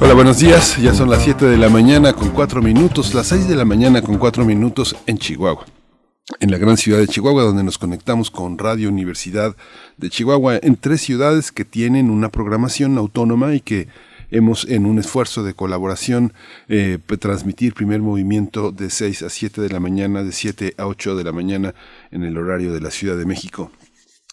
Hola, buenos días. Ya son las 7 de la mañana con 4 minutos, las 6 de la mañana con 4 minutos en Chihuahua. En la gran ciudad de Chihuahua, donde nos conectamos con Radio Universidad de Chihuahua, en tres ciudades que tienen una programación autónoma y que hemos, en un esfuerzo de colaboración, eh, transmitir primer movimiento de 6 a 7 de la mañana, de 7 a 8 de la mañana en el horario de la Ciudad de México.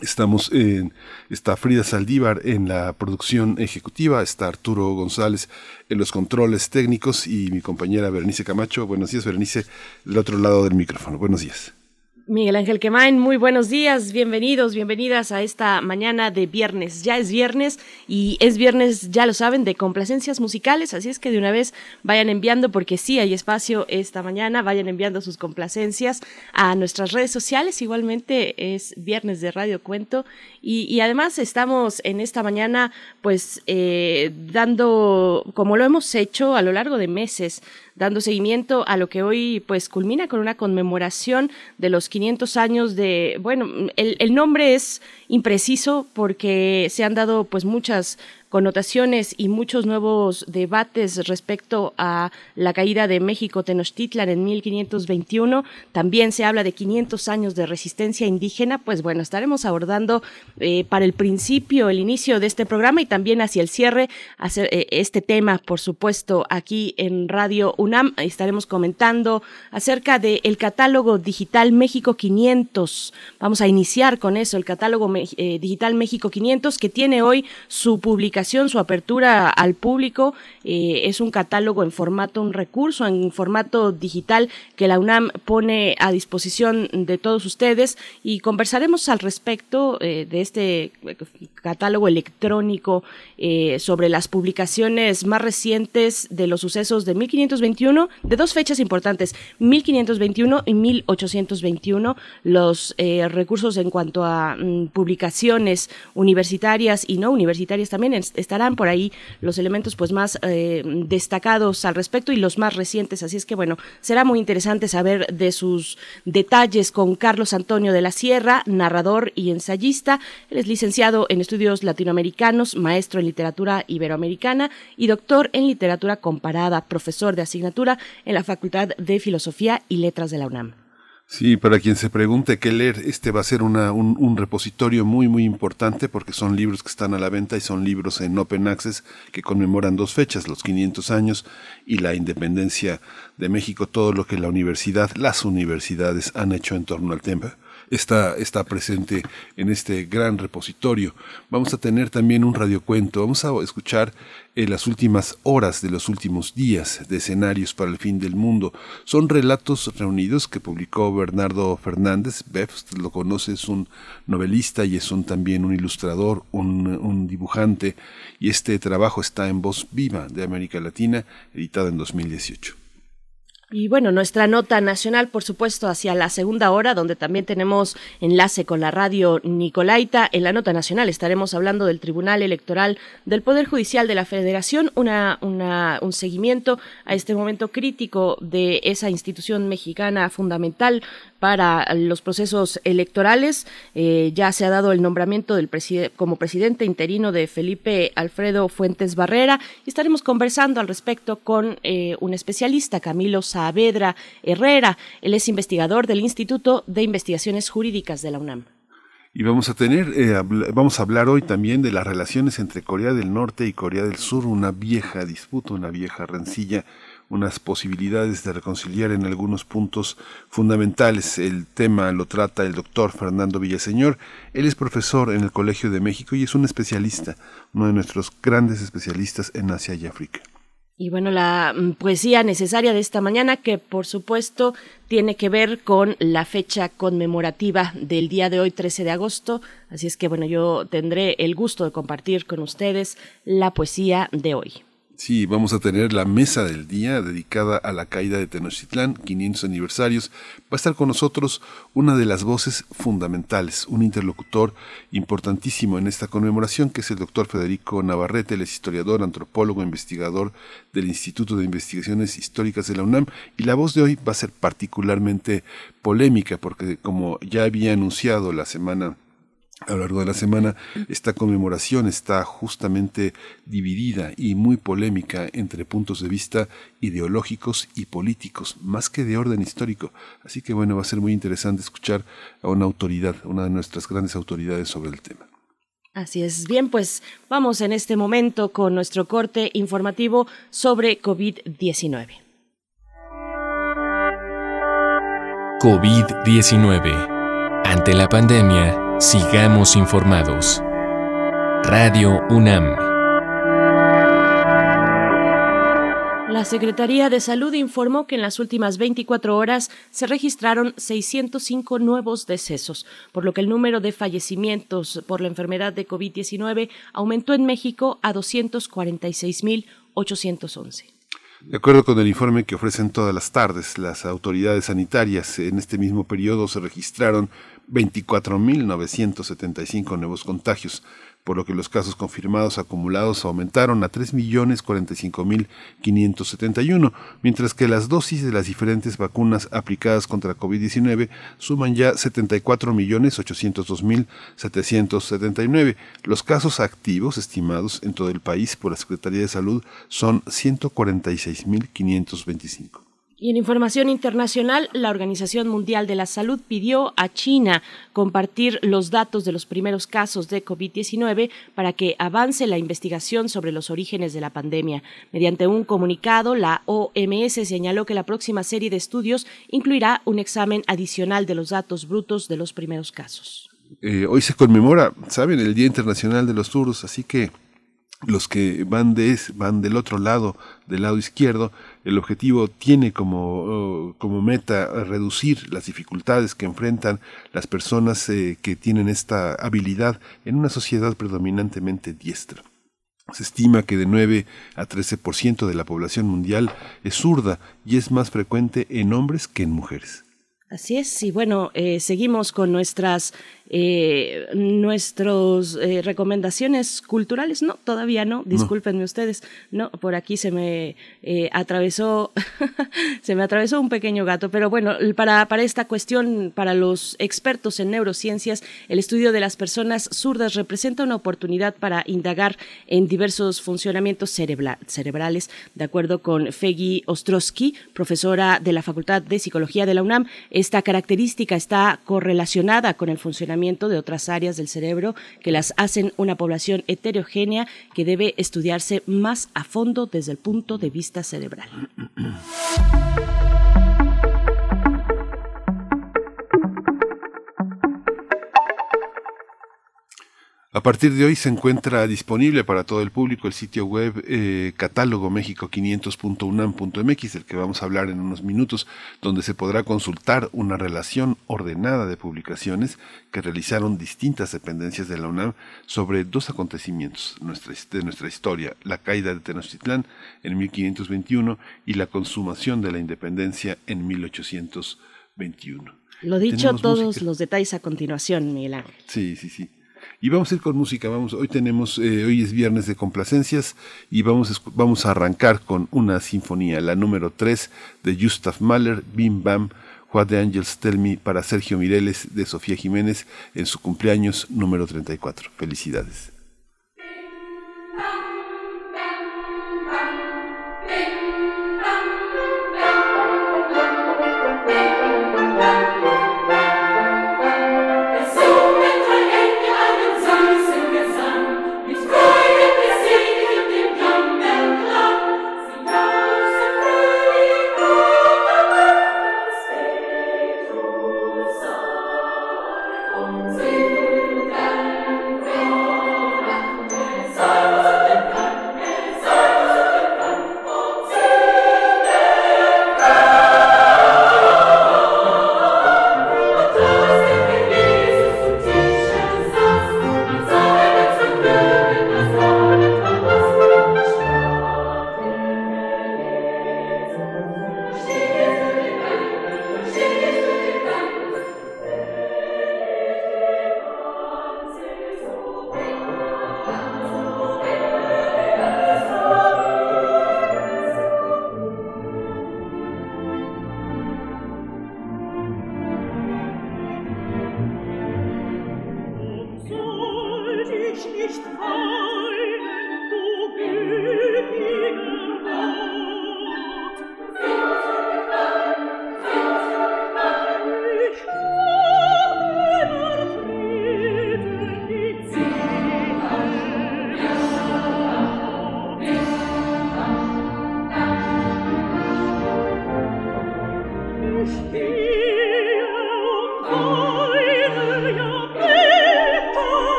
Estamos en, está Frida Saldívar en la producción ejecutiva, está Arturo González en los controles técnicos y mi compañera Berenice Camacho. Buenos días, Berenice, del otro lado del micrófono. Buenos días. Miguel Ángel Quemain, muy buenos días, bienvenidos, bienvenidas a esta mañana de viernes. Ya es viernes y es viernes, ya lo saben, de complacencias musicales, así es que de una vez vayan enviando, porque sí hay espacio esta mañana, vayan enviando sus complacencias a nuestras redes sociales. Igualmente es viernes de Radio Cuento y, además estamos en esta mañana pues eh, dando, como lo hemos hecho a lo largo de meses, dando seguimiento a lo que hoy pues culmina con una conmemoración de los 500 años de, bueno, el, el nombre es impreciso porque se han dado pues muchas connotaciones y muchos nuevos debates respecto a la caída de México Tenochtitlan en 1521. También se habla de 500 años de resistencia indígena. Pues bueno, estaremos abordando eh, para el principio, el inicio de este programa y también hacia el cierre hacer, eh, este tema, por supuesto, aquí en Radio UNAM. Estaremos comentando acerca del catálogo digital México 500. Vamos a iniciar con eso, el catálogo eh, digital México 500 que tiene hoy su publicación su apertura al público, eh, es un catálogo en formato, un recurso en formato digital que la UNAM pone a disposición de todos ustedes y conversaremos al respecto eh, de este eh, catálogo electrónico sobre las publicaciones más recientes de los sucesos de 1521, de dos fechas importantes, 1521 y 1821, los recursos en cuanto a mm, publicaciones universitarias y no universitarias también estarán por ahí los elementos pues más eh, destacados al respecto y los más recientes. Así es que bueno, será muy interesante saber de sus detalles con Carlos Antonio de la Sierra, narrador y ensayista. Él es licenciado en estudios latinoamericanos, maestro en literatura iberoamericana y doctor en literatura comparada, profesor de asignatura en la Facultad de Filosofía y Letras de la UNAM. Sí, para quien se pregunte qué leer, este va a ser un, un, repositorio muy, muy importante porque son libros que están a la venta y son libros en Open Access que conmemoran dos fechas, los 500 años y la independencia de México, todo lo que la universidad, las universidades han hecho en torno al tema está, está presente en este gran repositorio. Vamos a tener también un radiocuento, vamos a escuchar eh, las últimas horas de los últimos días de escenarios para el fin del mundo. Son relatos reunidos que publicó Bernardo Fernández, Beff, lo conoce, es un novelista y es un, también un ilustrador, un, un dibujante, y este trabajo está en Voz Viva de América Latina, editado en 2018. Y bueno, nuestra nota nacional, por supuesto, hacia la segunda hora, donde también tenemos enlace con la radio Nicolaita. En la nota nacional estaremos hablando del Tribunal Electoral del Poder Judicial de la Federación, una, una, un seguimiento a este momento crítico de esa institución mexicana fundamental para los procesos electorales. Eh, ya se ha dado el nombramiento del como presidente interino de Felipe Alfredo Fuentes Barrera y estaremos conversando al respecto con eh, un especialista, Camilo Saavedra Herrera. Él es investigador del Instituto de Investigaciones Jurídicas de la UNAM. Y vamos a tener, eh, vamos a hablar hoy también de las relaciones entre Corea del Norte y Corea del Sur, una vieja disputa, una vieja rencilla unas posibilidades de reconciliar en algunos puntos fundamentales. El tema lo trata el doctor Fernando Villaseñor. Él es profesor en el Colegio de México y es un especialista, uno de nuestros grandes especialistas en Asia y África. Y bueno, la mm, poesía necesaria de esta mañana, que por supuesto tiene que ver con la fecha conmemorativa del día de hoy, 13 de agosto. Así es que bueno, yo tendré el gusto de compartir con ustedes la poesía de hoy. Sí, vamos a tener la mesa del día dedicada a la caída de Tenochtitlán, 500 aniversarios. Va a estar con nosotros una de las voces fundamentales, un interlocutor importantísimo en esta conmemoración, que es el doctor Federico Navarrete, el historiador, antropólogo, investigador del Instituto de Investigaciones Históricas de la UNAM. Y la voz de hoy va a ser particularmente polémica, porque como ya había anunciado la semana a lo largo de la semana, esta conmemoración está justamente dividida y muy polémica entre puntos de vista ideológicos y políticos, más que de orden histórico. Así que bueno, va a ser muy interesante escuchar a una autoridad, una de nuestras grandes autoridades sobre el tema. Así es. Bien, pues vamos en este momento con nuestro corte informativo sobre COVID-19. COVID-19. Ante la pandemia, Sigamos informados. Radio UNAM. La Secretaría de Salud informó que en las últimas 24 horas se registraron 605 nuevos decesos, por lo que el número de fallecimientos por la enfermedad de COVID-19 aumentó en México a 246.811. De acuerdo con el informe que ofrecen todas las tardes las autoridades sanitarias, en este mismo periodo se registraron 24.975 nuevos contagios, por lo que los casos confirmados acumulados aumentaron a 3.045.571, mientras que las dosis de las diferentes vacunas aplicadas contra COVID-19 suman ya 74.802.779. Los casos activos estimados en todo el país por la Secretaría de Salud son 146.525. Y en información internacional, la Organización Mundial de la Salud pidió a China compartir los datos de los primeros casos de COVID-19 para que avance la investigación sobre los orígenes de la pandemia. Mediante un comunicado, la OMS señaló que la próxima serie de estudios incluirá un examen adicional de los datos brutos de los primeros casos. Eh, hoy se conmemora, ¿saben?, el Día Internacional de los Zurdos, así que los que van, de, van del otro lado, del lado izquierdo, el objetivo tiene como, oh, como meta reducir las dificultades que enfrentan las personas eh, que tienen esta habilidad en una sociedad predominantemente diestra. Se estima que de 9 a 13% de la población mundial es zurda y es más frecuente en hombres que en mujeres. Así es, y bueno, eh, seguimos con nuestras eh, nuestras eh, recomendaciones culturales. No, todavía no, discúlpenme ustedes. No, por aquí se me eh, atravesó, se me atravesó un pequeño gato, pero bueno, para, para esta cuestión, para los expertos en neurociencias, el estudio de las personas zurdas representa una oportunidad para indagar en diversos funcionamientos cerebrales, de acuerdo con Fegi Ostrowski, profesora de la Facultad de Psicología de la UNAM. Esta característica está correlacionada con el funcionamiento de otras áreas del cerebro que las hacen una población heterogénea que debe estudiarse más a fondo desde el punto de vista cerebral. A partir de hoy se encuentra disponible para todo el público el sitio web eh, catálogo México 500.unam.mx, del que vamos a hablar en unos minutos, donde se podrá consultar una relación ordenada de publicaciones que realizaron distintas dependencias de la UNAM sobre dos acontecimientos de nuestra historia, la caída de Tenochtitlán en 1521 y la consumación de la independencia en 1821. Lo dicho, todos los detalles a continuación, Miguel Ángel. Sí, sí, sí. Y vamos a ir con música, vamos, hoy tenemos, eh, hoy es viernes de complacencias y vamos, vamos a arrancar con una sinfonía, la número 3 de Gustav Mahler, Bim Bam, What the Angels Tell Me para Sergio Mireles de Sofía Jiménez en su cumpleaños número 34. Felicidades.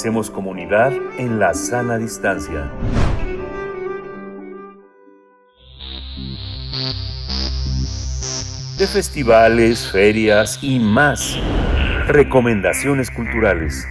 Hacemos comunidad en la sana distancia. De festivales, ferias y más. Recomendaciones culturales.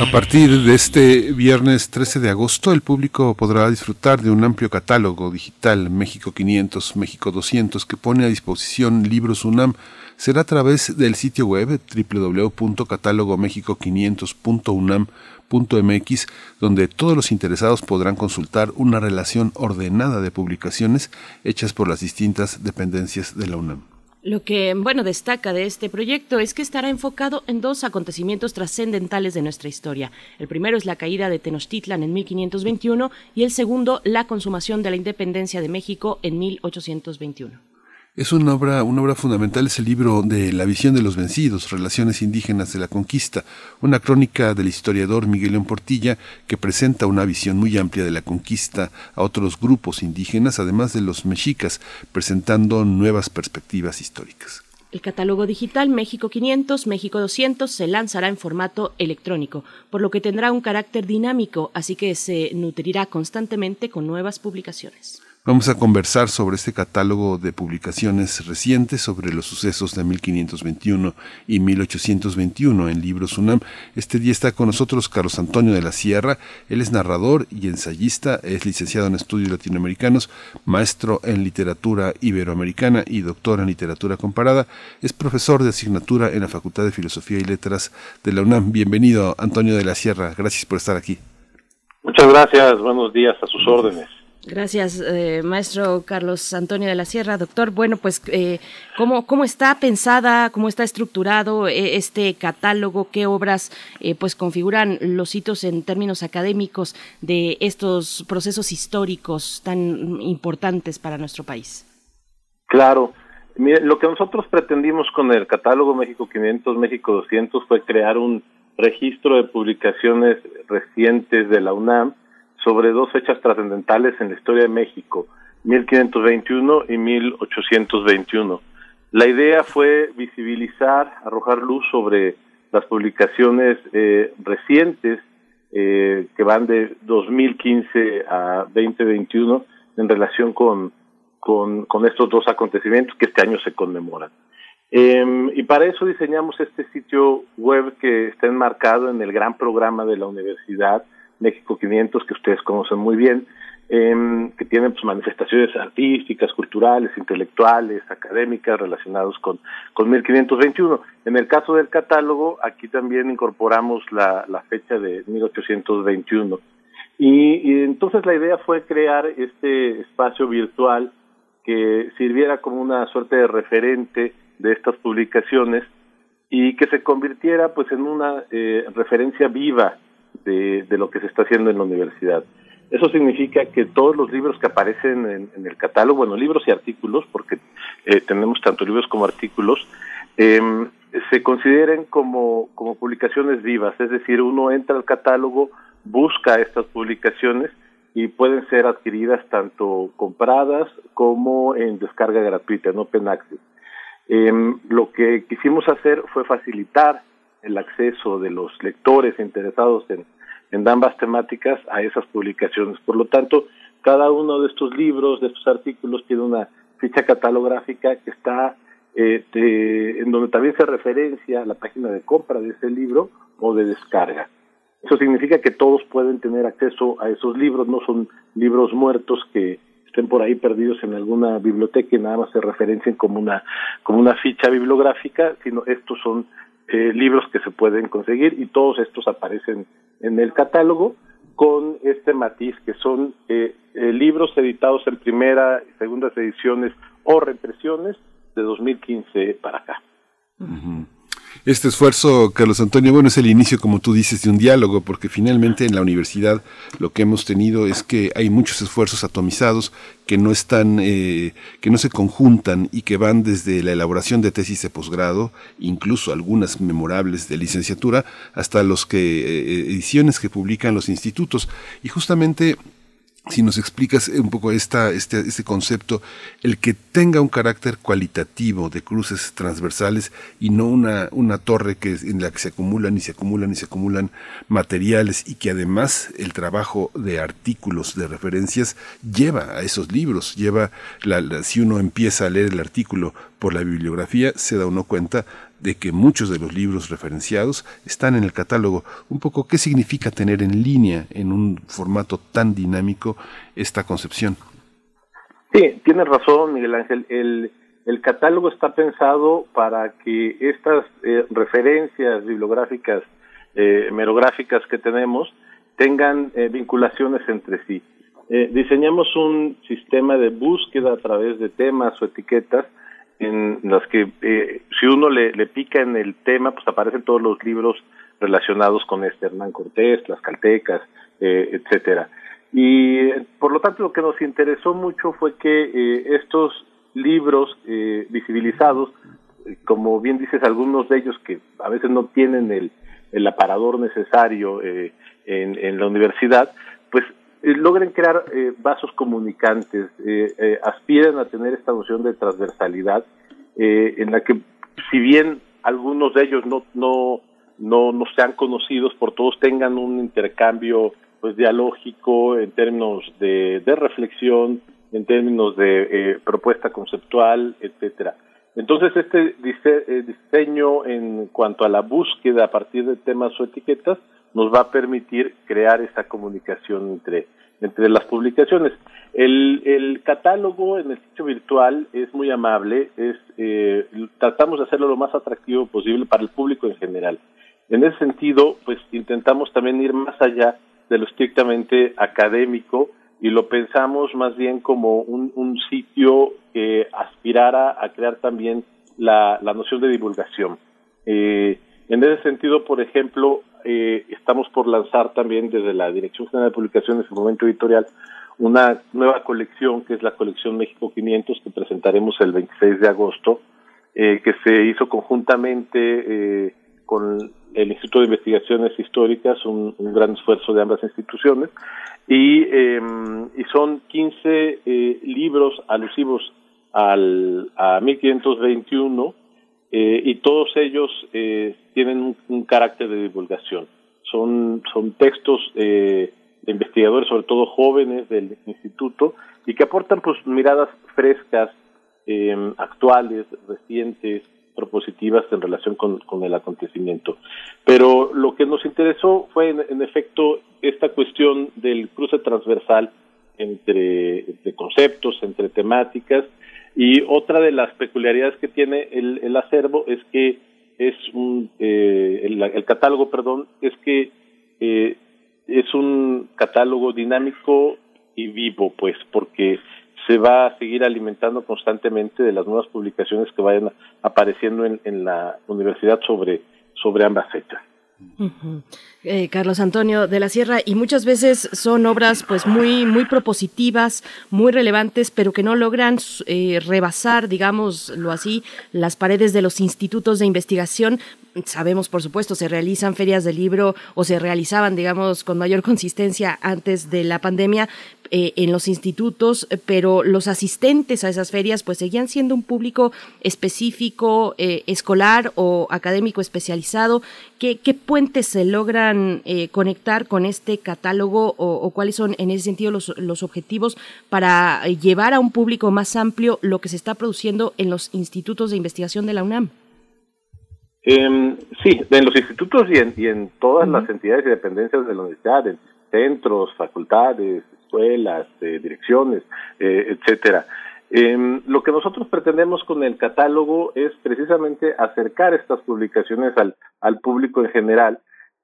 A partir de este viernes 13 de agosto, el público podrá disfrutar de un amplio catálogo digital México 500, México 200, que pone a disposición libros UNAM. Será a través del sitio web www.catalogomexico500.unam.mx, donde todos los interesados podrán consultar una relación ordenada de publicaciones hechas por las distintas dependencias de la UNAM. Lo que, bueno, destaca de este proyecto es que estará enfocado en dos acontecimientos trascendentales de nuestra historia. El primero es la caída de Tenochtitlan en 1521 y el segundo, la consumación de la independencia de México en 1821. Es una obra, una obra fundamental, es el libro de La visión de los vencidos, Relaciones indígenas de la conquista, una crónica del historiador Miguel León Portilla que presenta una visión muy amplia de la conquista a otros grupos indígenas, además de los mexicas, presentando nuevas perspectivas históricas. El catálogo digital México 500, México 200 se lanzará en formato electrónico, por lo que tendrá un carácter dinámico, así que se nutrirá constantemente con nuevas publicaciones. Vamos a conversar sobre este catálogo de publicaciones recientes sobre los sucesos de 1521 y 1821 en Libros UNAM. Este día está con nosotros Carlos Antonio de la Sierra. Él es narrador y ensayista, es licenciado en estudios latinoamericanos, maestro en literatura iberoamericana y doctor en literatura comparada. Es profesor de asignatura en la Facultad de Filosofía y Letras de la UNAM. Bienvenido, Antonio de la Sierra. Gracias por estar aquí. Muchas gracias. Buenos días a sus órdenes. Gracias, eh, maestro Carlos Antonio de la Sierra. Doctor, bueno, pues, eh, ¿cómo, ¿cómo está pensada, cómo está estructurado eh, este catálogo? ¿Qué obras eh, pues configuran los hitos en términos académicos de estos procesos históricos tan importantes para nuestro país? Claro. Mire, lo que nosotros pretendimos con el catálogo México 500, México 200 fue crear un registro de publicaciones recientes de la UNAM sobre dos fechas trascendentales en la historia de México, 1521 y 1821. La idea fue visibilizar, arrojar luz sobre las publicaciones eh, recientes eh, que van de 2015 a 2021 en relación con, estos dos acontecimientos que este año se conmemoran. Eh, y para eso diseñamos este sitio web que está enmarcado en el gran programa de la universidad México 500, que ustedes conocen muy bien, eh, que tiene pues, manifestaciones artísticas, culturales, intelectuales, académicas relacionados con, con 1521. En el caso del catálogo, aquí también incorporamos la, la fecha de 1821. Y, y entonces la idea fue crear este espacio virtual que sirviera como una suerte de referente de estas publicaciones y que se convirtiera pues en una eh, referencia viva de, lo que se está haciendo en la universidad. Eso significa que todos los libros que aparecen en, el catálogo, bueno, libros y artículos, porque eh, tenemos tanto libros como artículos, eh, se consideren como, como publicaciones vivas, es decir, uno entra al catálogo, busca estas publicaciones y pueden ser adquiridas tanto compradas como en descarga gratuita, en Open Access. Eh, lo que quisimos hacer fue facilitar el acceso de los lectores interesados en, en ambas temáticas a esas publicaciones. Por lo tanto, cada uno de estos libros, de estos artículos, tiene una ficha catalográfica que está eh, en donde también se referencia la página de compra de ese libro o de descarga. Eso significa que todos pueden tener acceso a esos libros, no son libros muertos que estén por ahí perdidos en alguna biblioteca y nada más se referencien como una como una ficha bibliográfica, sino estos son eh, libros que se pueden conseguir y todos estos aparecen en el catálogo con este matiz que son eh, eh, libros editados en primera y segundas ediciones o reimpresiones de 2015 para acá. Este esfuerzo, Carlos Antonio, bueno, es el inicio, como tú dices, de un diálogo, porque finalmente en la universidad lo que hemos tenido es que hay muchos esfuerzos atomizados que no están, eh, que no se conjuntan y que van desde la elaboración de tesis de posgrado, incluso algunas memorables de licenciatura, hasta los que eh, ediciones que publican los institutos. Y justamente si nos explicas un poco esta, este, este concepto, el que tenga un carácter cualitativo de cruces transversales y no una, una torre que, en la que se acumulan y se acumulan y se acumulan materiales y que además el trabajo de artículos, de referencias, lleva a esos libros, lleva, la, si uno empieza a leer el artículo por la bibliografía, se da uno cuenta de que muchos de los libros referenciados están en el catálogo. Un poco, ¿qué significa tener en línea, en un formato tan dinámico, esta concepción? Sí, tienes razón, Miguel Ángel. El, el catálogo está pensado para que estas eh, referencias bibliográficas, eh, merográficas que tenemos, tengan eh, vinculaciones entre sí. diseñamos un sistema de búsqueda a través de temas o etiquetas en las que eh, si uno le, pica en el tema, pues aparecen todos los libros relacionados con este Hernán Cortés, las Caltecas, eh, etcétera. Y por lo tanto lo que nos interesó mucho fue que eh, estos libros eh, visibilizados, como bien dices, algunos de ellos que a veces no tienen el, el aparador necesario en, en la universidad, pues eh, logren crear eh, vasos comunicantes, eh, eh, aspiran a tener esta noción de transversalidad, en la que si bien algunos de ellos no, no, no, no sean conocidos por todos, tengan un intercambio pues dialógico en términos de, de reflexión, en términos de propuesta conceptual, etcétera. Entonces, este diseño en cuanto a la búsqueda a partir de temas o etiquetas nos va a permitir crear esa comunicación entre, entre las publicaciones. El, el catálogo en el sitio virtual es muy amable, es eh, tratamos de hacerlo lo más atractivo posible para el público en general. En ese sentido, pues intentamos también ir más allá de lo estrictamente académico y lo pensamos más bien como un, un sitio que aspirara a crear también la, la noción de divulgación. Eh, en ese sentido, por ejemplo, eh, estamos por lanzar también desde la Dirección General de Publicaciones, el momento editorial, una nueva colección que es la colección México 500 que presentaremos el 26 de agosto, eh, que se hizo conjuntamente eh, con el Instituto de Investigaciones Históricas, un, gran esfuerzo de ambas instituciones, y, eh, y son 15 eh, libros alusivos al, a 1521 eh, y todos ellos tienen un, carácter de divulgación. Son, son textos eh, de investigadores, sobre todo jóvenes del instituto, y que aportan pues miradas frescas, em, actuales, recientes, propositivas en relación con, con, el acontecimiento. Pero lo que nos interesó fue, en, efecto, esta cuestión del cruce transversal entre, conceptos, entre temáticas, y otra de las peculiaridades que tiene el acervo es que es un, eh, el, el, catálogo, perdón, es que eh, es un catálogo dinámico y vivo, pues, porque se va a seguir alimentando constantemente de las nuevas publicaciones que vayan apareciendo en, en la universidad sobre, sobre ambas fechas. Eh, Carlos Antonio de la Sierra y muchas veces son obras pues muy muy propositivas muy relevantes pero que no logran eh, rebasar digámoslo así las paredes de los institutos de investigación sabemos por supuesto se realizan ferias de libro o se realizaban digamos con mayor consistencia antes de la pandemia eh, en los institutos, pero los asistentes a esas ferias pues seguían siendo un público específico, eh, escolar o académico especializado. ¿Qué, puentes se logran eh, conectar con este catálogo o, cuáles son en ese sentido los objetivos para llevar a un público más amplio lo que se está produciendo en los institutos de investigación de la UNAM? Eh, sí, en los institutos y en, y en todas uh -huh. las entidades y dependencias de la universidad, en centros, facultades, escuelas, eh, direcciones, eh, etcétera. Eh, lo que nosotros pretendemos con el catálogo es precisamente acercar estas publicaciones al, al público en general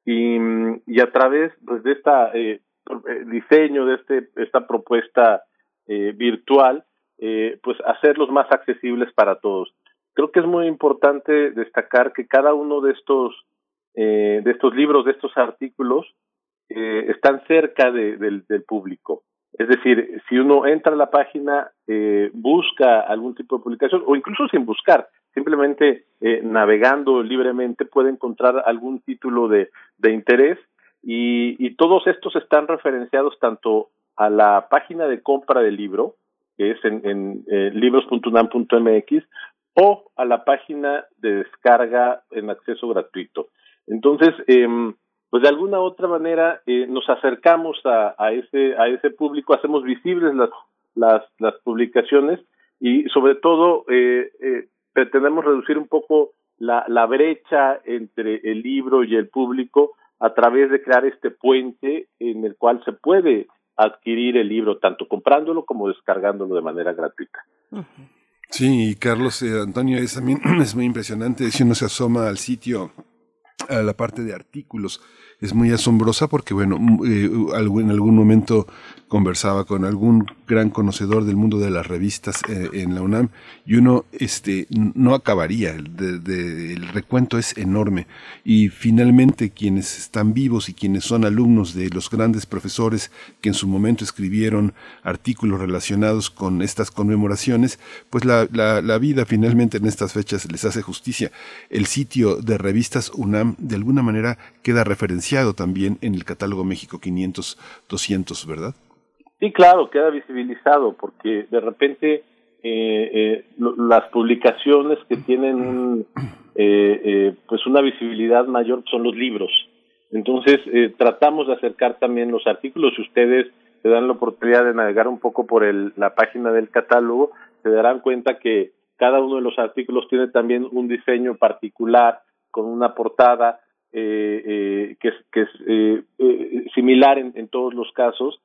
y, y a través pues, de esta eh, diseño, de este, esta propuesta eh, virtual, eh, pues hacerlos más accesibles para todos. Creo que es muy importante destacar que cada uno de estos eh, de estos libros, de estos artículos, eh, están cerca de, del, público. Es decir, si uno entra a la página, eh, busca algún tipo de publicación, o incluso sin buscar, simplemente eh, navegando libremente puede encontrar algún título de, interés y, y, todos estos están referenciados tanto a la página de compra del libro, que es en, en eh, libros.unam.mx, o a la página de descarga en acceso gratuito. Entonces, eh, pues de alguna u otra manera eh, nos acercamos a, ese a ese público, hacemos visibles las las, las publicaciones y sobre todo eh, eh, pretendemos reducir un poco la, la brecha entre el libro y el público a través de crear este puente en el cual se puede adquirir el libro tanto comprándolo como descargándolo de manera gratuita. Sí, Carlos eh, Antonio, es, es muy impresionante. Si uno se asoma al sitio, a la parte de artículos es muy asombrosa porque, bueno, eh, en algún momento conversaba con algún gran conocedor del mundo de las revistas eh, en la UNAM y uno este, no acabaría, el recuento es enorme y finalmente quienes están vivos y quienes son alumnos de los grandes profesores que en su momento escribieron artículos relacionados con estas conmemoraciones, pues la, la, la vida finalmente en estas fechas les hace justicia. El sitio de revistas UNAM de alguna manera queda referenciado también en el catálogo México 500-200, ¿verdad? Sí, claro, queda visibilizado porque de repente eh, eh, las publicaciones que tienen eh, eh, pues una visibilidad mayor son los libros. Entonces eh, tratamos de acercar también los artículos. Si ustedes se dan la oportunidad de navegar un poco por el, la página del catálogo, se darán cuenta que cada uno de los artículos tiene también un diseño particular con una portada eh, eh, que es, que es eh, eh, similar en, en todos los casos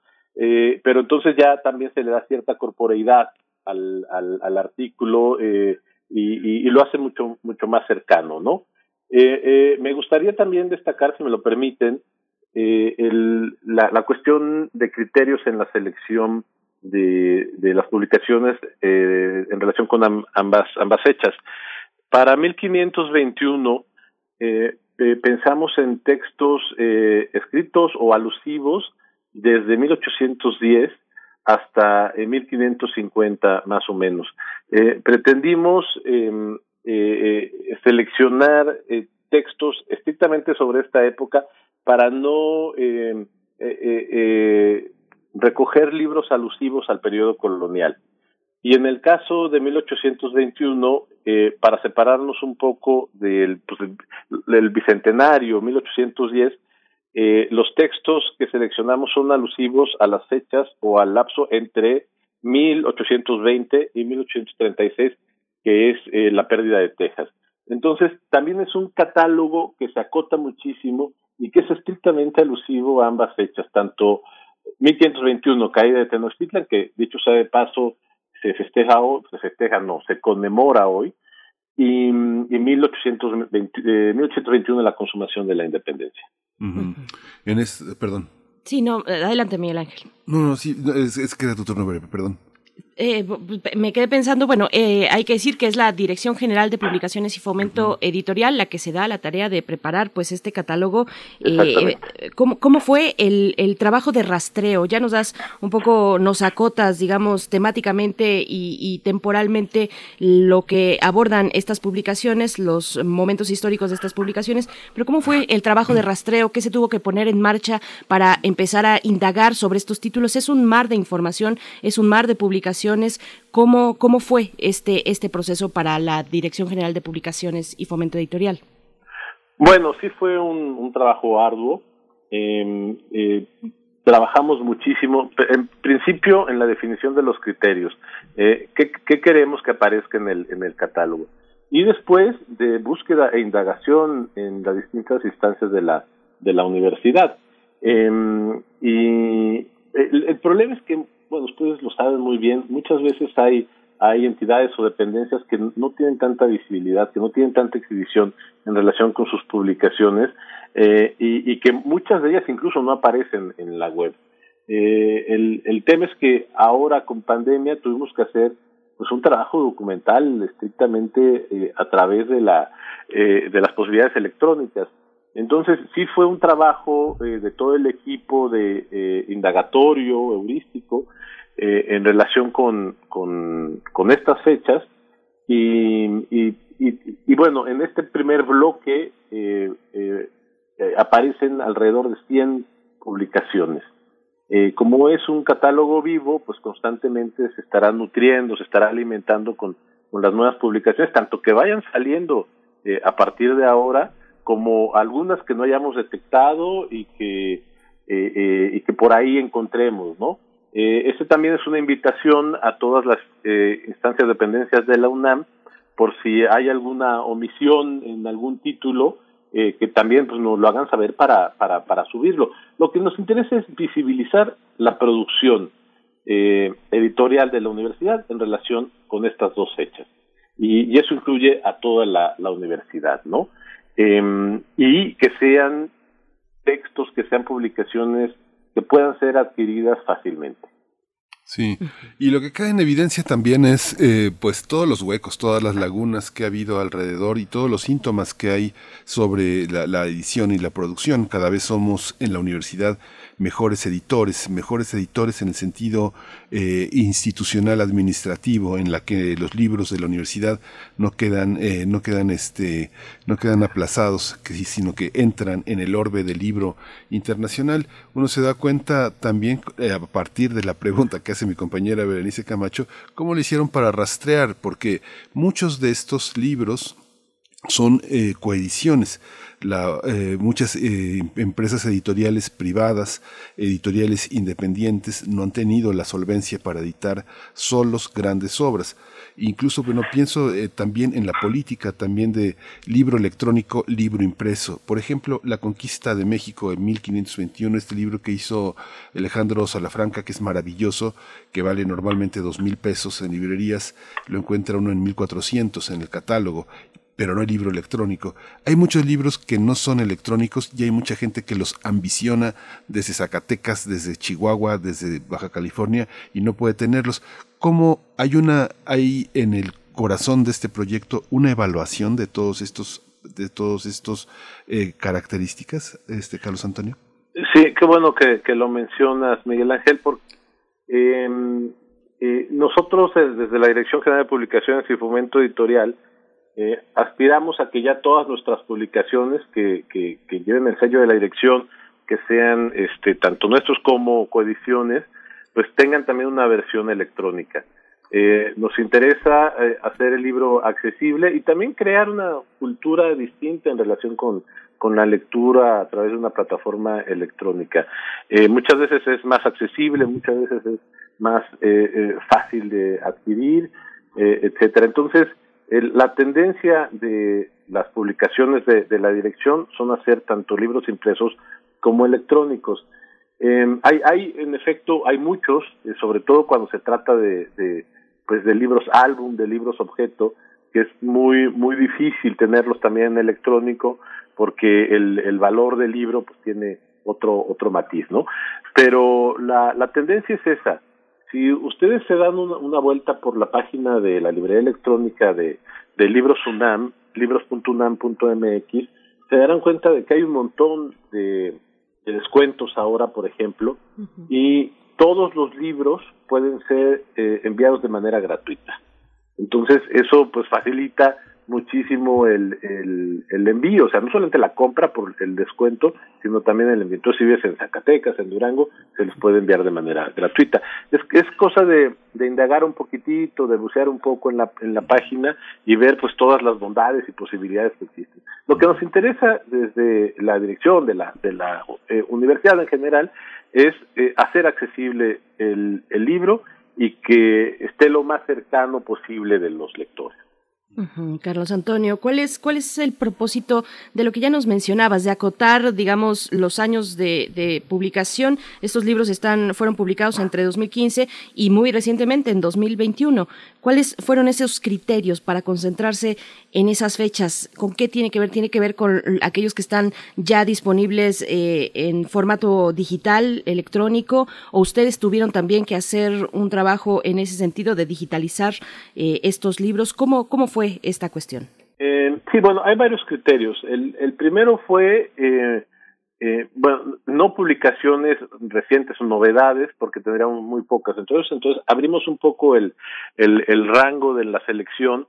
pero entonces ya también se le da cierta corporeidad al, al, al artículo y, y, lo hace mucho, mucho más cercano, ¿no? Me gustaría también destacar, si me lo permiten, el, la, la cuestión de criterios en la selección de, de las publicaciones eh, en relación con ambas, ambas fechas. Para 1521 eh, eh, pensamos en textos eh, escritos o alusivos desde 1810 hasta eh, 1550 más o menos. Eh, pretendimos em, eh, eh, seleccionar eh, textos estrictamente sobre esta época para no em, eh, recoger libros alusivos al periodo colonial. Y en el caso de 1821, eh, para separarnos un poco del, pues, del bicentenario 1810, eh, los textos que seleccionamos son alusivos a las fechas o al lapso entre 1820 y 1836, que es eh, la pérdida de Texas. Entonces, también es un catálogo que se acota muchísimo y que es estrictamente alusivo a ambas fechas, tanto 1521, caída de Tenochtitlan, que dicho sea de paso, se festeja hoy, se festeja, no, se conmemora hoy, y, y 1820, eh, 1821 la consumación de la independencia. Uh -huh. En este, perdón. Sí, no, adelante, Miguel Ángel. No, no, sí, es, es que era tu turno, perdón. Eh, me quedé pensando, bueno, eh, hay que decir que es la Dirección General de Publicaciones y Fomento Editorial la que se da la tarea de preparar pues este catálogo. Eh, ¿cómo, ¿Cómo fue el, el trabajo de rastreo? Ya nos das un poco, nos acotas, digamos, temáticamente y, y temporalmente lo que abordan estas publicaciones, los momentos históricos de estas publicaciones, pero ¿cómo fue el trabajo de rastreo? ¿Qué se tuvo que poner en marcha para empezar a indagar sobre estos títulos? Es un mar de información, es un mar de publicaciones ¿Cómo, cómo fue este, este proceso para la Dirección General de Publicaciones y Fomento Editorial? Bueno, sí fue un, trabajo arduo. Eh, eh, trabajamos muchísimo, en principio en la definición de los criterios. Eh, ¿qué, ¿Qué queremos que aparezca en el, en el catálogo? Y después de búsqueda e indagación en las distintas instancias de la, de la universidad. Eh, y el, problema es que bueno, ustedes lo saben muy bien, muchas veces hay hay entidades o dependencias que no tienen tanta visibilidad, que no tienen tanta exhibición en relación con sus publicaciones eh, y, y, que muchas de ellas incluso no aparecen en la web. Eh, el, el tema es que ahora con pandemia tuvimos que hacer pues un trabajo documental estrictamente eh, a través de la eh, de las posibilidades electrónicas. Entonces sí fue un trabajo eh, de todo el equipo de eh, indagatorio heurístico eh, en relación con, con, estas fechas y, y, y, y, bueno, en este primer bloque eh, eh, aparecen alrededor de 100 publicaciones. Como es un catálogo vivo, pues constantemente se estará nutriendo, se estará alimentando con, con las nuevas publicaciones, tanto que vayan saliendo a partir de ahora, como algunas que no hayamos detectado y que, eh, eh, y que por ahí encontremos, ¿no? Eh, este también es una invitación a todas las eh, instancias dependencias de la UNAM, por si hay alguna omisión en algún título, eh, que también pues, nos lo hagan saber para, para, para subirlo. Lo que nos interesa es visibilizar la producción editorial de la universidad en relación con estas dos fechas. Y, eso incluye a toda la universidad, ¿no? Eh, y que sean textos, que sean publicaciones que puedan ser adquiridas fácilmente. Sí, y lo que cae en evidencia también es eh, pues todos los huecos, todas las lagunas que ha habido alrededor y todos los síntomas que hay sobre la, la edición y la producción. Cada vez somos en la universidad mejores editores, mejores editores en el sentido eh, institucional administrativo, en la que los libros de la universidad no quedan, eh, no quedan este, no quedan aplazados, sino que entran en el orbe del libro internacional. Uno se da cuenta también eh, a partir de la pregunta que hace mi compañera Berenice Camacho, cómo lo hicieron para rastrear, porque muchos de estos libros son eh, coediciones. La, eh, muchas eh, empresas editoriales privadas, editoriales independientes, no han tenido la solvencia para editar solos grandes obras. Incluso, bueno, pienso también en la política, también de libro electrónico, libro impreso. Por ejemplo, La Conquista de México en 1521, este libro que hizo Alejandro Salafranca, que es maravilloso, que vale normalmente dos mil pesos en librerías, lo encuentra uno en 1400 en el catálogo pero no hay libro electrónico. Hay muchos libros que no son electrónicos y hay mucha gente que los ambiciona desde Zacatecas, desde Chihuahua, desde Baja California y no puede tenerlos. ¿Cómo hay una, hay en el corazón de este proyecto una evaluación de todos estos, de todos estos eh, características, este Carlos Antonio? Sí, qué bueno que, que lo mencionas, Miguel Ángel, porque eh, eh, nosotros desde la Dirección General de Publicaciones y Fomento Editorial, eh, aspiramos a que ya todas nuestras publicaciones que, que, que, lleven el sello de la dirección, que sean este, tanto nuestros como coediciones, pues tengan también una versión electrónica. Eh, nos interesa eh, hacer el libro accesible y también crear una cultura distinta en relación con, con la lectura a través de una plataforma electrónica. Eh, muchas veces es más accesible, muchas veces es más eh, fácil de adquirir, etcétera. Entonces, la tendencia de las publicaciones de, la dirección son hacer tanto libros impresos como electrónicos. Eh, hay, hay, en efecto, hay muchos, eh, sobre todo cuando se trata de, de, pues, de libros álbum, de libros objeto, que es muy, muy difícil tenerlos también en electrónico, porque el, el valor del libro pues tiene otro, otro matiz, ¿no? Pero la, la tendencia es esa, si ustedes se dan una, una, vuelta por la página de la librería electrónica de, de Libros UNAM, libros.unam.mx, se darán cuenta de que hay un montón de, de descuentos ahora, por ejemplo, uh -huh. y todos los libros pueden ser eh, enviados de manera gratuita. Entonces, eso pues facilita muchísimo el, el, envío, o sea, no solamente la compra por el descuento, sino también el envío. Entonces, si vives en Zacatecas, en Durango, se les puede enviar de manera gratuita. Es, es cosa de, de indagar un poquitito, de bucear un poco en la, en la página y ver pues todas las bondades y posibilidades que existen. Lo que nos interesa desde la dirección de la, de la eh, universidad en general es eh, hacer accesible el, el libro y que esté lo más cercano posible de los lectores. Carlos Antonio, ¿cuál es, ¿cuál es el propósito de lo que ya nos mencionabas, de acotar, digamos, los años de, de, publicación? Estos libros están, fueron publicados entre 2015 y muy recientemente, en 2021. ¿Cuáles fueron esos criterios para concentrarse en esas fechas? ¿Con qué tiene que ver? ¿Tiene que ver con aquellos que están ya disponibles eh, en formato digital, electrónico? ¿O ustedes tuvieron también que hacer un trabajo en ese sentido de digitalizar eh, estos libros? ¿Cómo, cómo fue esta cuestión? Eh, sí, bueno, hay varios criterios. El, el primero fue, eh, eh, bueno, no publicaciones recientes o novedades, porque tendríamos muy pocas. Entonces, entonces abrimos un poco el, el, el rango de la selección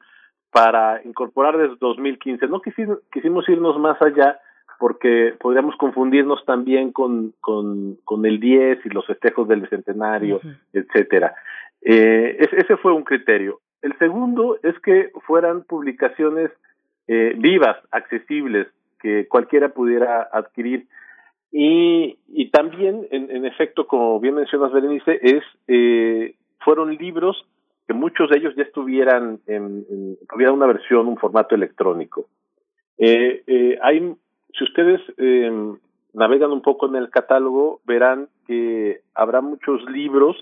para incorporar desde 2015. No quisimos, quisimos irnos más allá porque podríamos confundirnos también con, con, con el 10 y los festejos del bicentenario, etcétera. Eh, ese fue un criterio. El segundo es que fueran publicaciones eh, vivas, accesibles, que cualquiera pudiera adquirir. Y, y también, en, efecto, como bien mencionas, Berenice, es, eh, fueron libros que muchos de ellos ya estuvieran en, en una versión, un formato electrónico. Eh, eh, hay, si ustedes eh, navegan un poco en el catálogo, verán que habrá muchos libros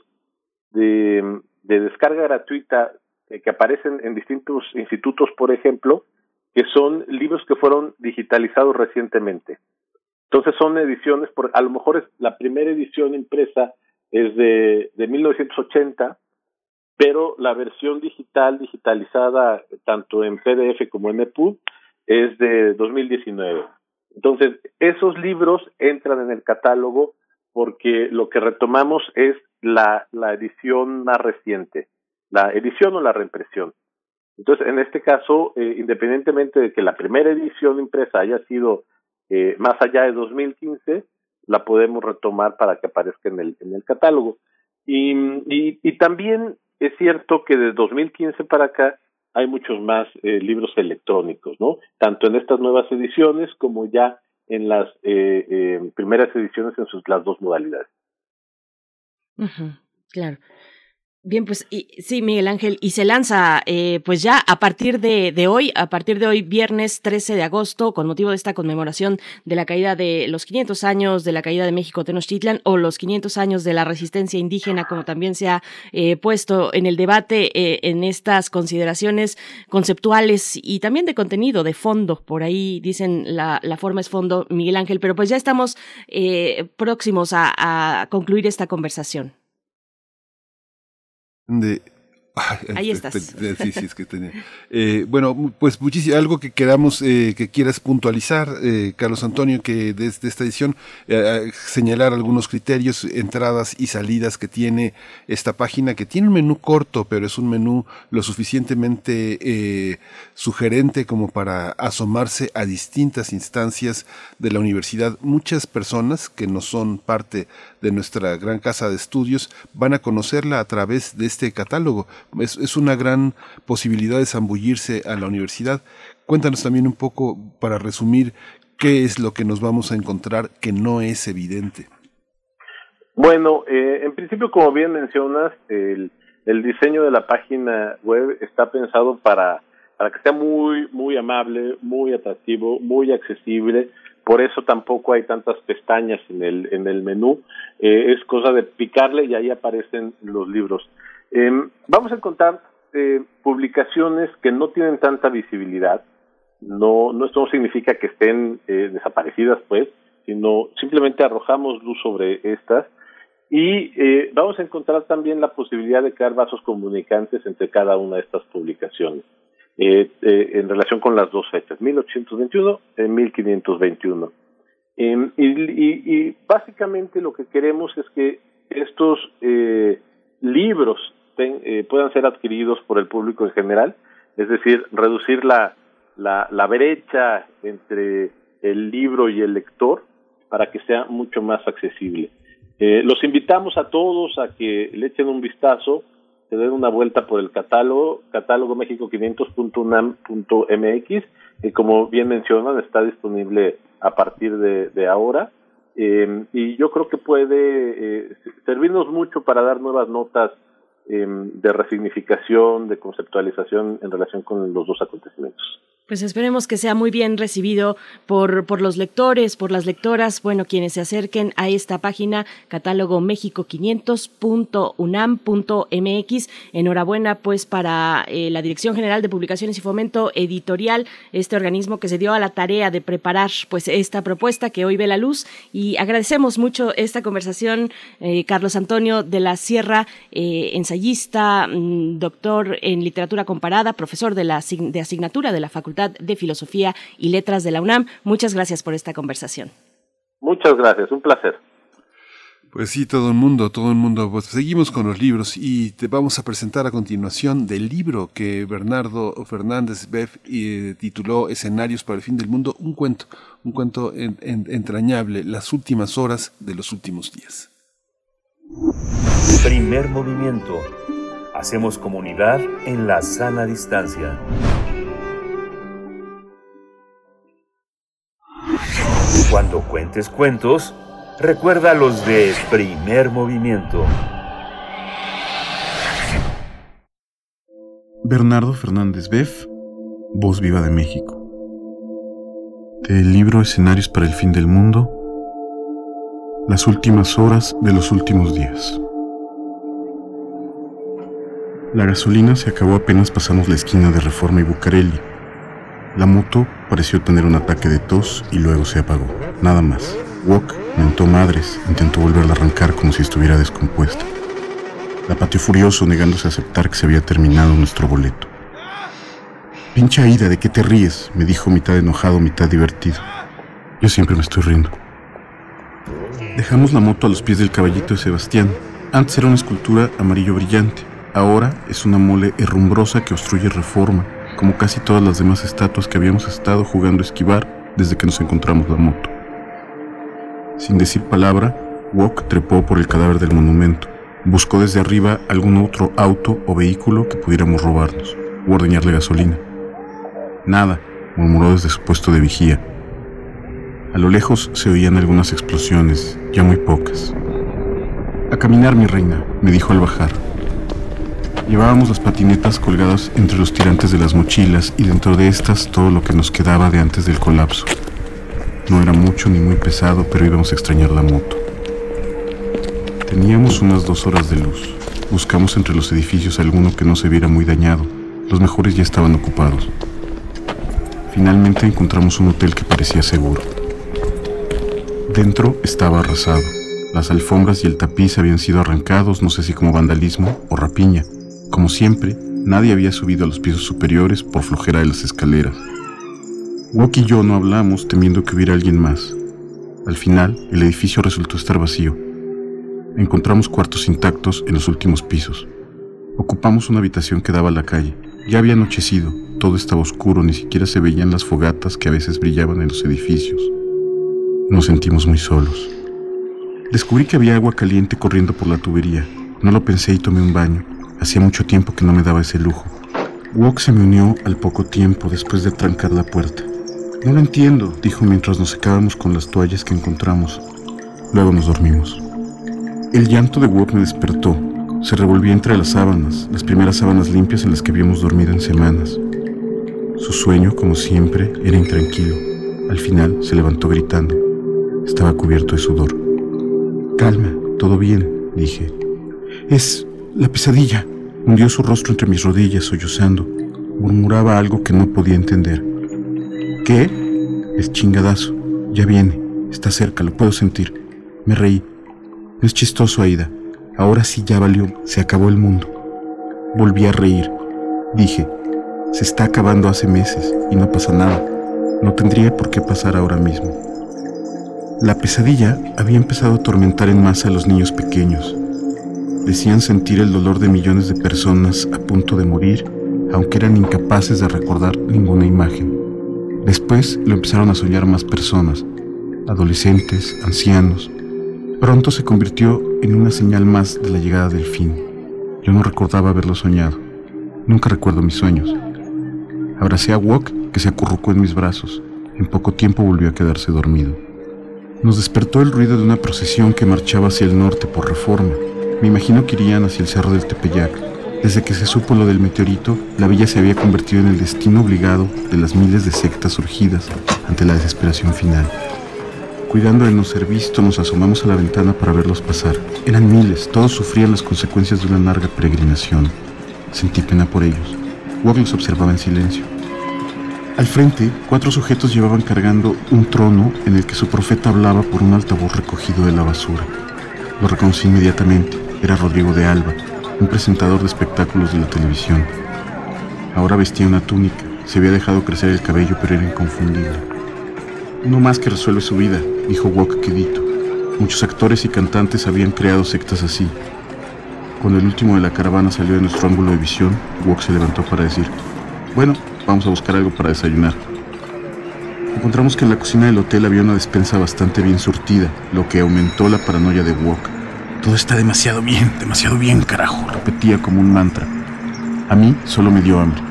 de descarga gratuita eh, que aparecen en distintos institutos, por ejemplo, que son libros que fueron digitalizados recientemente. Entonces son ediciones, por, a lo mejor es la primera edición impresa es de, de 1980, pero la versión digital, digitalizada tanto en PDF como en EPUB, es de 2019. Entonces, esos libros entran en el catálogo porque lo que retomamos es la, la edición más reciente, la edición o la reimpresión. Entonces, en este caso, eh, independientemente de que la primera edición impresa haya sido eh, más allá de 2015, la podemos retomar para que aparezca en el, en el catálogo. Y, también es cierto que de 2015 para acá hay muchos más eh, libros electrónicos, ¿no? Tanto en estas nuevas ediciones como ya en las eh, eh, primeras ediciones en sus las dos modalidades. claro. Bien, pues sí, Miguel Ángel, y se lanza eh, pues ya a partir de, de, hoy, a partir de hoy, viernes 13 de agosto, con motivo de esta conmemoración de la caída de los 500 años de la caída de México Tenochtitlan o los 500 años de la resistencia indígena, como también se ha eh, puesto en el debate eh, en estas consideraciones conceptuales y también de contenido, de fondo. Por ahí dicen la, la forma es fondo, Miguel Ángel, pero pues ya estamos eh, próximos a, a concluir esta conversación de Ahí estás. Sí, sí, es que tenía. Eh, bueno, pues muchísimo, algo que queramos, eh, que quieras puntualizar, eh, Carlos Antonio, que desde esta edición eh, señalar algunos criterios, entradas y salidas que tiene esta página, que tiene un menú corto, pero es un menú lo suficientemente eh, sugerente como para asomarse a distintas instancias de la universidad. Muchas personas que no son parte de nuestra gran casa de estudios van a conocerla a través de este catálogo es, es una gran posibilidad de zambullirse a la universidad. Cuéntanos también un poco, para resumir, qué es lo que nos vamos a encontrar que no es evidente. Bueno, eh, en principio, como bien mencionas, el, el diseño de la página web está pensado para, para que sea muy, muy amable, muy atractivo, muy accesible. Por eso tampoco hay tantas pestañas en el, en el menú. Eh, es cosa de picarle y ahí aparecen los libros. Eh, vamos a encontrar eh, publicaciones que no tienen tanta visibilidad. No, no esto no significa que estén eh, desaparecidas, pues, sino simplemente arrojamos luz sobre estas. Y vamos a encontrar también la posibilidad de crear vasos comunicantes entre cada una de estas publicaciones eh, eh, en relación con las dos fechas, 1821 y 1521. Eh, y, y, y básicamente lo que queremos es que estos eh, libros eh, puedan ser adquiridos por el público en general, es decir, reducir la, la, la brecha entre el libro y el lector para que sea mucho más accesible. Eh, los invitamos a todos a que le echen un vistazo, se den una vuelta por el catálogo, catálogo México 500.unam.mx, que como bien mencionan está disponible a partir de, ahora. Eh, y yo creo que puede eh, servirnos mucho para dar nuevas notas eh, de resignificación, de conceptualización en relación con los dos acontecimientos. Pues esperemos que sea muy bien recibido por, por los lectores, por las lectoras, bueno, quienes se acerquen a esta página, catálogo méxico500.unam.mx. Enhorabuena, pues, para eh, la Dirección General de Publicaciones y Fomento Editorial, este organismo que se dio a la tarea de preparar, pues, esta propuesta que hoy ve la luz. Y agradecemos mucho esta conversación, eh, Carlos Antonio de la Sierra, eh, ensayista, mm, doctor en literatura comparada, profesor de la de asignatura de la Facultad de Filosofía y Letras de la UNAM. Muchas gracias por esta conversación. Muchas gracias, un placer. Pues sí, todo el mundo, todo el mundo. Pues seguimos con los libros y te vamos a presentar a continuación del libro que Bernardo Fernández Beff eh, tituló Escenarios para el fin del mundo, un cuento, un cuento entrañable, las últimas horas de los últimos días. Primer movimiento. Hacemos comunidad en la sana distancia. Cuando cuentes cuentos, Recuerda los de primer movimiento. Bernardo Fernández Beff, Voz Viva de México. Del libro Escenarios para el Fin del Mundo, Las últimas horas de los últimos días. La gasolina se acabó apenas pasamos la esquina de Reforma y Bucareli. La moto pareció tener un ataque de tos y luego se apagó. Nada más. Wok mentó madres, intentó volverla a arrancar como si estuviera descompuesta. La pateó furioso, negándose a aceptar que se había terminado nuestro boleto. Pincha Aida, ¿de qué te ríes? me dijo mitad enojado, mitad divertido. Yo siempre me estoy riendo. Dejamos la moto a los pies del caballito de Sebastián. Antes era una escultura amarillo brillante. Ahora es una mole herrumbrosa que obstruye reforma, como casi todas las demás estatuas que habíamos estado jugando a esquivar desde que nos encontramos la moto. Sin decir palabra, Wok trepó por el cadáver del monumento. Buscó desde arriba algún otro auto o vehículo que pudiéramos robarnos o ordeñarle gasolina. Nada, murmuró desde su puesto de vigía. A lo lejos se oían algunas explosiones, ya muy pocas. A caminar, mi reina, me dijo al bajar. Llevábamos las patinetas colgadas entre los tirantes de las mochilas y dentro de estas todo lo que nos quedaba de antes del colapso. No era mucho ni muy pesado, pero íbamos a extrañar la moto. Teníamos unas dos horas de luz. Buscamos entre los edificios alguno que no se viera muy dañado. Los mejores ya estaban ocupados. Finalmente encontramos un hotel que parecía seguro. Dentro estaba arrasado. Las alfombras y el tapiz habían sido arrancados, no sé si como vandalismo o rapiña. Como siempre, nadie había subido a los pisos superiores por flojera de las escaleras. Wok y yo no hablamos temiendo que hubiera alguien más. Al final, el edificio resultó estar vacío. Encontramos cuartos intactos en los últimos pisos. Ocupamos una habitación que daba a la calle. Ya había anochecido, todo estaba oscuro, ni siquiera se veían las fogatas que a veces brillaban en los edificios. Nos sentimos muy solos. Descubrí que había agua caliente corriendo por la tubería. No lo pensé y tomé un baño. Hacía mucho tiempo que no me daba ese lujo. Wok se me unió al poco tiempo después de trancar la puerta. No lo entiendo, dijo mientras nos secábamos con las toallas que encontramos. Luego nos dormimos. El llanto de Wok me despertó. Se revolvía entre las sábanas, las primeras sábanas limpias en las que habíamos dormido en semanas. Su sueño, como siempre, era intranquilo. Al final se levantó gritando. Estaba cubierto de sudor. Calma, todo bien, dije. Es la pesadilla. Hundió su rostro entre mis rodillas, sollozando. Murmuraba algo que no podía entender. ¿Qué? Es chingadazo. Ya viene. Está cerca, lo puedo sentir. Me reí. Es chistoso, Aida. Ahora sí ya valió. Se acabó el mundo. Volví a reír. Dije, se está acabando hace meses y no pasa nada. No tendría por qué pasar ahora mismo. La pesadilla había empezado a atormentar en masa a los niños pequeños. Decían sentir el dolor de millones de personas a punto de morir, aunque eran incapaces de recordar ninguna imagen. Después lo empezaron a soñar más personas, adolescentes, ancianos. Pronto se convirtió en una señal más de la llegada del fin. Yo no recordaba haberlo soñado. Nunca recuerdo mis sueños. Abracé a Wok, que se acurrucó en mis brazos. En poco tiempo volvió a quedarse dormido. Nos despertó el ruido de una procesión que marchaba hacia el norte por reforma. Me imagino que irían hacia el cerro del Tepeyac. Desde que se supo lo del meteorito, la villa se había convertido en el destino obligado de las miles de sectas surgidas ante la desesperación final. Cuidando de no ser visto, nos asomamos a la ventana para verlos pasar. Eran miles, todos sufrían las consecuencias de una larga peregrinación. Sentí pena por ellos. Wog los observaba en silencio. Al frente, cuatro sujetos llevaban cargando un trono en el que su profeta hablaba por un altavoz recogido de la basura. Lo reconocí inmediatamente. Era Rodrigo de Alba, un presentador de espectáculos de la televisión. Ahora vestía una túnica, se había dejado crecer el cabello, pero era inconfundible. Uno más que resuelve su vida, dijo Wok quedito. Muchos actores y cantantes habían creado sectas así. Cuando el último de la caravana salió de nuestro ángulo de visión, Wok se levantó para decir, bueno, vamos a buscar algo para desayunar. Encontramos que en la cocina del hotel había una despensa bastante bien surtida, lo que aumentó la paranoia de Wok. Todo está demasiado bien, demasiado bien, carajo, repetía como un mantra. A mí solo me dio hambre.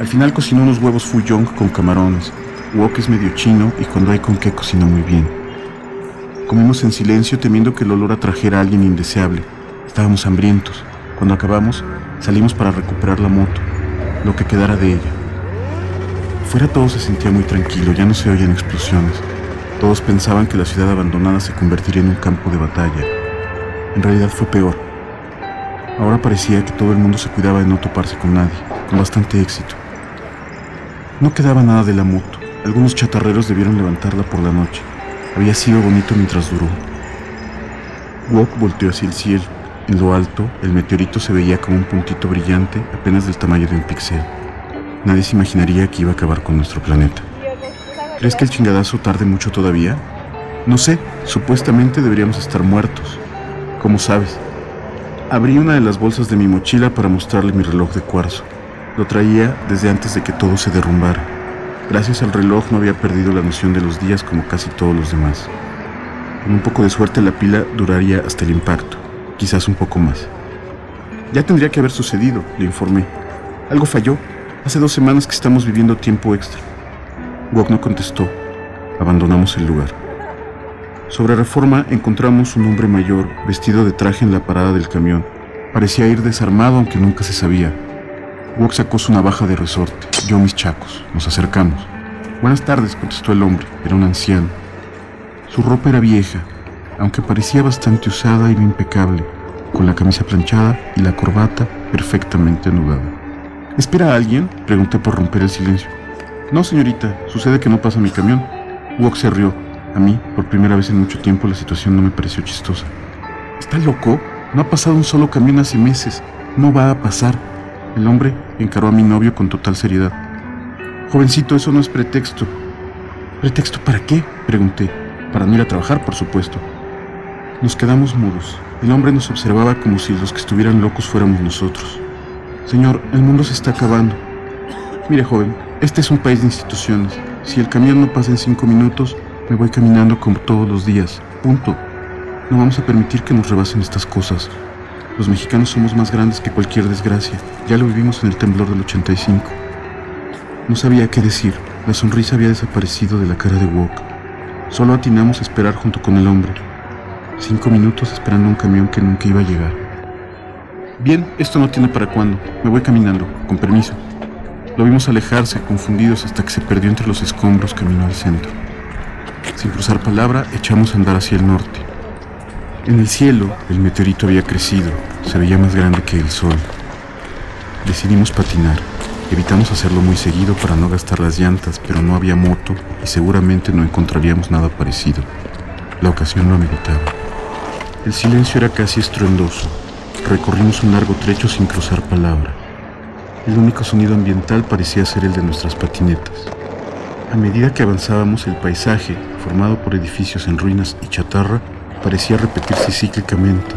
Al final cocinó unos huevos fuyong con camarones. Wok es medio chino y cuando hay con qué cocina muy bien. Comimos en silencio temiendo que el olor atrajera a alguien indeseable. Estábamos hambrientos. Cuando acabamos, salimos para recuperar la moto, lo que quedara de ella. Fuera todo se sentía muy tranquilo, ya no se oían explosiones. Todos pensaban que la ciudad abandonada se convertiría en un campo de batalla. En realidad fue peor. Ahora parecía que todo el mundo se cuidaba de no toparse con nadie, con bastante éxito. No quedaba nada de la moto. Algunos chatarreros debieron levantarla por la noche. Había sido bonito mientras duró. Wok volteó hacia el cielo. En lo alto, el meteorito se veía como un puntito brillante, apenas del tamaño de un píxel. Nadie se imaginaría que iba a acabar con nuestro planeta. ¿Crees que el chingadazo tarde mucho todavía? No sé, supuestamente deberíamos estar muertos. ¿Cómo sabes? Abrí una de las bolsas de mi mochila para mostrarle mi reloj de cuarzo. Lo traía desde antes de que todo se derrumbara. Gracias al reloj no había perdido la noción de los días como casi todos los demás. Con un poco de suerte la pila duraría hasta el impacto, quizás un poco más. Ya tendría que haber sucedido, le informé. Algo falló. Hace dos semanas que estamos viviendo tiempo extra. Wok no contestó. Abandonamos el lugar. Sobre reforma encontramos un hombre mayor vestido de traje en la parada del camión. Parecía ir desarmado aunque nunca se sabía. Wok sacó su navaja de resorte, yo mis chacos. Nos acercamos. Buenas tardes, contestó el hombre. Era un anciano. Su ropa era vieja, aunque parecía bastante usada y impecable, con la camisa planchada y la corbata perfectamente anudada. ¿Espera a alguien? Pregunté por romper el silencio. No, señorita, sucede que no pasa mi camión. Wok se rió. A mí, por primera vez en mucho tiempo, la situación no me pareció chistosa. ¿Está loco? No ha pasado un solo camión hace meses. No va a pasar. El hombre encaró a mi novio con total seriedad. Jovencito, eso no es pretexto. ¿Pretexto para qué? Pregunté. Para no ir a trabajar, por supuesto. Nos quedamos mudos. El hombre nos observaba como si los que estuvieran locos fuéramos nosotros. Señor, el mundo se está acabando. Mire, joven, este es un país de instituciones. Si el camión no pasa en cinco minutos, me voy caminando como todos los días. Punto. No vamos a permitir que nos rebasen estas cosas. Los mexicanos somos más grandes que cualquier desgracia. Ya lo vivimos en el temblor del 85. No sabía qué decir. La sonrisa había desaparecido de la cara de Wok. Solo atinamos a esperar junto con el hombre. Cinco minutos esperando un camión que nunca iba a llegar. Bien, esto no tiene para cuándo. Me voy caminando, con permiso. Lo vimos alejarse, confundidos, hasta que se perdió entre los escombros camino al centro. Sin cruzar palabra, echamos a andar hacia el norte. En el cielo, el meteorito había crecido, se veía más grande que el sol. Decidimos patinar. Evitamos hacerlo muy seguido para no gastar las llantas, pero no había moto y seguramente no encontraríamos nada parecido. La ocasión lo ameritaba. El silencio era casi estruendoso. Recorrimos un largo trecho sin cruzar palabra. El único sonido ambiental parecía ser el de nuestras patinetas. A medida que avanzábamos, el paisaje, formado por edificios en ruinas y chatarra, parecía repetirse cíclicamente,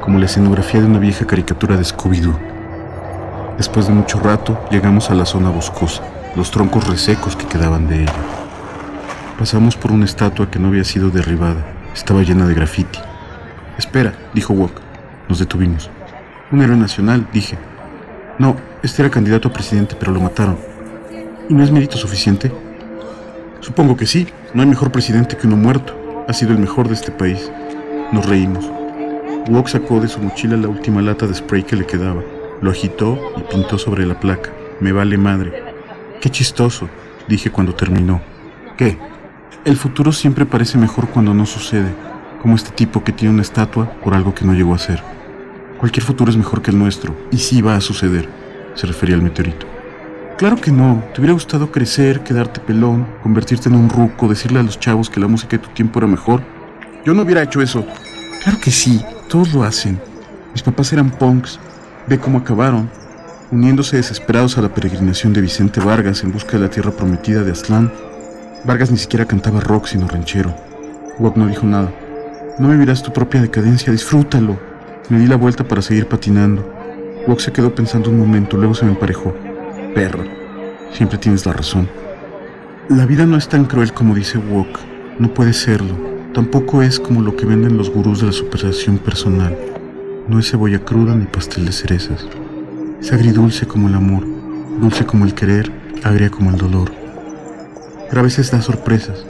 como la escenografía de una vieja caricatura de Scooby-Doo. Después de mucho rato, llegamos a la zona boscosa, los troncos resecos que quedaban de ella. Pasamos por una estatua que no había sido derribada, estaba llena de grafiti. Espera, dijo Wok. Nos detuvimos. Un héroe nacional, dije. No, este era candidato a presidente, pero lo mataron. ¿Y no es mérito suficiente? Supongo que sí. No hay mejor presidente que uno muerto. Ha sido el mejor de este país. Nos reímos. Wok sacó de su mochila la última lata de spray que le quedaba. Lo agitó y pintó sobre la placa. Me vale madre. Qué chistoso, dije cuando terminó. ¿Qué? El futuro siempre parece mejor cuando no sucede, como este tipo que tiene una estatua por algo que no llegó a ser. Cualquier futuro es mejor que el nuestro, y sí va a suceder, se refería al meteorito. Claro que no, te hubiera gustado crecer, quedarte pelón, convertirte en un ruco, decirle a los chavos que la música de tu tiempo era mejor. Yo no hubiera hecho eso. Claro que sí, todos lo hacen. Mis papás eran punks, ve cómo acabaron, uniéndose desesperados a la peregrinación de Vicente Vargas en busca de la tierra prometida de Aztlán Vargas ni siquiera cantaba rock sino ranchero. Wok no dijo nada. No vivirás tu propia decadencia, disfrútalo. Me di la vuelta para seguir patinando. Wok se quedó pensando un momento, luego se me emparejó. Perro, siempre tienes la razón. La vida no es tan cruel como dice Wok. No puede serlo. Tampoco es como lo que venden los gurús de la superación personal. No es cebolla cruda ni pastel de cerezas. Es agridulce como el amor, dulce como el querer, agria como el dolor. Pero a veces da sorpresas.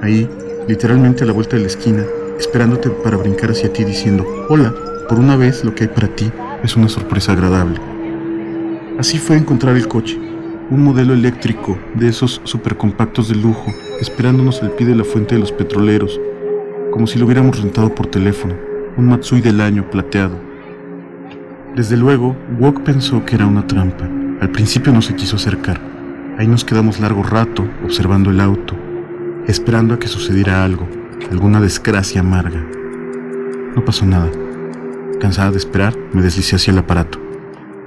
Ahí, literalmente a la vuelta de la esquina, esperándote para brincar hacia ti diciendo, hola, por una vez lo que hay para ti es una sorpresa agradable. Así fue encontrar el coche, un modelo eléctrico de esos supercompactos de lujo, esperándonos al pie de la fuente de los petroleros, como si lo hubiéramos rentado por teléfono, un Matsui del año plateado. Desde luego, Wok pensó que era una trampa. Al principio no se quiso acercar. Ahí nos quedamos largo rato observando el auto, esperando a que sucediera algo, alguna desgracia amarga. No pasó nada. Cansada de esperar, me deslicé hacia el aparato.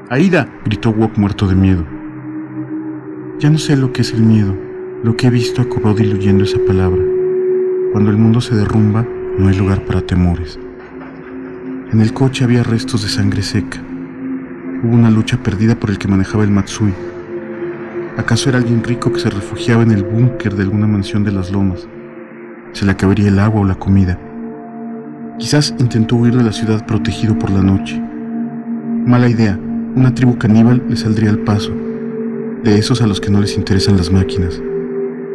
¡Aida! gritó Wok muerto de miedo. Ya no sé lo que es el miedo, lo que he visto a diluyendo esa palabra. Cuando el mundo se derrumba, no hay lugar para temores. En el coche había restos de sangre seca. Hubo una lucha perdida por el que manejaba el Matsui. ¿Acaso era alguien rico que se refugiaba en el búnker de alguna mansión de las lomas? Se le acabaría el agua o la comida. Quizás intentó huir de la ciudad protegido por la noche. Mala idea, una tribu caníbal le saldría al paso, de esos a los que no les interesan las máquinas.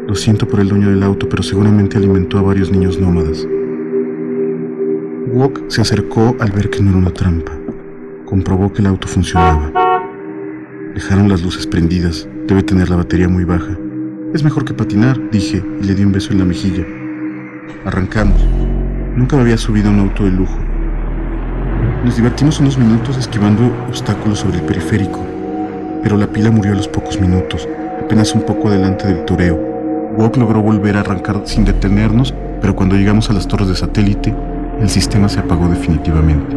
Lo siento por el dueño del auto, pero seguramente alimentó a varios niños nómadas. Wok se acercó al ver que no era una trampa. Comprobó que el auto funcionaba. Dejaron las luces prendidas. Debe tener la batería muy baja. Es mejor que patinar, dije y le di un beso en la mejilla. Arrancamos. Nunca había subido un auto de lujo. Nos divertimos unos minutos esquivando obstáculos sobre el periférico, pero la pila murió a los pocos minutos, apenas un poco adelante del toreo. Wok logró volver a arrancar sin detenernos, pero cuando llegamos a las torres de satélite, el sistema se apagó definitivamente.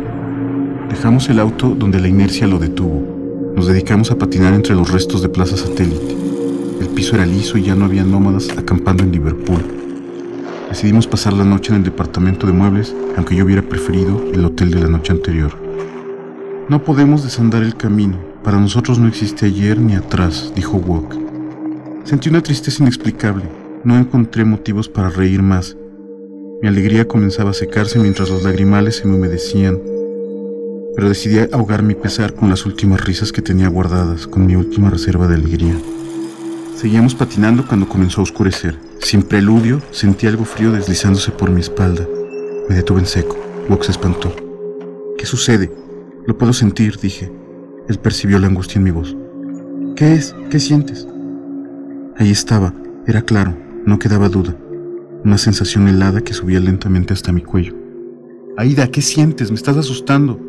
Dejamos el auto donde la inercia lo detuvo. Nos dedicamos a patinar entre los restos de Plaza Satélite. El piso era liso y ya no había nómadas acampando en Liverpool. Decidimos pasar la noche en el departamento de muebles, aunque yo hubiera preferido el hotel de la noche anterior. No podemos desandar el camino. Para nosotros no existe ayer ni atrás, dijo Wok. Sentí una tristeza inexplicable. No encontré motivos para reír más. Mi alegría comenzaba a secarse mientras los lagrimales se me humedecían, pero decidí ahogar mi pesar con las últimas risas que tenía guardadas, con mi última reserva de alegría. Seguíamos patinando cuando comenzó a oscurecer. Sin preludio, sentí algo frío deslizándose por mi espalda. Me detuve en seco. Wok se espantó. ¿Qué sucede? Lo puedo sentir, dije. Él percibió la angustia en mi voz. ¿Qué es? ¿Qué sientes? Ahí estaba, era claro, no quedaba duda. Una sensación helada que subía lentamente hasta mi cuello. Aida, ¿qué sientes? Me estás asustando.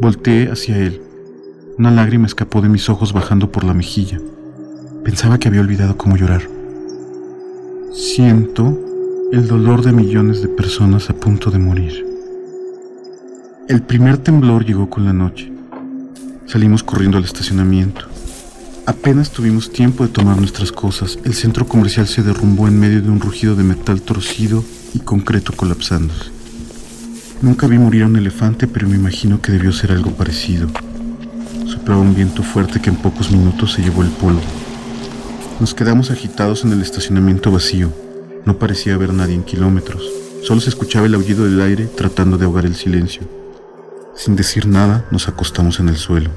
Volteé hacia él. Una lágrima escapó de mis ojos bajando por la mejilla. Pensaba que había olvidado cómo llorar. Siento el dolor de millones de personas a punto de morir. El primer temblor llegó con la noche. Salimos corriendo al estacionamiento. Apenas tuvimos tiempo de tomar nuestras cosas, el centro comercial se derrumbó en medio de un rugido de metal torcido y concreto colapsándose. Nunca vi morir a un elefante, pero me imagino que debió ser algo parecido. Soplaba un viento fuerte que en pocos minutos se llevó el polvo. Nos quedamos agitados en el estacionamiento vacío. No parecía haber nadie en kilómetros. Solo se escuchaba el aullido del aire tratando de ahogar el silencio. Sin decir nada, nos acostamos en el suelo.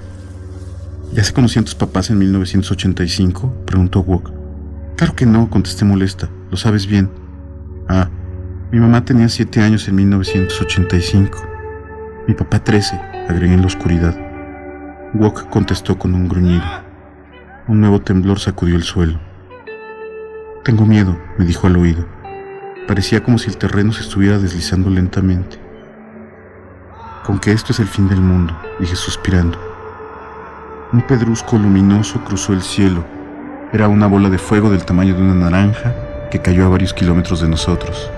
¿Ya se conocían tus papás en 1985? preguntó Wok. Claro que no, contesté molesta. Lo sabes bien. Ah, mi mamá tenía siete años en 1985. Mi papá trece, agregué en la oscuridad. Wok contestó con un gruñido. Un nuevo temblor sacudió el suelo. Tengo miedo, me dijo al oído. Parecía como si el terreno se estuviera deslizando lentamente. Con que esto es el fin del mundo, dije suspirando. Un pedrusco luminoso cruzó el cielo. Era una bola de fuego del tamaño de una naranja que cayó a varios kilómetros de nosotros.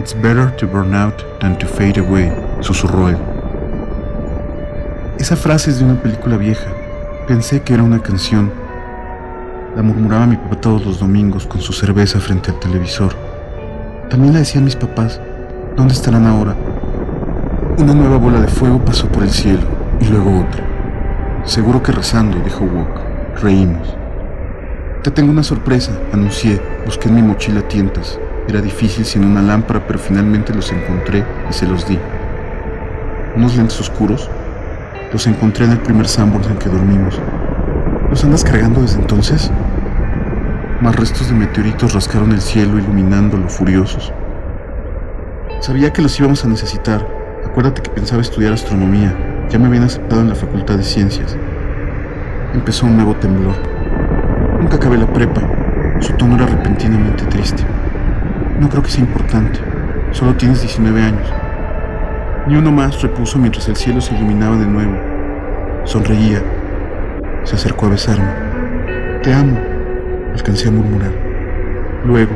It's better to burn out than to fade away, susurró él. Esa frase es de una película vieja, Pensé que era una canción. La murmuraba mi papá todos los domingos con su cerveza frente al televisor. También la decían mis papás. ¿Dónde estarán ahora? Una nueva bola de fuego pasó por el cielo y luego otra. Seguro que rezando, dijo Wok. Reímos. Te tengo una sorpresa, anuncié. Busqué en mi mochila tientas. Era difícil sin una lámpara, pero finalmente los encontré y se los di. Unos lentes oscuros. Los encontré en el primer Sanborns en que dormimos. ¿Los andas cargando desde entonces? Más restos de meteoritos rascaron el cielo iluminándolo furiosos. Sabía que los íbamos a necesitar. Acuérdate que pensaba estudiar astronomía. Ya me habían aceptado en la Facultad de Ciencias. Empezó un nuevo temblor. Nunca acabé la prepa. Su tono era repentinamente triste. No creo que sea importante. Solo tienes 19 años. Ni uno más, repuso mientras el cielo se iluminaba de nuevo. Sonreía. Se acercó a besarme. Te amo, alcancé a murmurar. Luego,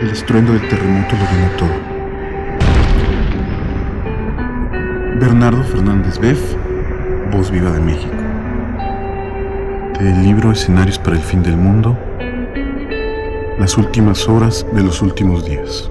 el estruendo del terremoto lo llenó todo. Bernardo Fernández Beff, Voz Viva de México. Del libro Escenarios para el Fin del Mundo, las últimas horas de los últimos días.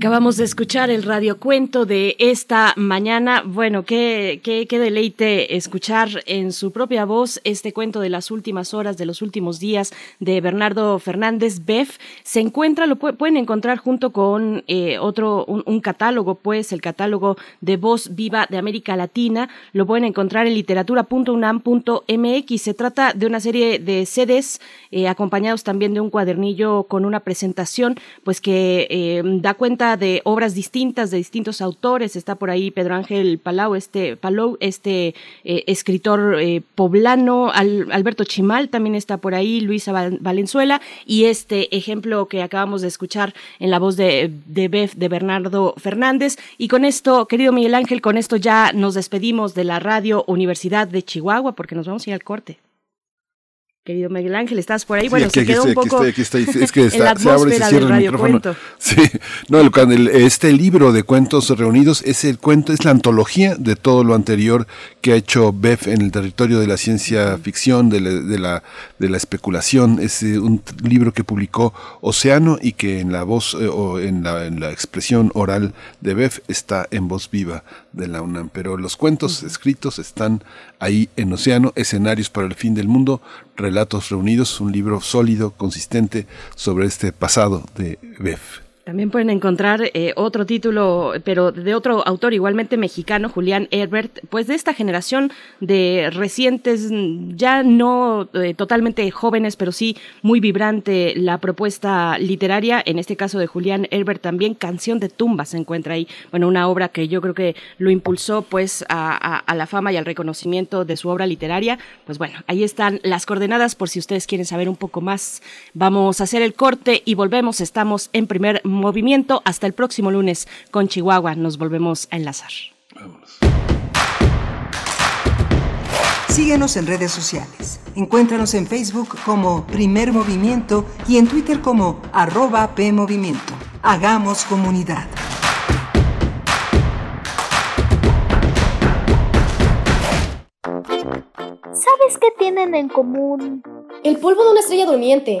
Acabamos de escuchar el radiocuento de esta mañana. Bueno, qué, qué, qué, deleite escuchar en su propia voz este cuento de las últimas horas, de los últimos días de Bernardo Fernández Beff. Se encuentra, lo pueden encontrar junto con eh, otro, un, catálogo, pues, el catálogo de Voz Viva de América Latina. Lo pueden encontrar en literatura.unam.mx. Se trata de una serie de CDs eh, acompañados también de un cuadernillo con una presentación, pues, que eh, da cuenta de obras distintas de distintos autores. Está por ahí Pedro Ángel Palau, este, Palau, este eh, escritor eh, poblano, Al, Alberto Chimal también está por ahí, Luisa Valenzuela, y este ejemplo que acabamos de escuchar en la voz de, de Bef, de Bernardo Fernández. Y con esto, querido Miguel Ángel, con esto ya nos despedimos de la Radio Universidad de Chihuahua, porque nos vamos a ir al corte. Querido Miguel Ángel, ¿estás por ahí? Bueno, aquí, se quedó aquí un poco aquí estoy, aquí estoy. Es que está, en la se abre y se cierra el micrófono. Sí, no, el, este libro de cuentos reunidos es el cuento, es la antología de todo lo anterior que ha hecho Beff en el territorio de la ciencia ficción, de la, de la, de la especulación. Es eh, un libro que publicó Océano y que en la voz eh, o en la, en la expresión oral de Beff está en voz viva de la UNAM. Pero los cuentos escritos están ahí en Océano, escenarios para el fin del mundo, relatos reunidos, un libro sólido, consistente sobre este pasado de Beff. También pueden encontrar eh, otro título, pero de otro autor igualmente mexicano, Julián Herbert, pues de esta generación de recientes, ya no eh, totalmente jóvenes, pero sí muy vibrante la propuesta literaria, en este caso de Julián Herbert también, Canción de Tumba se encuentra ahí, bueno, una obra que yo creo que lo impulsó pues a, a- a la fama y al reconocimiento de su obra literaria, pues bueno, ahí están las coordenadas por si ustedes quieren saber un poco más. Vamos a hacer el corte y volvemos, estamos en primer movimiento hasta el próximo lunes con Chihuahua, nos volvemos a enlazar. Síguenos en redes sociales. Encuéntranos en Facebook como Primer Movimiento y en Twitter como arroba PMovimiento. Hagamos comunidad. ¿Sabes qué tienen en común? El polvo de una estrella durmiente,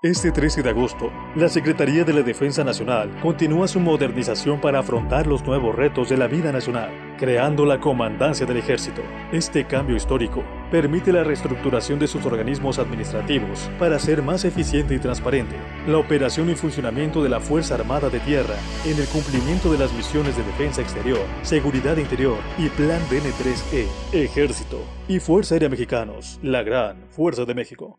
Este 13 de agosto, la Secretaría de la Defensa Nacional continúa su modernización para afrontar los nuevos retos de la vida nacional, creando la Comandancia del Ejército. Este cambio histórico permite la reestructuración de sus organismos administrativos para ser más eficiente y transparente, la operación y funcionamiento de la Fuerza Armada de Tierra en el cumplimiento de las misiones de defensa exterior, seguridad interior y Plan DN3E, Ejército y Fuerza Aérea Mexicanos, la gran Fuerza de México.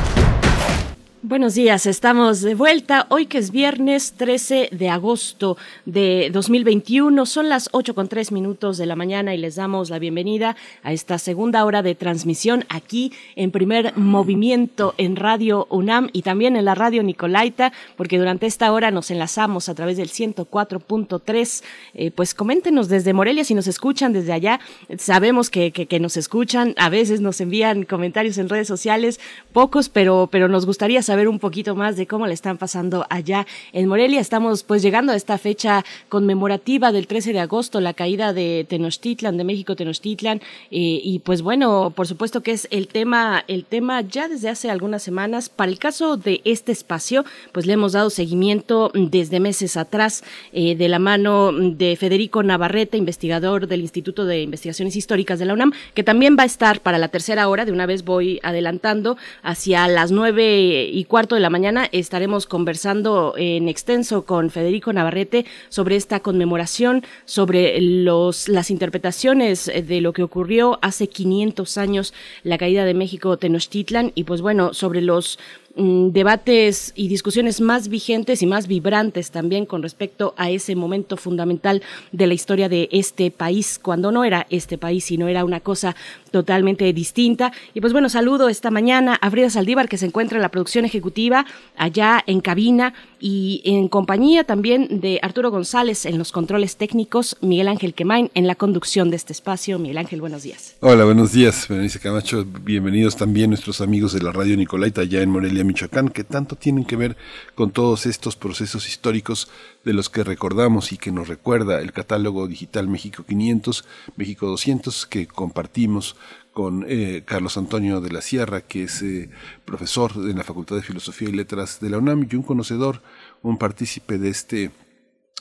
Buenos días, estamos de vuelta. Hoy que es viernes 13 de agosto de 2021, son las 8 con 3 minutos de la mañana y les damos la bienvenida a esta segunda hora de transmisión aquí en primer movimiento en Radio UNAM y también en la radio Nicolaita, porque durante esta hora nos enlazamos a través del 104.3. Eh, pues coméntenos desde Morelia si nos escuchan desde allá. Sabemos que, que, que nos escuchan, a veces nos envían comentarios en redes sociales, pocos, pero, pero nos gustaría saber un poquito más de cómo le están pasando allá en Morelia. Estamos pues llegando a esta fecha conmemorativa del 13 de agosto, la caída de Tenochtitlan, de México Tenochtitlan, eh, y pues bueno, por supuesto que es el tema, el tema ya desde hace algunas semanas. Para el caso de este espacio, pues le hemos dado seguimiento desde meses atrás eh, de la mano de Federico Navarrete, investigador del Instituto de Investigaciones Históricas de la UNAM, que también va a estar para la tercera hora. De una vez voy adelantando hacia las nueve y cuarto de la mañana estaremos conversando en extenso con Federico Navarrete sobre esta conmemoración, sobre los, las interpretaciones de lo que ocurrió hace 500 años, la caída de México Tenochtitlan, y pues bueno, sobre los mm, debates y discusiones más vigentes y más vibrantes también con respecto a ese momento fundamental de la historia de este país, cuando no era este país, sino era una cosa totalmente distinta. Y pues bueno, saludo esta mañana a Frida Saldívar, que se encuentra en la producción ejecutiva, allá en cabina, y en compañía también de Arturo González en los controles técnicos, Miguel Ángel Quemain en la conducción de este espacio. Miguel Ángel, buenos días. Hola, buenos días, Berenice Camacho. Bienvenidos también nuestros amigos de la radio Nicolaita, allá en Morelia, Michoacán, que tanto tienen que ver con todos estos procesos históricos de los que recordamos y que nos recuerda el catálogo digital México 500, México 200, que compartimos con eh, Carlos Antonio de la Sierra, que es eh, profesor en la Facultad de Filosofía y Letras de la UNAM y un conocedor, un partícipe de este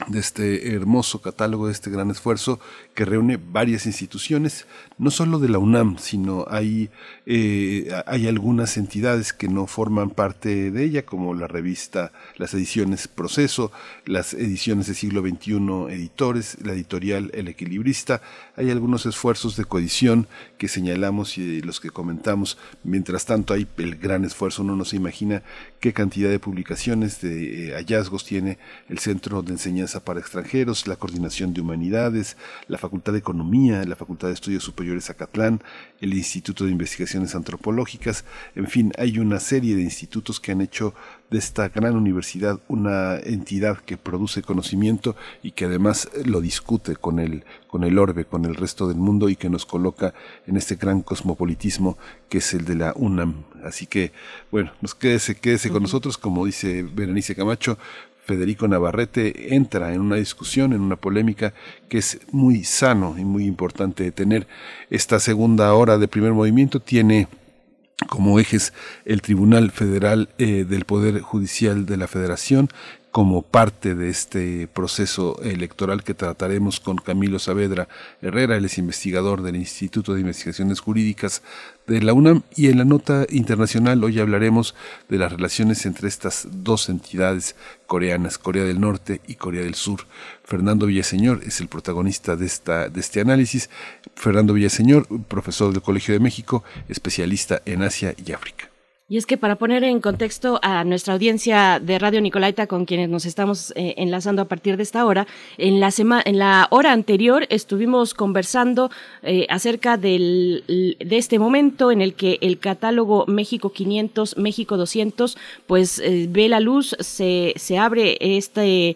de este hermoso catálogo, de este gran esfuerzo que reúne varias instituciones, no solo de la UNAM, sino hay, eh, hay algunas entidades que no forman parte de ella, como la revista, las ediciones Proceso, las ediciones de siglo XXI Editores, la editorial El Equilibrista, hay algunos esfuerzos de coedición que señalamos y los que comentamos, mientras tanto hay el gran esfuerzo, uno no se imagina qué cantidad de publicaciones, de eh, hallazgos tiene el Centro de Enseñanza para Extranjeros, la Coordinación de Humanidades, la Facultad de Economía, la Facultad de Estudios Superiores Acatlán, el Instituto de Investigaciones Antropológicas, en fin, hay una serie de institutos que han hecho de esta gran universidad una entidad que produce conocimiento y que además lo discute con el, con el orbe, con el resto del mundo y que nos coloca en este gran cosmopolitismo que es el de la UNAM. Así que, bueno, nos quédese, quédese con nosotros, como dice Berenice Camacho, Federico Navarrete entra en una discusión, en una polémica que es muy sano y muy importante de tener. Esta segunda hora de primer movimiento tiene como ejes el Tribunal Federal eh, del Poder Judicial de la Federación, como parte de este proceso electoral que trataremos con Camilo Saavedra Herrera, él es investigador del Instituto de Investigaciones Jurídicas de la UNAM y en la nota internacional hoy hablaremos de las relaciones entre estas dos entidades coreanas, Corea del Norte y Corea del Sur. Fernando Villaseñor es el protagonista de, esta, de este análisis. Fernando Villaseñor, profesor del Colegio de México, especialista en Asia y África. Y es que para poner en contexto a nuestra audiencia de Radio Nicolaita con quienes nos estamos eh, enlazando a partir de esta hora, en la, en la hora anterior estuvimos conversando eh, acerca del, de este momento en el que el catálogo México 500, México 200, pues eh, ve la luz, se, se abre este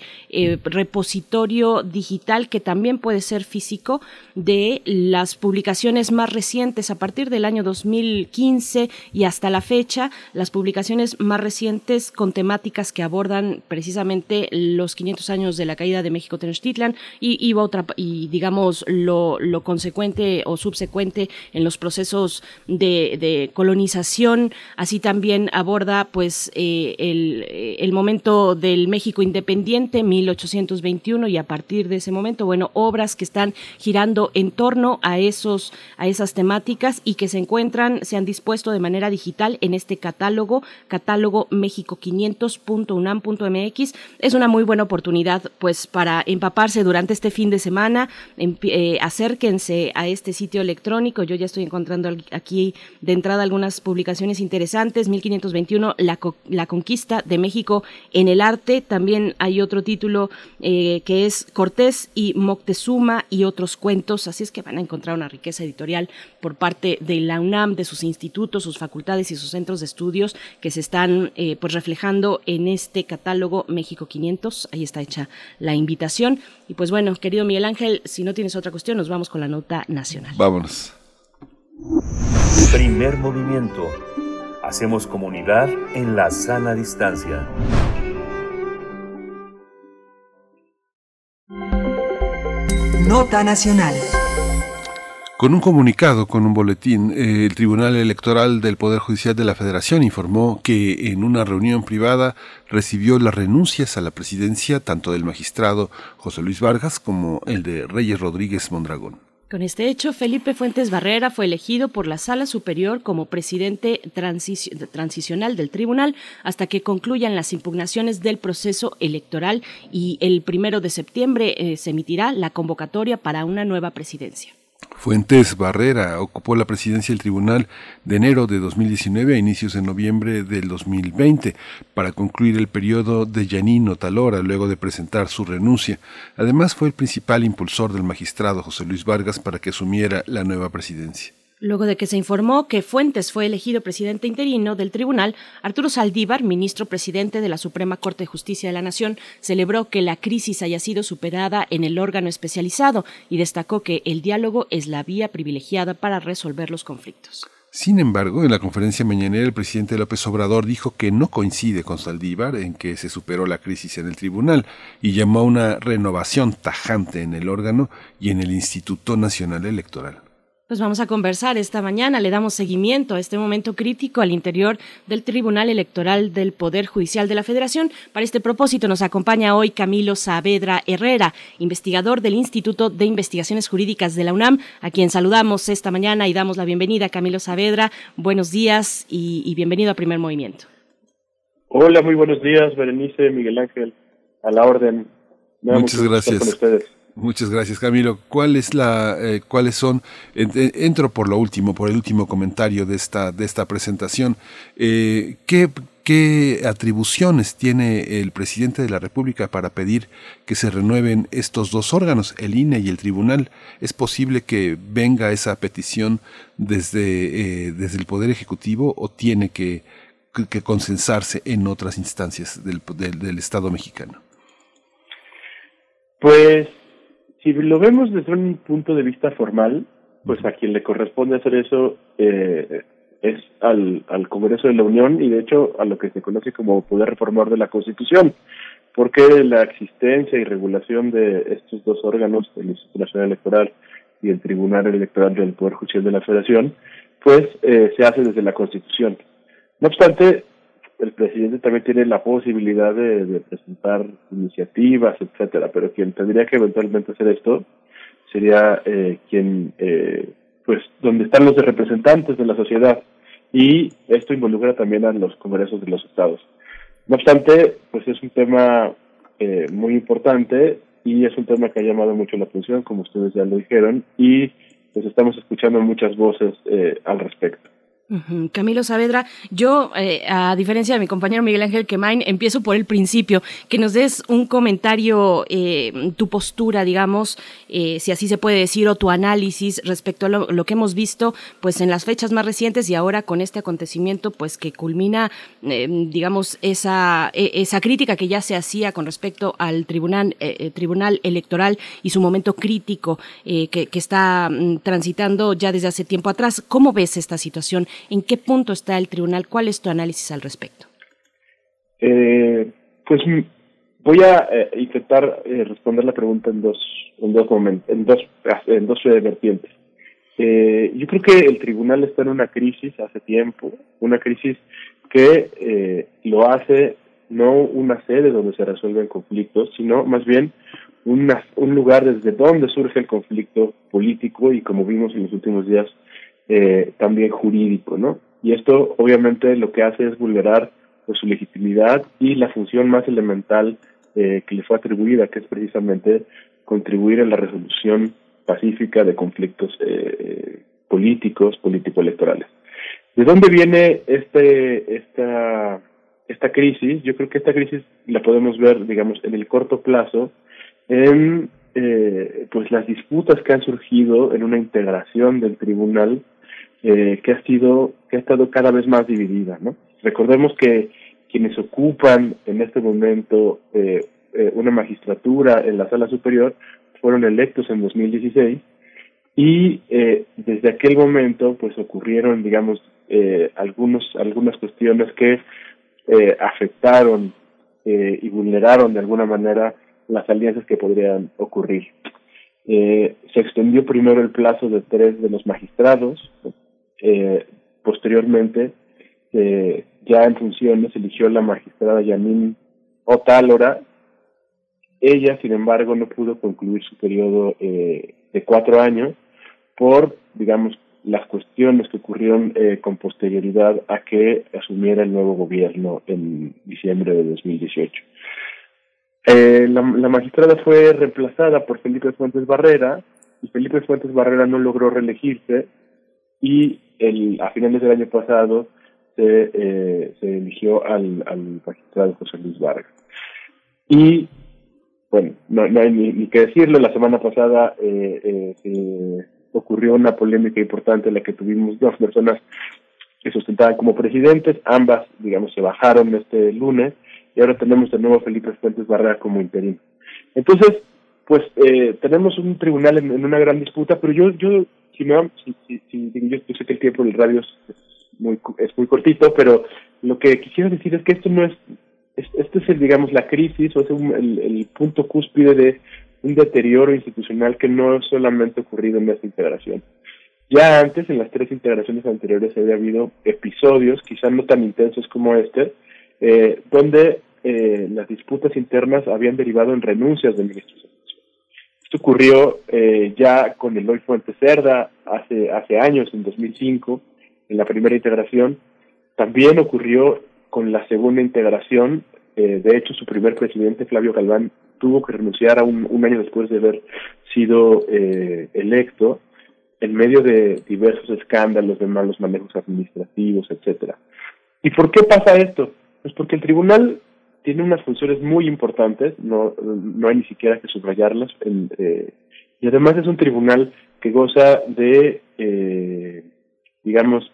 repositorio digital que también puede ser físico de las publicaciones más recientes a partir del año 2015 y hasta la fecha las publicaciones más recientes con temáticas que abordan precisamente los 500 años de la caída de México Tenochtitlan y, y, otra, y digamos lo, consecuente o subsecuente en los procesos de, colonización. Así también aborda pues eh, el, momento del México independiente, 1821, y a partir de ese momento, bueno, obras que están girando en torno a, esos, a esas temáticas y que se encuentran, se han dispuesto de manera digital en este catálogo, catálogo México500.unam.mx. Es una muy buena oportunidad pues para empaparse durante este fin de semana. Eh, acérquense a este sitio electrónico. Yo ya estoy encontrando aquí de entrada algunas publicaciones interesantes. 1521, la, la conquista de México en el arte. También hay otro título eh, que es Cortés y Moctezuma y otros cuentos. Así es que van a encontrar una riqueza editorial por parte de la UNAM, de sus institutos, sus facultades y sus centros de estudios que se están eh, pues reflejando en este catálogo México 500. Ahí está hecha la invitación. Y pues bueno, querido Miguel Ángel, si no tienes otra cuestión, nos vamos con la nota nacional. Vámonos. Primer movimiento. Hacemos comunidad en la sana distancia. Nota nacional. Con un comunicado, con un boletín, eh, el Tribunal Electoral del Poder Judicial de la Federación informó que en una reunión privada recibió las renuncias a la presidencia tanto del magistrado José Luis Vargas como el de Reyes Rodríguez Mondragón. Con este hecho, Felipe Fuentes Barrera fue elegido por la Sala Superior como presidente transicional del tribunal hasta que concluyan las impugnaciones del proceso electoral y el primero de septiembre eh, se emitirá la convocatoria para una nueva presidencia. Fuentes Barrera ocupó la presidencia del tribunal de enero de 2019 a inicios de noviembre del 2020 para concluir el periodo de Yanino Talora luego de presentar su renuncia. Además fue el principal impulsor del magistrado José Luis Vargas para que asumiera la nueva presidencia. Luego de que se informó que Fuentes fue elegido presidente interino del tribunal, Arturo Saldívar, ministro presidente de la Suprema Corte de Justicia de la Nación, celebró que la crisis haya sido superada en el órgano especializado y destacó que el diálogo es la vía privilegiada para resolver los conflictos. Sin embargo, en la conferencia mañanera el presidente López Obrador dijo que no coincide con Saldívar en que se superó la crisis en el tribunal y llamó a una renovación tajante en el órgano y en el Instituto Nacional Electoral. Pues vamos a conversar esta mañana, le damos seguimiento a este momento crítico al interior del Tribunal Electoral del Poder Judicial de la Federación. Para este propósito nos acompaña hoy Camilo Saavedra Herrera, investigador del Instituto de Investigaciones Jurídicas de la UNAM, a quien saludamos esta mañana y damos la bienvenida. Camilo Saavedra, buenos días y, bienvenido a Primer Movimiento. Hola, muy buenos días, Berenice, Miguel Ángel, a la orden. Muchas gracias. Muchas gracias, Camilo. ¿Cuál es la, eh, ¿Cuáles son? Entro por lo último, por el último comentario de esta, de esta presentación. Eh, ¿qué, ¿Qué atribuciones tiene el presidente de la República para pedir que se renueven estos dos órganos, el INE y el Tribunal? ¿Es posible que venga esa petición desde, eh, desde el Poder Ejecutivo o tiene que, que consensarse en otras instancias del, del, del Estado mexicano? Pues si lo vemos desde un punto de vista formal, pues a quien le corresponde hacer eso eh, es al, al Congreso de la Unión y de hecho a lo que se conoce como poder reformador de la Constitución, porque la existencia y regulación de estos dos órganos, el Instituto Nacional Electoral y el Tribunal Electoral del Poder Judicial de la Federación, pues se hace desde la Constitución. No obstante, el presidente también tiene la posibilidad de, presentar iniciativas, etcétera, pero quien tendría que eventualmente hacer esto sería eh, quien, eh, pues, donde están los representantes de la sociedad y esto involucra también a los congresos de los estados. No obstante, pues es un tema eh, muy importante y es un tema que ha llamado mucho la atención, como ustedes ya lo dijeron, y pues estamos escuchando muchas voces al respecto. Camilo Saavedra, yo, eh, a diferencia de mi compañero Miguel Ángel Quemain, empiezo por el principio, que nos des un comentario, eh, tu postura, digamos, eh, si así se puede decir, o tu análisis respecto a lo, que hemos visto, pues en las fechas más recientes y ahora con este acontecimiento, pues que culmina, digamos, esa, e, esa crítica que ya se hacía con respecto al tribunal, tribunal electoral y su momento crítico que, está mm, transitando ya desde hace tiempo atrás. ¿Cómo ves esta situación? ¿En qué punto está el tribunal? ¿Cuál es tu análisis al respecto? Eh, pues voy a eh, intentar eh, responder la pregunta en dos en dos momentos, en dos en dos vertientes. yo creo que el tribunal está en una crisis hace tiempo, una crisis que lo hace no una sede donde se resuelven conflictos, sino más bien un lugar desde donde surge el conflicto político y como vimos en los últimos días eh, también jurídico, ¿no? Y esto obviamente lo que hace es vulnerar pues, su legitimidad y la función más elemental eh, que le fue atribuida, que es precisamente contribuir a la resolución pacífica de conflictos eh, políticos, político-electorales. ¿De dónde viene este esta esta crisis? Yo creo que esta crisis la podemos ver, digamos, en el corto plazo en eh, pues las disputas que han surgido en una integración del tribunal eh, que ha sido que ha estado cada vez más dividida no recordemos que quienes ocupan en este momento eh, eh, una magistratura en la sala superior fueron electos en 2016 y eh, desde aquel momento pues ocurrieron digamos eh, algunos algunas cuestiones que eh, afectaron eh, y vulneraron de alguna manera las alianzas que podrían ocurrir. Eh, se extendió primero el plazo de tres de los magistrados, eh, posteriormente, eh, ya en funciones, eligió la magistrada Yamin Otálora. Ella, sin embargo, no pudo concluir su periodo eh, de cuatro años por, digamos, las cuestiones que ocurrieron eh, con posterioridad a que asumiera el nuevo gobierno en diciembre de 2018. Eh, la, la magistrada fue reemplazada por Felipe Fuentes Barrera y Felipe Fuentes Barrera no logró reelegirse y el, a finales del año pasado se, eh, se eligió al, al magistrado José Luis Vargas. Y, bueno, no, no hay ni, ni, que decirlo, la semana pasada eh, eh, ocurrió una polémica importante en la que tuvimos dos personas que sustentaban como presidentes, ambas, digamos, se bajaron este lunes y ahora tenemos de nuevo a Felipe Fuentes Barrera como interino. Entonces, pues eh, tenemos un tribunal en, una gran disputa, pero yo, yo si me si, si, si, yo, sé que el tiempo del radio es, muy es muy cortito, pero lo que quisiera decir es que esto no es, es esto es el, digamos la crisis o es un, el, punto cúspide de un deterioro institucional que no solamente ha ocurrido en esta integración. Ya antes, en las tres integraciones anteriores, había habido episodios, quizás no tan intensos como este, eh, donde eh, las disputas internas habían derivado en renuncias de ministros ocurrió eh, ya con Eloy Fuentes Cerda hace, hace años, en 2005, en la primera integración. También ocurrió con la segunda integración. Eh, de hecho, su primer presidente, Flavio Galván, tuvo que renunciar a un, un año después de haber sido eh, electo en medio de diversos escándalos de malos manejos administrativos, etcétera. ¿Y por qué pasa esto? Pues porque el tribunal tiene unas funciones muy importantes, no, no hay ni siquiera que subrayarlas, en, eh, y además es un tribunal que goza de, eh, digamos,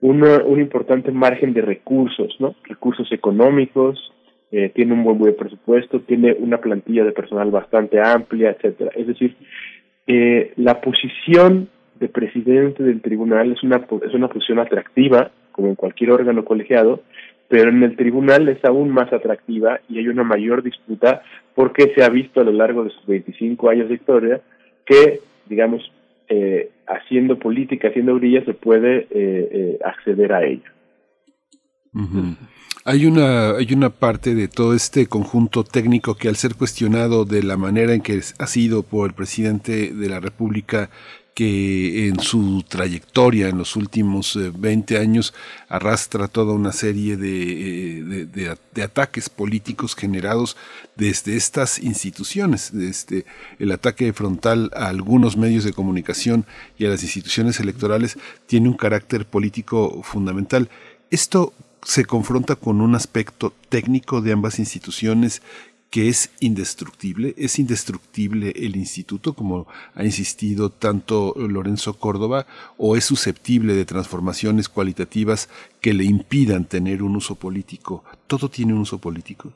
una, un importante margen de recursos, ¿no? Recursos económicos, eh, tiene un buen, buen presupuesto, tiene una plantilla de personal bastante amplia, etcétera. Es decir, eh, la posición de presidente del tribunal es una, es una posición atractiva, como en cualquier órgano colegiado, pero en el tribunal es aún más atractiva y hay una mayor disputa porque se ha visto a lo largo de sus 25 años de historia que, digamos, eh, haciendo política, haciendo brilla, se puede acceder a ello. Hay una, hay una parte de todo este conjunto técnico que al ser cuestionado de la manera en que ha sido por el presidente de la República que en su trayectoria en los últimos 20 eh, años arrastra toda una serie eh, de, de, ataques políticos generados desde estas instituciones, desde el ataque frontal a algunos medios de comunicación y a las instituciones electorales, tiene un carácter político fundamental. Esto se confronta con un aspecto técnico de ambas instituciones que es indestructible, es indestructible el instituto, como ha insistido tanto Lorenzo Córdoba, o es susceptible de transformaciones cualitativas que le impidan tener un uso político. ¿Todo tiene un uso político?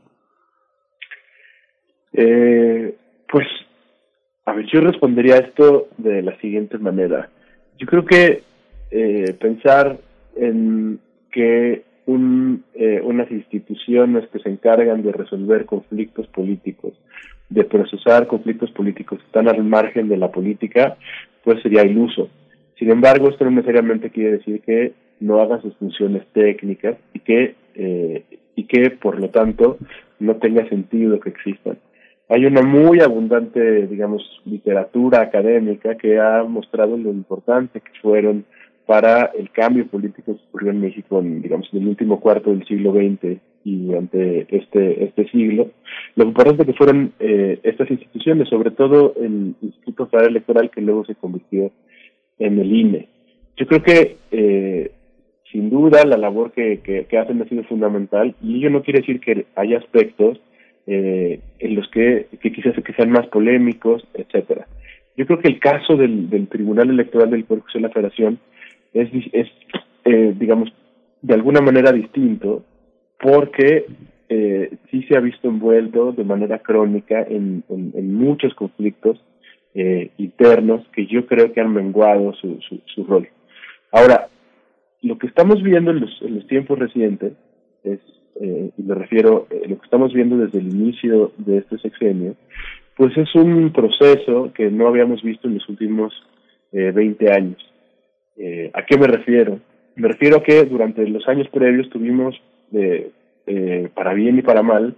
Eh, pues, a ver, yo respondería a esto de la siguiente manera. Yo creo que eh, pensar en que un, eh, unas instituciones que se encargan de resolver conflictos políticos, de procesar conflictos políticos que están al margen de la política, pues sería iluso. Sin embargo, esto no necesariamente quiere decir que no hagan sus funciones técnicas y que, eh, y que por lo tanto, no tenga sentido que existan. Hay una muy abundante, digamos, literatura académica que ha mostrado lo importante que fueron para el cambio político que ocurrió en México en, digamos, en el último cuarto del siglo XX y durante este, este siglo, lo importante que fueron eh, estas instituciones, sobre todo el Instituto Federal Electoral que luego se convirtió en el INE. Yo creo que eh, sin duda la labor que, que, hacen ha sido fundamental y ello no quiere decir que haya aspectos eh, en los que, que quizás que sean más polémicos, etcétera. Yo creo que el caso del, del Tribunal Electoral del Poder de la Federación es, es eh, digamos, de alguna manera distinto porque eh, sí se ha visto envuelto de manera crónica en, en, muchos conflictos eh, internos que yo creo que han menguado su, su, su rol. Ahora, lo que estamos viendo en los, en los tiempos recientes es, eh, y me refiero, a lo que estamos viendo desde el inicio de este sexenio, pues es un proceso que no habíamos visto en los últimos eh, 20 años. Eh, ¿A qué me refiero? Me refiero a que durante los años previos tuvimos, para bien y para mal,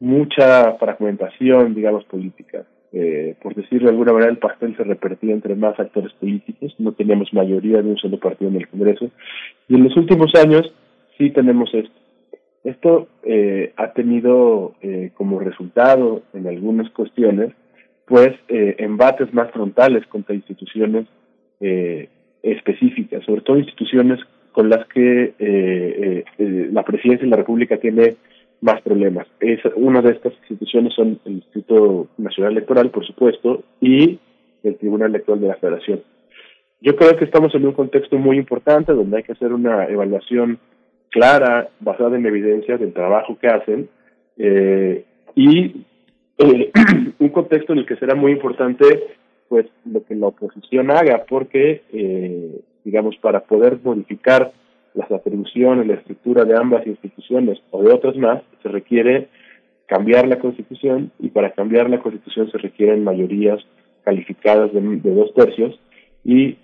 mucha fragmentación, digamos, política. Eh, por decirlo de alguna manera, el pastel se repartía entre más actores políticos, no teníamos mayoría de un solo partido en el Congreso, y en los últimos años sí tenemos esto. Esto eh, ha tenido eh, como resultado en algunas cuestiones, pues, embates más frontales contra instituciones específicas, sobre todo instituciones con las que eh, eh, eh, la presidencia de la República tiene más problemas. Es, una de estas instituciones son el Instituto Nacional Electoral, por supuesto, y el Tribunal Electoral de la Federación. Yo creo que estamos en un contexto muy importante donde hay que hacer una evaluación clara, basada en evidencia del trabajo que hacen, eh, y un contexto en el que será muy importante pues lo que la oposición haga, porque, eh, digamos, para poder modificar las atribuciones, la estructura de ambas instituciones o de otras más, se requiere cambiar la Constitución y para cambiar la Constitución se requieren mayorías calificadas de, dos tercios y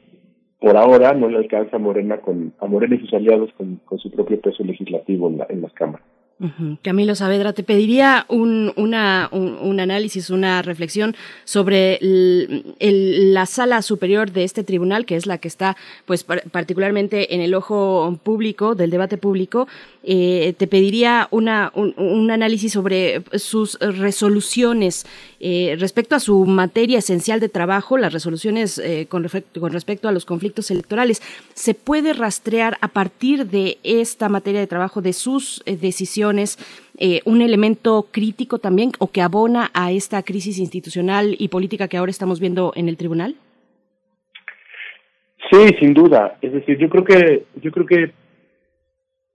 por ahora no le alcanza a Morena con a Morena y sus aliados con, con su propio peso legislativo en, la, en las cámaras. Camilo Saavedra, te pediría un, una, un, análisis, una reflexión sobre la sala superior de este tribunal, que es la que está, pues, particularmente en el ojo público, del debate público. Eh, te pediría una, un, análisis sobre sus resoluciones eh, respecto a su materia esencial de trabajo, las resoluciones eh, con, respecto a los conflictos electorales. ¿Se puede rastrear a partir de esta materia de trabajo, de sus decisiones? Eh, un elemento crítico también o que abona a esta crisis institucional y política que ahora estamos viendo en el tribunal? Sí, sin duda. Es decir, yo creo que yo creo que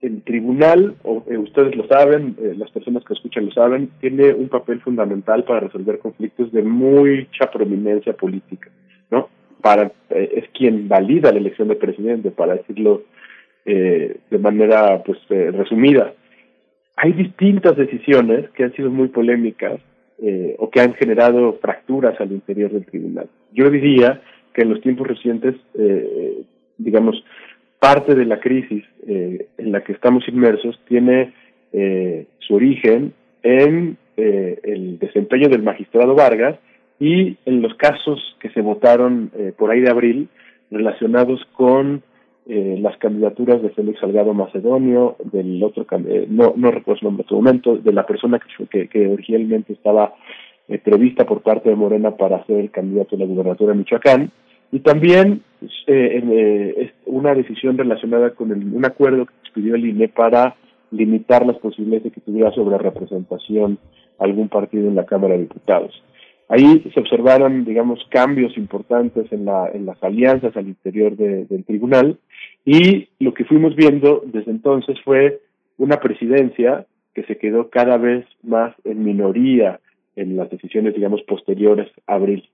el tribunal, o eh, ustedes lo saben, eh, las personas que escuchan lo saben, tiene un papel fundamental para resolver conflictos de mucha prominencia política, ¿no? Para es quien valida la elección de presidente, para decirlo de manera pues resumida hay distintas decisiones que han sido muy polémicas eh, o que han generado fracturas al interior del tribunal. Yo diría que en los tiempos recientes, eh, digamos, parte de la crisis eh, en la que estamos inmersos tiene eh, su origen en eh, el desempeño del magistrado Vargas y en los casos que se votaron eh, por ahí de abril relacionados con eh, las candidaturas de Félix Salgado Macedonio, del otro, eh, no, no recuerdo su nombre en su momento, de la persona que, que, que originalmente estaba prevista por parte de Morena para ser el candidato a la gubernatura de Michoacán, y también eh, eh, una decisión relacionada con el, un acuerdo que expidió el INE para limitar las posibilidades de que tuviera sobre representación algún partido en la Cámara de Diputados. Ahí se observaron, digamos, cambios importantes en, la, en las alianzas al interior de, del tribunal y lo que fuimos viendo desde entonces fue una presidencia que se quedó cada vez más en minoría en las decisiones, digamos, posteriores a abril.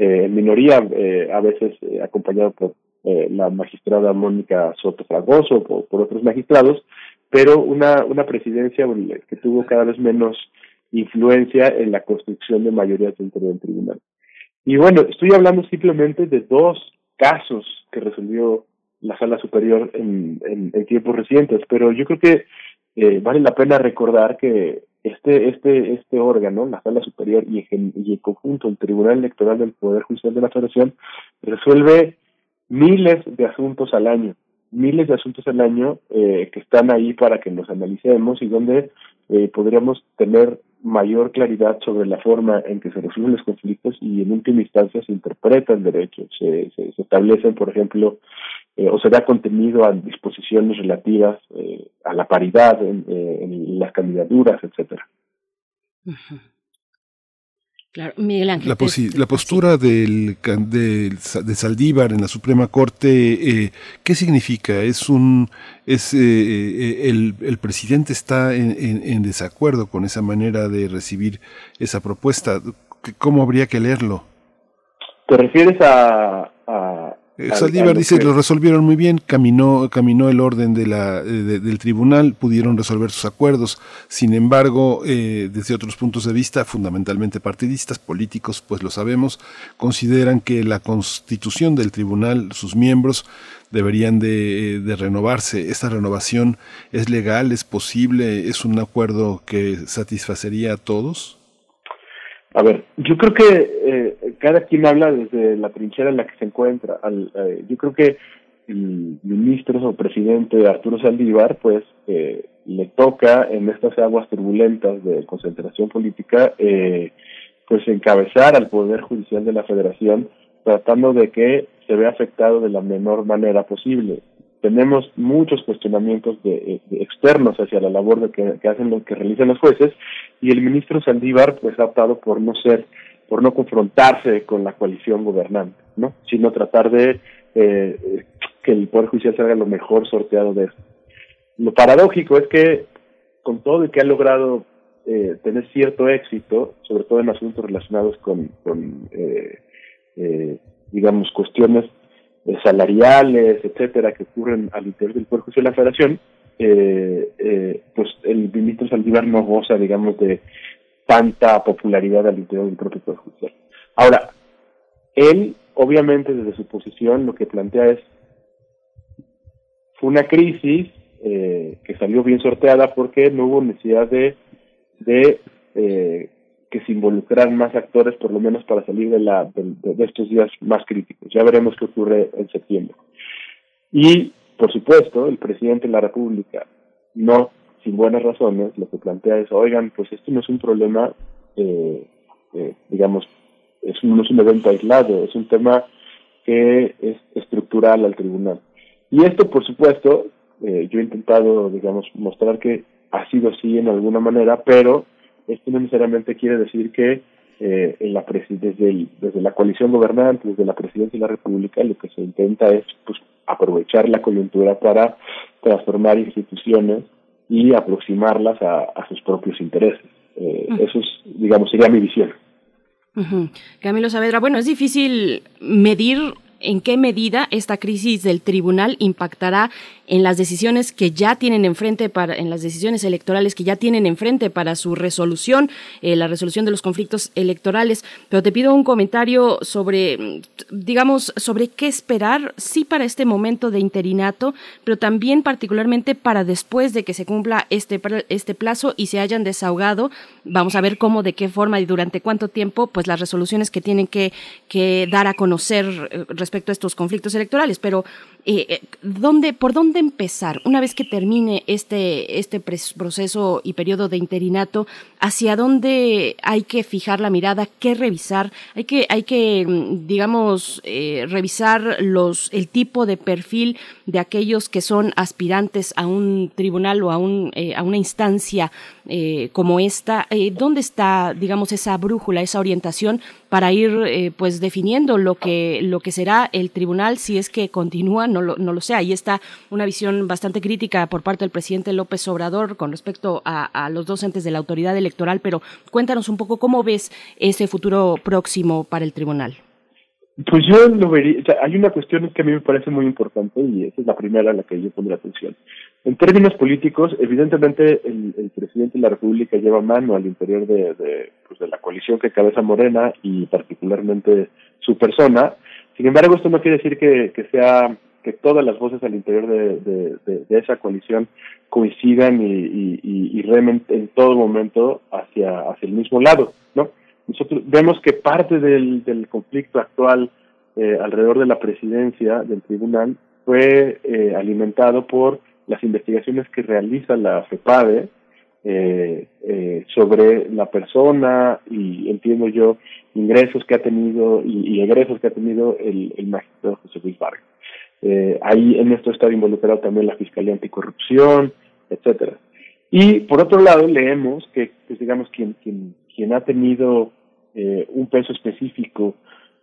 Eh, en minoría, eh, a veces eh, acompañado por la magistrada Mónica Soto Fragoso por, por, otros magistrados, pero una, una presidencia que tuvo cada vez menos influencia en la construcción de mayorías dentro del tribunal. Y bueno, estoy hablando simplemente de dos casos que resolvió la sala superior en, en, en tiempos recientes, pero yo creo que eh, vale la pena recordar que este este este órgano, la sala superior y en, conjunto el Tribunal Electoral del Poder Judicial de la Federación resuelve miles de asuntos al año, miles de asuntos al año eh, que están ahí para que nos analicemos y donde eh, podríamos tener mayor claridad sobre la forma en que se resuelven los conflictos y en última instancia se interpreta el derecho, se, se, se establecen, por ejemplo, eh, o se da contenido a disposiciones relativas eh, a la paridad en, eh, las candidaturas, etcétera. Claro, Miguel Ángel. La, la postura del, de, de, Saldívar en la Suprema Corte, eh, ¿qué significa? Es un, es eh, el, el, presidente está en, en, en, desacuerdo con esa manera de recibir esa propuesta. ¿Cómo habría que leerlo? ¿Te refieres a Saldívar dice que lo resolvieron muy bien, caminó, caminó el orden de la, de, del tribunal, pudieron resolver sus acuerdos. Sin embargo, eh, desde otros puntos de vista, fundamentalmente partidistas, políticos, pues lo sabemos, consideran que la constitución del tribunal, sus miembros, deberían de, de renovarse. ¿Esta renovación es legal, es posible, es un acuerdo que satisfacería a todos? A ver, yo creo que eh, cada quien habla desde la trinchera en la que se encuentra. Al, eh, yo creo que el ministro o presidente Arturo Saldívar, pues, eh, le toca en estas aguas turbulentas de concentración política, eh, pues encabezar al Poder Judicial de la Federación, tratando de que se vea afectado de la menor manera posible tenemos muchos cuestionamientos de, de, externos hacia la labor de que, hacen lo que realizan los jueces y el ministro Saldívar pues ha optado por no ser por no confrontarse con la coalición gobernante no sino tratar de eh, que el poder judicial salga lo mejor sorteado de eso lo paradójico es que con todo el que ha logrado eh, tener cierto éxito sobre todo en asuntos relacionados con, eh, eh digamos cuestiones salariales, etcétera, que ocurren al interior del Poder Judicial de la Federación, eh, eh, pues el ministro Saldívar no goza, digamos, de tanta popularidad al interior del propio Poder. Ahora, él, obviamente, desde su posición, lo que plantea es, fue una crisis eh, que salió bien sorteada porque no hubo necesidad de, de eh, que se involucraran más actores, por lo menos para salir de, la, de, de, estos días más críticos. Ya veremos qué ocurre en septiembre. Y, por supuesto, el presidente de la República, no sin buenas razones, lo que plantea es, oigan, pues esto no es un problema, eh, eh, digamos, es un, no es un evento aislado, es un tema que es estructural al tribunal. Y esto, por supuesto, eh, yo he intentado, digamos, mostrar que ha sido así en alguna manera, pero esto no necesariamente quiere decir que eh, en la desde, el, desde la coalición gobernante, desde la presidencia de la República, lo que se intenta es pues, aprovechar la coyuntura para transformar instituciones y aproximarlas a, a sus propios intereses. Eh, uh -huh. Eso es, digamos, sería mi visión. Uh -huh. Camilo Saavedra, bueno, es difícil medir en qué medida esta crisis del tribunal impactará en las decisiones que ya tienen enfrente para, en las decisiones electorales que ya tienen enfrente para su resolución, eh, la resolución de los conflictos electorales. Pero te pido un comentario sobre, digamos, sobre qué esperar, sí para este momento de interinato, pero también particularmente para después de que se cumpla este, este plazo y se hayan desahogado. Vamos a ver cómo, de qué forma y durante cuánto tiempo, pues las resoluciones que tienen que, que dar a conocer eh, respecto a estos conflictos electorales. Pero, eh, eh ¿dónde, ¿por dónde empezar? Una vez que termine este, este proceso y periodo de interinato, ¿hacia dónde hay que fijar la mirada? ¿Qué revisar? Hay que, hay que mm, digamos, eh, revisar los, el tipo de perfil de aquellos que son aspirantes a un tribunal o a, un, eh, a una instancia eh, como esta. ¿Dónde está, digamos, esa brújula, esa orientación para ir pues definiendo lo que, lo que será el tribunal si es que continúa? No lo, no lo sé. Ahí está una visión bastante crítica por parte del presidente López Obrador con respecto a, los docentes de la autoridad electoral, pero cuéntanos un poco cómo ves ese futuro próximo para el tribunal. Pues yo lo vería, hay una cuestión que a mí me parece muy importante y esa es la primera a la que yo pondré atención. En términos políticos, evidentemente el, presidente de la República lleva mano al interior de, pues de la coalición que cabeza Morena y particularmente su persona. Sin embargo, esto no quiere decir que sea que todas las voces al interior de, esa coalición coincidan y, remen en todo momento hacia, hacia el mismo lado, ¿no? Nosotros vemos que parte del, del conflicto actual eh, alrededor de la presidencia del tribunal fue eh, alimentado por las investigaciones que realiza la FEPADE eh, eh, sobre la persona y entiendo yo ingresos que ha tenido y, y egresos que ha tenido el, el magistrado José Luis Vargas. Eh, ahí en esto está involucrado también la Fiscalía Anticorrupción, etcétera. Y por otro lado leemos que, pues, digamos, quien, quien, quien ha tenido eh, un peso específico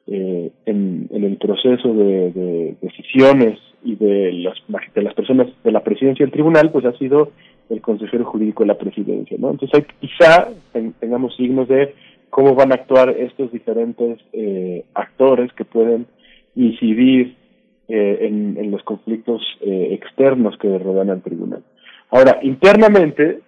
eh, en, el proceso de, de, decisiones y de las, de las personas de la presidencia del tribunal, pues ha sido el consejero jurídico de la presidencia, ¿no? Entonces quizá tengamos signos de cómo van a actuar estos diferentes eh, actores que pueden incidir eh, en, los conflictos eh, externos que rodean al tribunal. Ahora, internamente,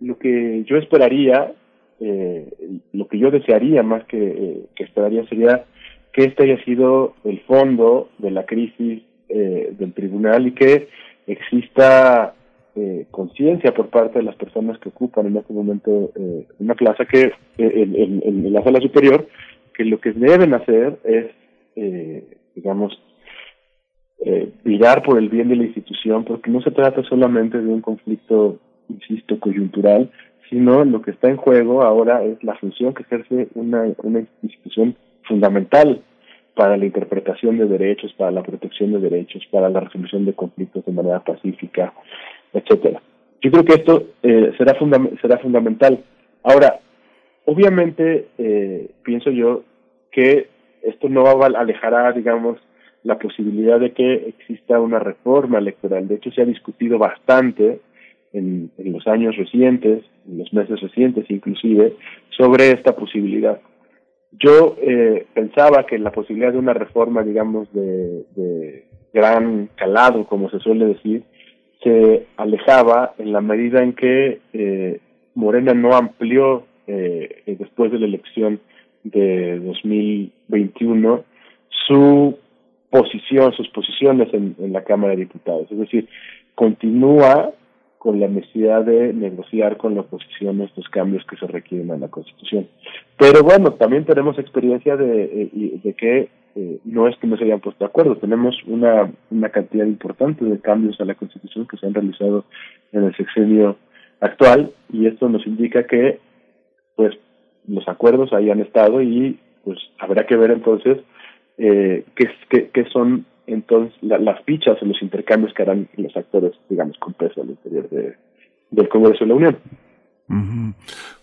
lo que yo esperaría, eh, lo que yo desearía más que, eh, que esperaría sería que este haya sido el fondo de la crisis eh, del tribunal y que exista conciencia por parte de las personas que ocupan en este momento una plaza que en, en, la sala superior que lo que deben hacer es digamos eh, mirar por el bien de la institución, porque no se trata solamente de un conflicto, insisto, coyuntural, sino lo que está en juego ahora es la función que ejerce una, una institución fundamental para la interpretación de derechos, para la protección de derechos, para la resolución de conflictos de manera pacífica, etcétera. Yo creo que esto eh, será, funda será fundamental. Ahora, obviamente, eh, pienso yo que esto no va a alejar, digamos, la posibilidad de que exista una reforma electoral. De hecho, se ha discutido bastante en, los años recientes, en los meses recientes inclusive, sobre esta posibilidad. Yo eh, pensaba que la posibilidad de una reforma, digamos, de, de gran calado, como se suele decir, se alejaba en la medida en que eh, Morena no amplió eh, después de la elección de 2021 su posición, sus posiciones en, en la Cámara de Diputados. Es decir, continúa con la necesidad de negociar con la oposición estos cambios que se requieren a la Constitución. Pero bueno, también tenemos experiencia de, eh, de que eh, no es que no se hayan puesto de acuerdo, tenemos una, una cantidad importante de cambios a la Constitución que se han realizado en el sexenio actual y esto nos indica que pues los acuerdos ahí han estado y pues habrá que ver entonces eh, qué, qué, son entonces las fichas o los intercambios que harán los actores, digamos, con peso al interior de, del Congreso de la Unión.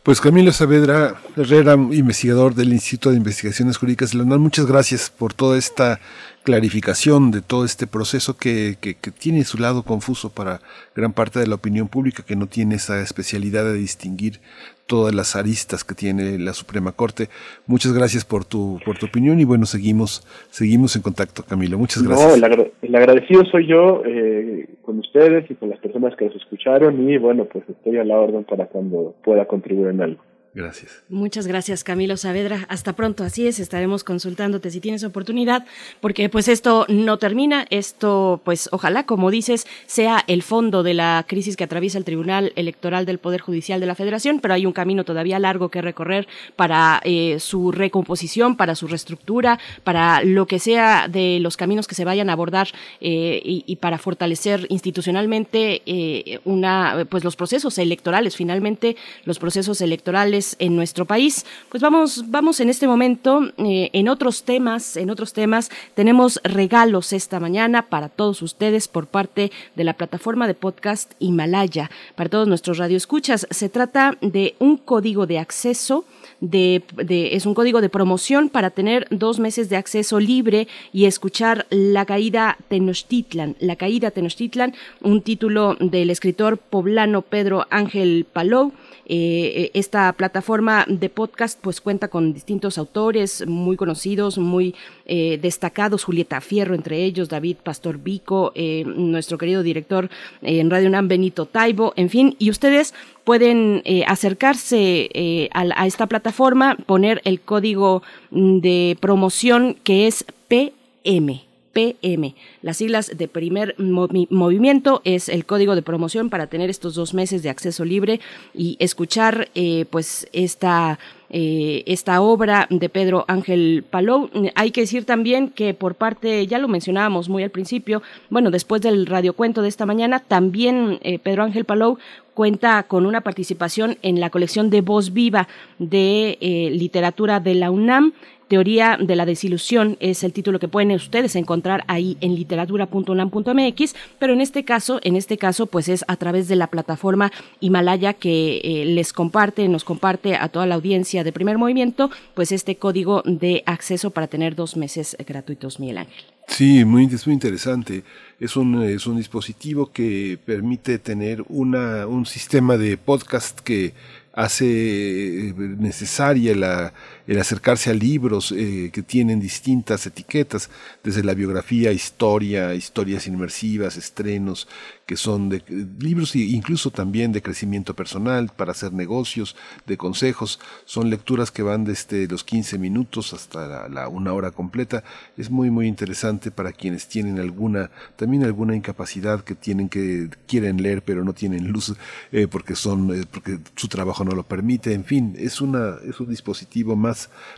Pues Camilo Saavedra Herrera, investigador del Instituto de Investigaciones Jurídicas de la UNAM, muchas gracias por toda esta clarificación de todo este proceso que, que, tiene su lado confuso para gran parte de la opinión pública que no tiene esa especialidad de distinguir todas las aristas que tiene la Suprema Corte. Muchas gracias por tu por tu opinión y bueno, seguimos seguimos en contacto, Camilo. Muchas gracias. No, el, agradecido soy yo eh, con ustedes y con las personas que nos escucharon y bueno, pues estoy a la orden para cuando pueda contribuir en algo. Gracias. Muchas gracias, Camilo Saavedra. Hasta pronto. Así es, estaremos consultándote si tienes oportunidad, porque pues esto no termina. Esto, pues ojalá, como dices, sea el fondo de la crisis que atraviesa el Tribunal Electoral del Poder Judicial de la Federación, pero hay un camino todavía largo que recorrer para eh, su recomposición, para su reestructura, para lo que sea de los caminos que se vayan a abordar eh, y, para fortalecer institucionalmente eh, una, pues los procesos electorales. Finalmente, los procesos electorales en nuestro país. Pues vamos, vamos en este momento eh, en otros temas, en otros temas tenemos regalos esta mañana para todos ustedes por parte de la plataforma de podcast Himalaya, para todos nuestros radioescuchas. Se trata de un código de acceso de, es un código de promoción para tener dos meses de acceso libre y escuchar La Caída Tenochtitlan. La Caída Tenochtitlan, un título del escritor poblano Pedro Ángel Palou. Eh, esta plataforma de podcast pues cuenta con distintos autores muy conocidos, muy eh, destacados, Julieta Fierro entre ellos, David Pastor Vico, eh, nuestro querido director en Radio UNAM, Benito Taibo, en fin, y ustedes pueden acercarse a, a esta plataforma, poner el código de promoción que es PM PM. Las siglas de primer movimiento es el código de promoción para tener estos dos meses de acceso libre y escuchar eh, pues esta eh, esta obra de Pedro Ángel Palou. Hay que decir también que por parte, ya lo mencionábamos muy al principio, bueno, después del radiocuento de esta mañana, también eh, Pedro Ángel Palou cuenta con una participación en la colección de Voz Viva de literatura de la UNAM. Teoría de la desilusión es el título que pueden ustedes encontrar ahí en literatura.unam.mx, pero en este caso, en este caso, pues es a través de la plataforma Himalaya que eh, les comparte, nos comparte a toda la audiencia de primer movimiento, pues este código de acceso para tener dos meses gratuitos, Miguel Ángel. Sí, muy, es muy interesante. Es un, es un dispositivo que permite tener una, un sistema de podcast que hace eh, necesaria la, el acercarse a libros eh, que tienen distintas etiquetas, desde la biografía, historia, historias inmersivas, estrenos, que son de libros e incluso también de crecimiento personal, para hacer negocios, de consejos. Son lecturas que van desde los 15 minutos hasta la, una hora completa. Es muy, muy interesante para quienes tienen alguna, también alguna incapacidad que tienen que, quieren leer pero no tienen luz eh, porque son, eh, porque su trabajo no lo permite. En fin, es una, es un dispositivo más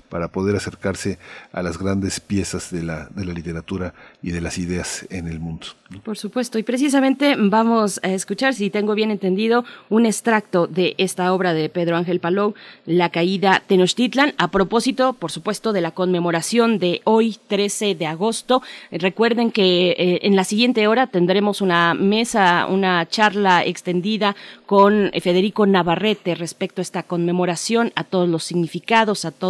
para poder acercarse a las grandes piezas de la, de la literatura y de las ideas en el mundo. Por supuesto, y precisamente vamos a escuchar, si tengo bien entendido, un extracto de esta obra de Pedro Ángel Palou, La caída Tenochtitlan, a propósito, por supuesto, de la conmemoración de hoy, 13 de agosto. Recuerden que eh, en la siguiente hora tendremos una mesa, una charla extendida con Federico Navarrete respecto a esta conmemoración, a todos los significados, a todos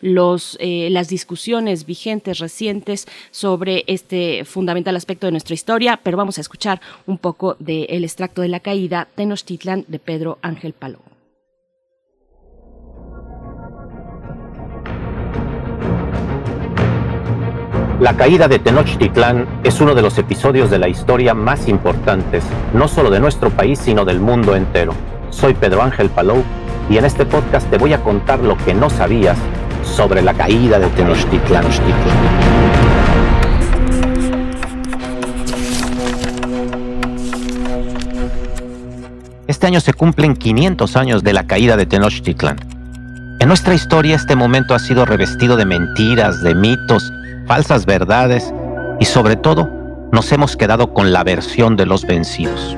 los eh, las discusiones vigentes recientes sobre este fundamental aspecto de nuestra historia, pero vamos a escuchar un poco del extracto de la caída Tenochtitlan de Pedro Ángel Palou. La caída de Tenochtitlán es uno de los episodios de la historia más importantes, no solo de nuestro país, sino del mundo entero. Soy Pedro Ángel Palou y en este podcast te voy a contar lo que no sabías sobre la caída de Tenochtitlán. Este año se cumplen 500 años de la caída de Tenochtitlan. En nuestra historia este momento ha sido revestido de mentiras, de mitos, falsas verdades y sobre todo nos hemos quedado con la versión de los vencidos.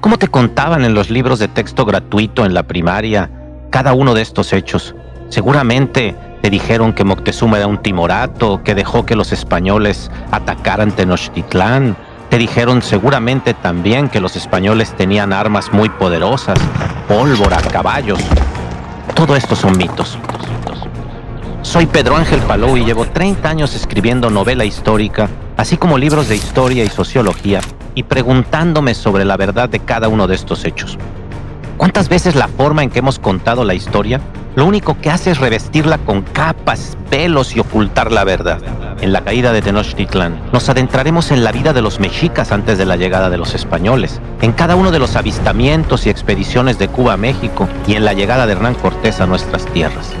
¿Cómo te contaban en los libros de texto gratuito en la primaria cada uno de estos hechos? Seguramente te dijeron que Moctezuma era un timorato, que dejó que los españoles atacaran Tenochtitlán. Te dijeron seguramente también que los españoles tenían armas muy poderosas, pólvora, caballos. Todo esto son mitos. Soy Pedro Ángel Palou y llevo 30 años escribiendo novela histórica, así como libros de historia y sociología, y preguntándome sobre la verdad de cada uno de estos hechos. ¿Cuántas veces la forma en que hemos contado la historia lo único que hace es revestirla con capas, velos y ocultar la verdad? En la caída de Tenochtitlan nos adentraremos en la vida de los mexicas antes de la llegada de los españoles, en cada uno de los avistamientos y expediciones de Cuba a México y en la llegada de Hernán Cortés a nuestras tierras.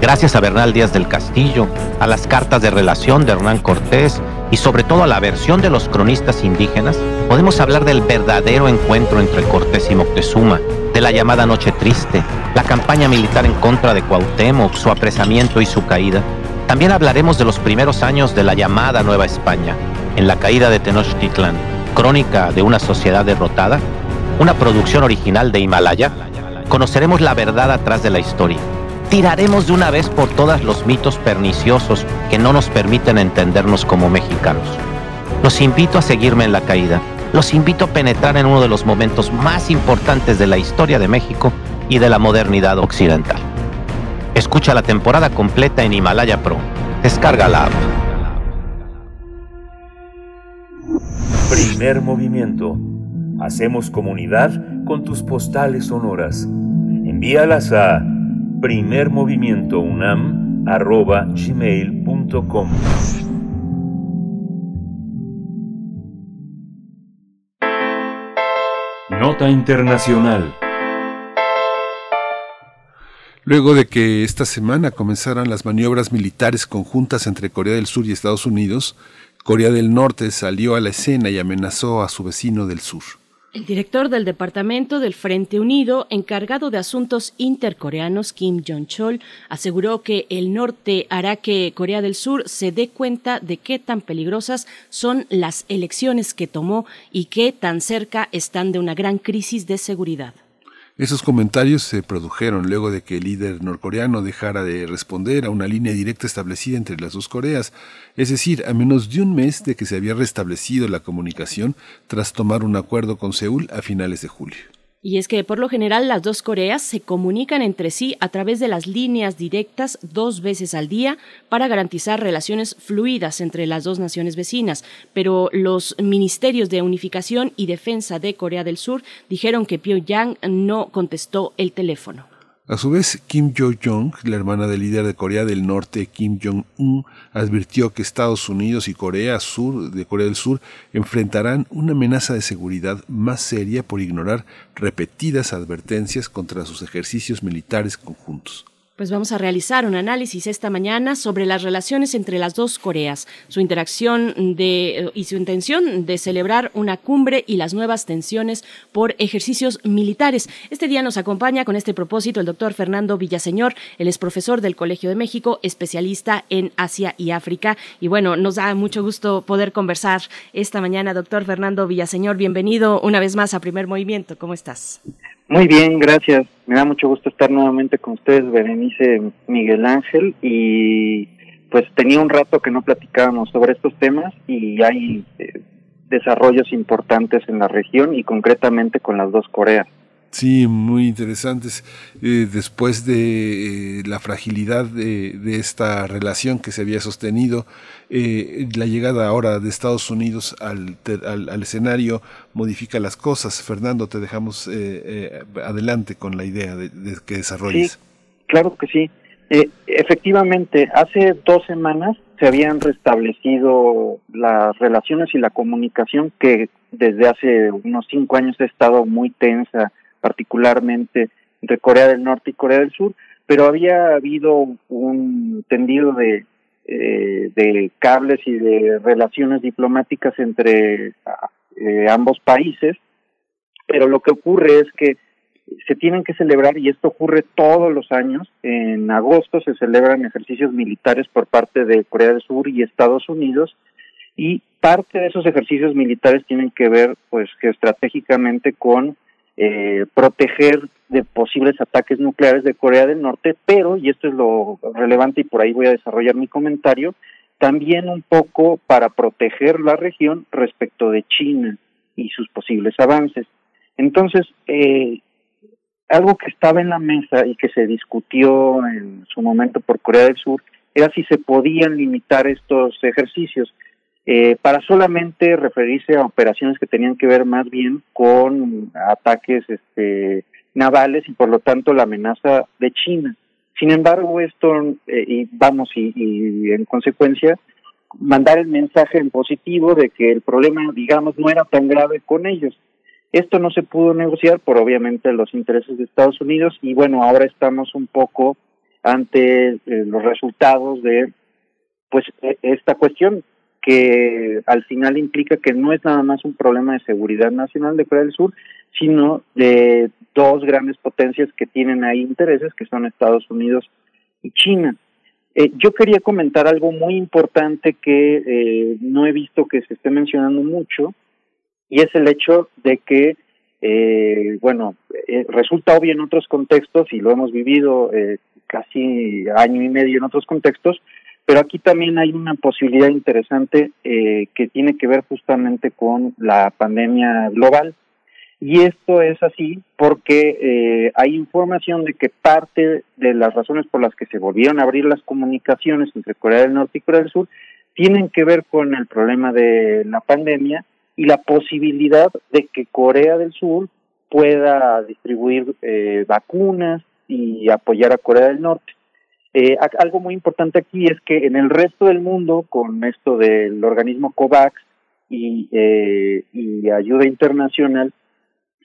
Gracias a Bernal Díaz del Castillo, a las cartas de relación de Hernán Cortés y sobre todo a la versión de los cronistas indígenas, podemos hablar del verdadero encuentro entre Cortés y Moctezuma, de la llamada Noche Triste, la campaña militar en contra de Cuauhtémoc, su apresamiento y su caída. También hablaremos de los primeros años de la llamada Nueva España, en la caída de Tenochtitlan, crónica de una sociedad derrotada, una producción original de Himalaya. Conoceremos la verdad atrás de la historia tiraremos de una vez por todas los mitos perniciosos que no nos permiten entendernos como mexicanos. Los invito a seguirme en la caída. Los invito a penetrar en uno de los momentos más importantes de la historia de México y de la modernidad occidental. Escucha la temporada completa en Himalaya Pro. Descarga la app. Primer movimiento. Hacemos comunidad con tus postales sonoras. Envíalas a primermovimientounam.gmail.com Nota Internacional Luego de que esta semana comenzaran las maniobras militares conjuntas entre Corea del Sur y Estados Unidos, Corea del Norte salió a la escena y amenazó a su vecino del sur. El director del Departamento del Frente Unido, encargado de asuntos intercoreanos, Kim Jong-chol, aseguró que el norte hará que Corea del Sur se dé cuenta de qué tan peligrosas son las elecciones que tomó y qué tan cerca están de una gran crisis de seguridad. Esos comentarios se produjeron luego de que el líder norcoreano dejara de responder a una línea directa establecida entre las dos Coreas, es decir, a menos de un mes de que se había restablecido la comunicación tras tomar un acuerdo con Seúl a finales de julio. Y es que por lo general las dos Coreas se comunican entre sí a través de las líneas directas dos veces al día para garantizar relaciones fluidas entre las dos naciones vecinas, pero los ministerios de unificación y defensa de Corea del Sur dijeron que Pyongyang no contestó el teléfono. A su vez, Kim Jo-jong, la hermana del líder de Corea del Norte, Kim Jong-un, advirtió que Estados Unidos y Corea Sur, de Corea del Sur, enfrentarán una amenaza de seguridad más seria por ignorar repetidas advertencias contra sus ejercicios militares conjuntos. Pues vamos a realizar un análisis esta mañana sobre las relaciones entre las dos Coreas, su interacción de, y su intención de celebrar una cumbre y las nuevas tensiones por ejercicios militares. Este día nos acompaña con este propósito el doctor Fernando Villaseñor, él es profesor del Colegio de México, especialista en Asia y África. Y bueno, nos da mucho gusto poder conversar esta mañana, doctor Fernando Villaseñor. Bienvenido una vez más a Primer Movimiento. ¿Cómo estás? Muy bien, gracias. Me da mucho gusto estar nuevamente con ustedes, Berenice Miguel Ángel, y pues tenía un rato que no platicábamos sobre estos temas y hay eh, desarrollos importantes en la región y concretamente con las dos Coreas. Sí, muy interesantes. Eh, después de eh, la fragilidad de, esta relación que se había sostenido, eh, la llegada ahora de Estados Unidos al, escenario modifica las cosas. Fernando, te dejamos adelante con la idea de, de que desarrolles. Sí, claro que sí. efectivamente, hace dos semanas se habían restablecido las relaciones y la comunicación que desde hace unos cinco años ha estado muy tensa particularmente entre Corea del Norte y Corea del Sur, pero había habido un tendido de, eh, cables y de relaciones diplomáticas entre eh, ambos países, pero lo que ocurre es que se tienen que celebrar, y esto ocurre todos los años, en agosto se celebran ejercicios militares por parte de Corea del Sur y Estados Unidos, y parte de esos ejercicios militares tienen que ver, pues, que estratégicamente con eh, proteger de posibles ataques nucleares de Corea del Norte, pero, y esto es lo relevante y por ahí voy a desarrollar mi comentario, también un poco para proteger la región respecto de China y sus posibles avances. Entonces, eh, algo que estaba en la mesa y que se discutió en su momento por Corea del Sur era si se podían limitar estos ejercicios eh, para solamente referirse a operaciones que tenían que ver más bien con ataques este, navales y por lo tanto la amenaza de China. Sin embargo, esto, eh, y vamos, y, y, en consecuencia, mandar el mensaje en positivo de que el problema, digamos, no era tan grave con ellos. Esto no se pudo negociar por obviamente los intereses de Estados Unidos y bueno, ahora estamos un poco ante eh, los resultados de pues e, esta cuestión que al final implica que no es nada más un problema de seguridad nacional de Corea del Sur, sino de dos grandes potencias que tienen ahí intereses, que son Estados Unidos y China. Eh, yo quería comentar algo muy importante que eh, no he visto que se esté mencionando mucho, y es el hecho de que, eh, bueno, eh, resulta obvio en otros contextos, y lo hemos vivido casi año y medio en otros contextos, pero aquí también hay una posibilidad interesante eh, que tiene que ver justamente con la pandemia global. Y esto es así porque eh, hay información de que parte de las razones por las que se volvieron a abrir las comunicaciones entre Corea del Norte y Corea del Sur tienen que ver con el problema de la pandemia y la posibilidad de que Corea del Sur pueda distribuir eh, vacunas y apoyar a Corea del Norte. Eh, algo muy importante aquí es que en el resto del mundo, con esto del organismo COVAX y, eh, y ayuda internacional,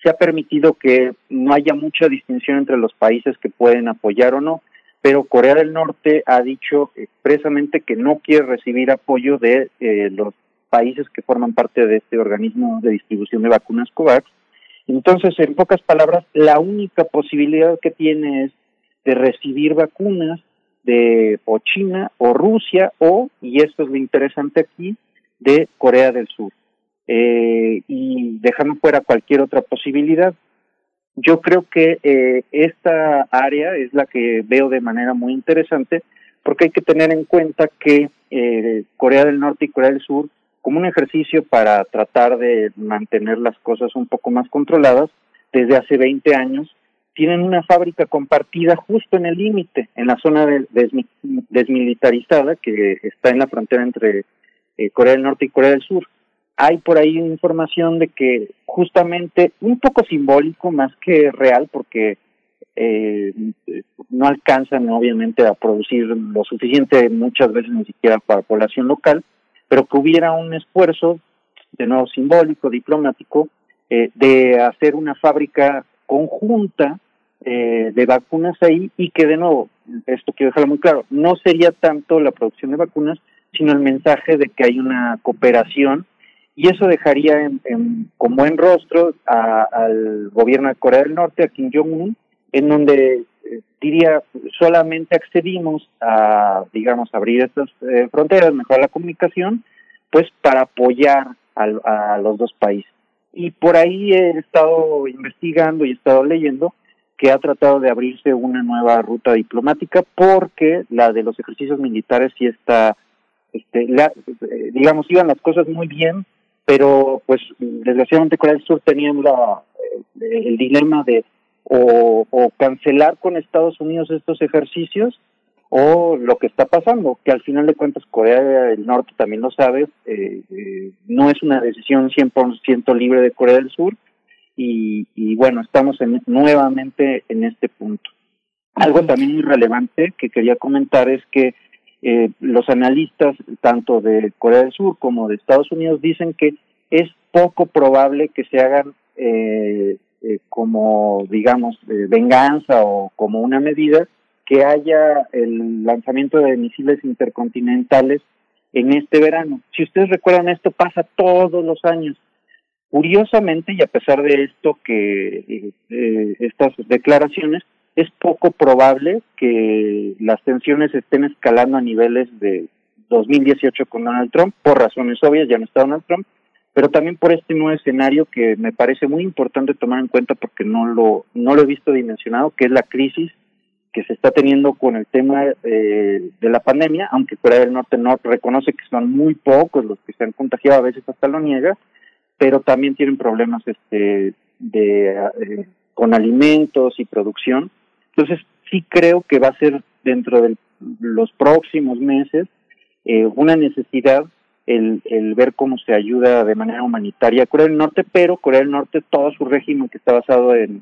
se ha permitido que no haya mucha distinción entre los países que pueden apoyar o no, pero Corea del Norte ha dicho expresamente que no quiere recibir apoyo de eh, los países que forman parte de este organismo de distribución de vacunas COVAX. Entonces, en pocas palabras, la única posibilidad que tiene es de recibir vacunas de o China o Rusia o, y esto es lo interesante aquí, de Corea del Sur. Eh, y dejando fuera cualquier otra posibilidad. Yo creo que eh, esta área es la que veo de manera muy interesante porque hay que tener en cuenta que eh, Corea del Norte y Corea del Sur como un ejercicio para tratar de mantener las cosas un poco más controladas, desde hace 20 años tienen una fábrica compartida justo en el límite, en la zona desmilitarizada que está en la frontera entre eh, Corea del Norte y Corea del Sur. Hay por ahí información de que justamente un poco simbólico más que real, porque eh, no alcanzan obviamente a producir lo suficiente muchas veces ni siquiera para población local, pero que hubiera un esfuerzo, de nuevo simbólico, diplomático, eh, de hacer una fábrica conjunta eh, de vacunas ahí y que de nuevo, esto quiero dejarlo muy claro, no sería tanto la producción de vacunas, sino el mensaje de que hay una cooperación y eso dejaría en, en, rostro al gobierno de Corea del Norte, a Kim Jong-un, en donde eh, diría solamente accedimos a, digamos, abrir estas eh, fronteras, mejorar la comunicación, pues para apoyar a, los dos países. Y por ahí he estado investigando y he estado leyendo que ha tratado de abrirse una nueva ruta diplomática porque la de los ejercicios militares sí está, este, eh, digamos, iban las cosas muy bien, pero pues desgraciadamente Corea del Sur tenía la, el dilema de o, cancelar con Estados Unidos estos ejercicios o lo que está pasando, que al final de cuentas Corea del Norte también lo sabe, eh, eh, no es una decisión 100% libre de Corea del Sur y, y bueno, estamos en, nuevamente en este punto. Algo también muy relevante que quería comentar es que eh, los analistas tanto de Corea del Sur como de Estados Unidos dicen que es poco probable que se hagan eh, eh, como, digamos, venganza o como una medida que haya el lanzamiento de misiles intercontinentales en este verano. Si ustedes recuerdan, esto pasa todos los años. Curiosamente, y a pesar de esto que eh, estas declaraciones, es poco probable que las tensiones estén escalando a niveles de 2018 con Donald Trump, por razones obvias, ya no está Donald Trump, pero también por este nuevo escenario que me parece muy importante tomar en cuenta porque no lo, no lo he visto dimensionado, que es la crisis que se está teniendo con el tema eh, de la pandemia, aunque Corea del Norte no reconoce que son muy pocos los que se han contagiado, a veces hasta lo niega, pero también tienen problemas este de eh, con alimentos y producción. Entonces, sí creo que va a ser dentro de los próximos meses eh, una necesidad el, ver cómo se ayuda de manera humanitaria a Corea del Norte, pero Corea del Norte, todo su régimen que está basado en,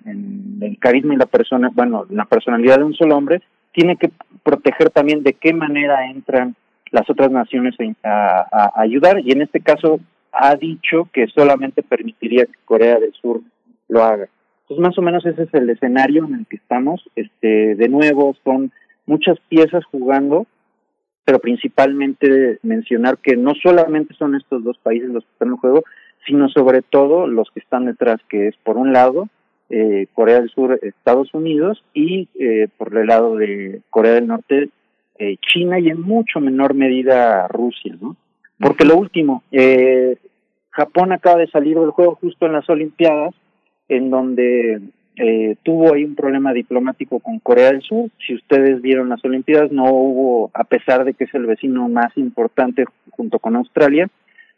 el carisma y la persona, bueno, la personalidad de un solo hombre, tiene que proteger también de qué manera entran las otras naciones a, ayudar y en este caso ha dicho que solamente permitiría que Corea del Sur lo haga. Entonces más o menos ese es el escenario en el que estamos. Este, de nuevo son muchas piezas jugando, pero principalmente mencionar que no solamente son estos dos países los que están en juego, sino sobre todo los que están detrás, que es por un lado eh, Corea del Sur, Estados Unidos y eh, por el lado de Corea del Norte, eh, China y en mucho menor medida Rusia, ¿no? Porque lo último, eh, Japón acaba de salir del juego justo en las Olimpiadas, en donde eh, tuvo ahí un problema diplomático con Corea del Sur. Si ustedes vieron las Olimpiadas, no hubo, a pesar de que es el vecino más importante junto con Australia,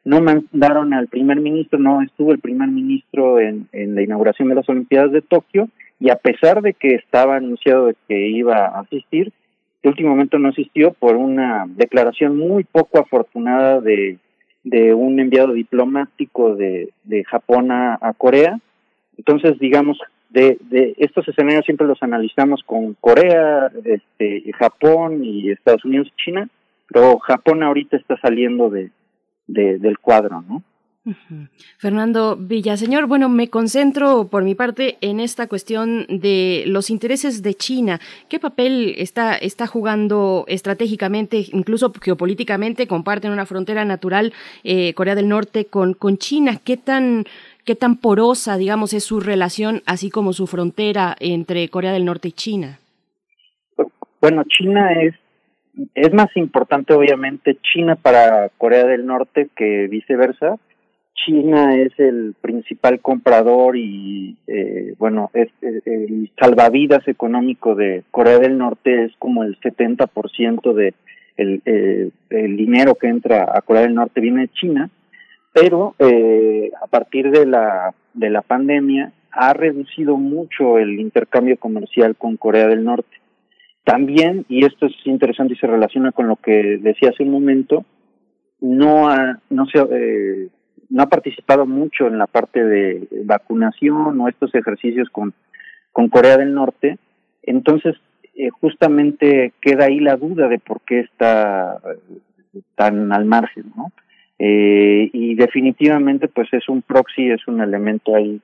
no mandaron al primer ministro, no estuvo el primer ministro en, en la inauguración de las Olimpiadas de Tokio, y a pesar de que estaba anunciado que iba a asistir, último momento no asistió por una declaración muy poco afortunada de, de un enviado diplomático de, de Japón a, Corea. Entonces, digamos, de, de estos escenarios siempre los analizamos con Corea, este, Japón y Estados Unidos y China, pero Japón ahorita está saliendo de del cuadro, ¿no? Fernando Villaseñor, bueno, me concentro por mi parte en esta cuestión de los intereses de China. ¿Qué papel está, está jugando estratégicamente, incluso geopolíticamente? Comparten una frontera natural eh, Corea del Norte con, con China. ¿Qué tan, ¿Qué tan porosa, digamos, es su relación, así como su frontera entre Corea del Norte y China? Bueno, China es es más importante obviamente China para Corea del Norte que viceversa, China es el principal comprador y, eh, bueno, es, el salvavidas económico de Corea del Norte es como el 70% de el, eh, el dinero que entra a Corea del Norte viene de China, pero eh, a partir de la, de la pandemia ha reducido mucho el intercambio comercial con Corea del Norte. También, y esto es interesante y se relaciona con lo que decía hace un momento, no ha, no se, eh, no ha participado mucho en la parte de vacunación o estos ejercicios con, con Corea del Norte. Entonces, eh, justamente queda ahí la duda de por qué está eh, tan al margen, ¿no? Eh, y definitivamente, pues es un proxy, es un elemento ahí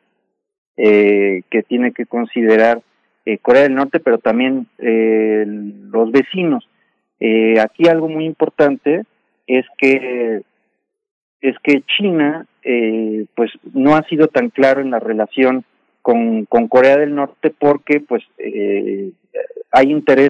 eh, que tiene que considerar eh, Corea del Norte, pero también los vecinos. Aquí algo muy importante es que es que China eh, pues no ha sido tan claro en la relación con, con Corea del Norte porque pues eh, hay interés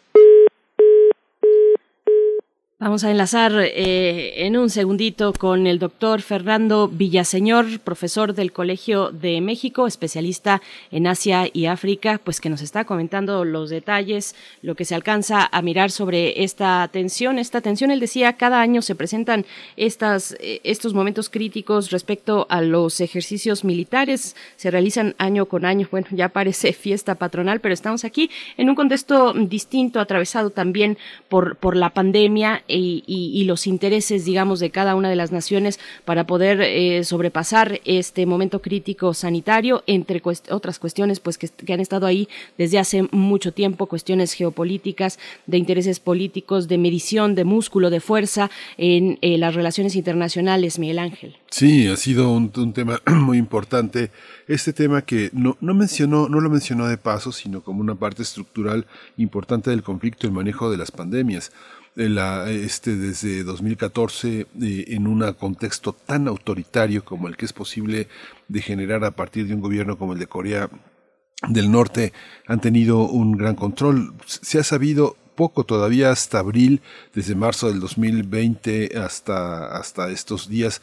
Vamos a enlazar eh, en un segundito con el doctor Fernando Villaseñor, profesor del Colegio de México, especialista en Asia y África, pues que nos está comentando los detalles, lo que se alcanza a mirar sobre esta tensión. Esta tensión, él decía, cada año se presentan estas, eh, estos momentos críticos respecto a los ejercicios militares, se realizan año con año. Bueno, ya parece fiesta patronal, pero estamos aquí en un contexto distinto, atravesado también por, por la pandemia y, los intereses, digamos, de cada una de las naciones para poder eh, sobrepasar este momento crítico sanitario, entre otras cuestiones, pues que, han estado ahí desde hace mucho tiempo, cuestiones geopolíticas, de intereses políticos, de medición, de músculo, de fuerza en eh, las relaciones internacionales, Miguel Ángel. Sí, ha sido un, un tema muy importante. Este tema que no, no mencionó, no lo mencionó de paso, sino como una parte estructural importante del conflicto, el manejo de las pandemias la, este, desde 2014 eh, en un contexto tan autoritario como el que es posible de generar a partir de un gobierno como el de Corea del Norte, han tenido un gran control. Se ha sabido poco todavía hasta abril, desde marzo del 2020 hasta, hasta estos días,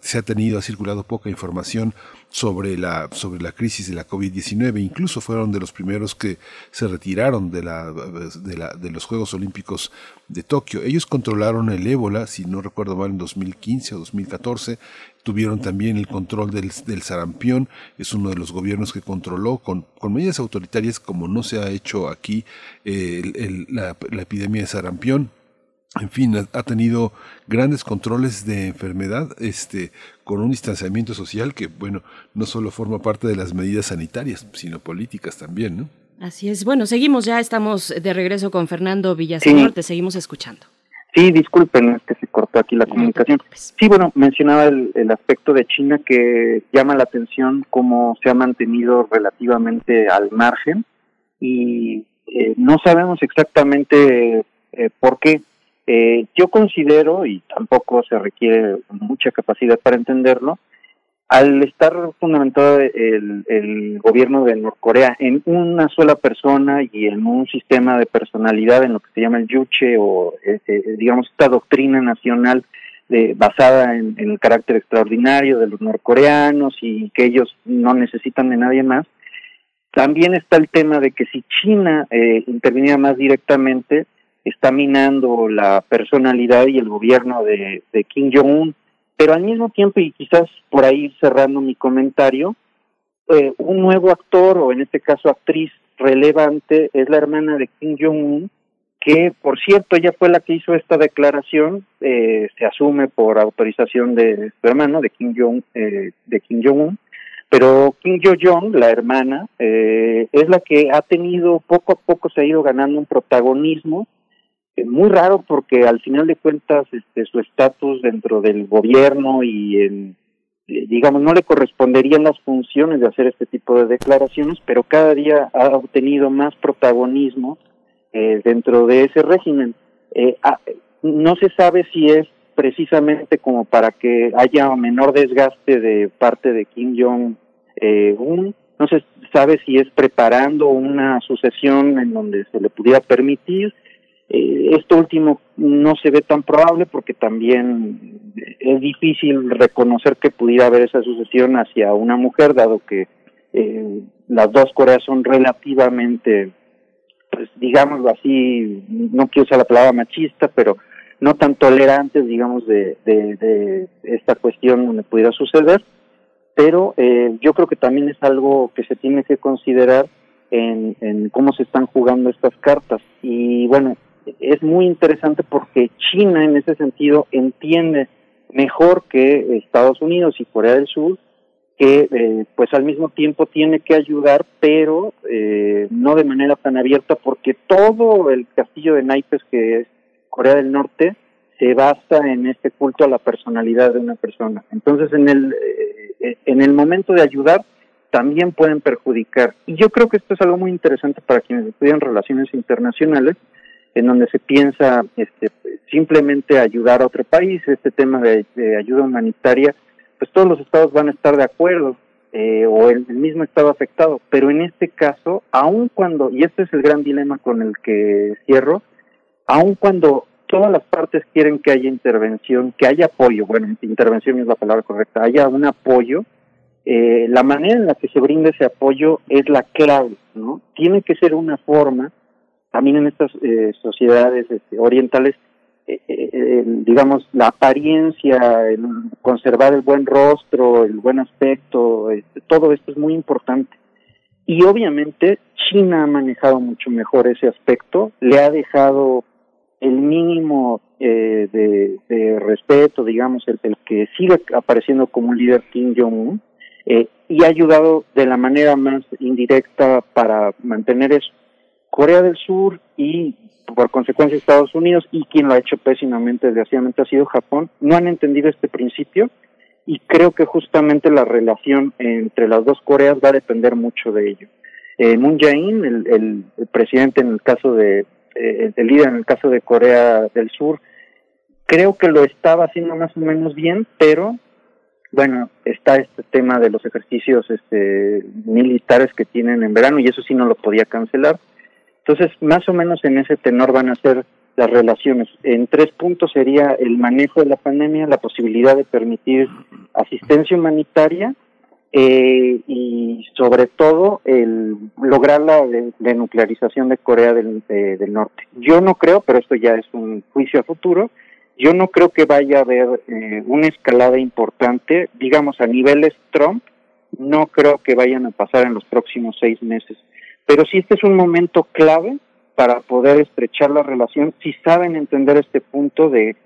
se ha tenido, ha circulado poca información sobre la, sobre la crisis de la COVID-19. Incluso fueron de los primeros que se retiraron de, la, de, la, de los Juegos Olímpicos de Tokio. Ellos controlaron el ébola, si no recuerdo mal, en 2015 o 2014. Tuvieron también el control del, del sarampión. Es uno de los gobiernos que controló con, con medidas autoritarias como no se ha hecho aquí eh, el, la, la epidemia de sarampión en fin, ha, tenido grandes controles de enfermedad, este, con un distanciamiento social que, bueno, no solo forma parte de las medidas sanitarias, sino políticas también, ¿no? Así es. Bueno, seguimos ya, estamos de regreso con Fernando Villaseñor, te seguimos escuchando. Sí, disculpen, es que se cortó aquí la comunicación. Sí, bueno, mencionaba el, aspecto de China que llama la atención cómo se ha mantenido relativamente al margen y eh, no sabemos exactamente eh, por qué eh, yo considero, y tampoco se requiere mucha capacidad para entenderlo, al estar fundamentado el, gobierno de Norcorea en una sola persona y en un sistema de personalidad en lo que se llama el yuche o eh, eh, digamos esta doctrina nacional de, basada en, el carácter extraordinario de los norcoreanos y que ellos no necesitan de nadie más, también está el tema de que si China eh, interviniera más directamente, está minando la personalidad y el gobierno de, Kim Jong-un, pero al mismo tiempo, y quizás por ahí cerrando mi comentario, eh, un nuevo actor, o en este caso actriz relevante, es la hermana de Kim Jong-un, que por cierto ella fue la que hizo esta declaración, eh, se asume por autorización de su hermano, de Kim Jong, eh, de Kim Jong-un, pero Kim Yo-jong, la hermana, eh, es la que ha tenido poco a poco se ha ido ganando un protagonismo muy raro porque al final de cuentas este, su estatus dentro del gobierno y en, eh, digamos no le corresponderían las funciones de hacer este tipo de declaraciones, pero cada día ha obtenido más protagonismo eh, dentro de ese régimen. Eh, ah, no se sabe si es precisamente como para que haya menor desgaste de parte de Kim Jong un, no se sabe si es preparando una sucesión en donde se le pudiera permitir eh, esto último no se ve tan probable porque también es difícil reconocer que pudiera haber esa sucesión hacia una mujer, dado que eh, las dos Coreas son relativamente, pues digámoslo así, no quiero usar la palabra machista, pero no tan tolerantes, digamos, de, de, esta cuestión donde pudiera suceder. Pero eh, yo creo que también es algo que se tiene que considerar en, en cómo se están jugando estas cartas. Y bueno, es muy interesante porque China en ese sentido entiende mejor que Estados Unidos y Corea del Sur que eh, pues al mismo tiempo tiene que ayudar pero eh, no de manera tan abierta porque todo el castillo de naipes que es Corea del Norte se basa en este culto a la personalidad de una persona. Entonces en el eh, en el momento de ayudar también pueden perjudicar. Y yo creo que esto es algo muy interesante para quienes estudian relaciones internacionales en donde se piensa este, simplemente ayudar a otro país, este tema de, ayuda humanitaria, pues todos los estados van a estar de acuerdo eh, o el, mismo estado afectado, pero en este caso, aun cuando, y este es el gran dilema con el que cierro, aun cuando todas las partes quieren que haya intervención, que haya apoyo, bueno, intervención es la palabra correcta, haya un apoyo, eh, la manera en la que se brinda ese apoyo es la clave, ¿no? Tiene que ser una forma también en estas eh, sociedades este, orientales, eh, eh, digamos, la apariencia, el conservar el buen rostro, el buen aspecto, este, todo esto es muy importante. Y obviamente China ha manejado mucho mejor ese aspecto, le ha dejado el mínimo de, respeto, digamos, el, que sigue apareciendo como un líder Kim Jong-un, y ha ayudado de la manera más indirecta para mantener eso. Corea del Sur y por consecuencia Estados Unidos y quien lo ha hecho pésimamente desgraciadamente ha sido Japón, no han entendido este principio y creo que justamente la relación entre las dos Coreas va a depender mucho de ello. Eh, Moon Jae-in, el, presidente en el caso de, eh, el líder en el caso de Corea del Sur, creo que lo estaba haciendo más o menos bien, pero bueno, está este tema de los ejercicios este, militares que tienen en verano y eso sí no lo podía cancelar. Entonces, más o menos en ese tenor van a ser las relaciones. En tres puntos sería el manejo de la pandemia, la posibilidad de permitir asistencia humanitaria eh, y sobre todo el lograr la denuclearización de Corea del, del, Norte. Yo no creo, pero esto ya es un juicio a futuro, yo no creo que vaya a haber eh, una escalada importante, digamos a niveles Trump, no creo que vayan a pasar en los próximos seis meses. Pero sí este es un momento clave para poder estrechar la relación, si saben entender este punto de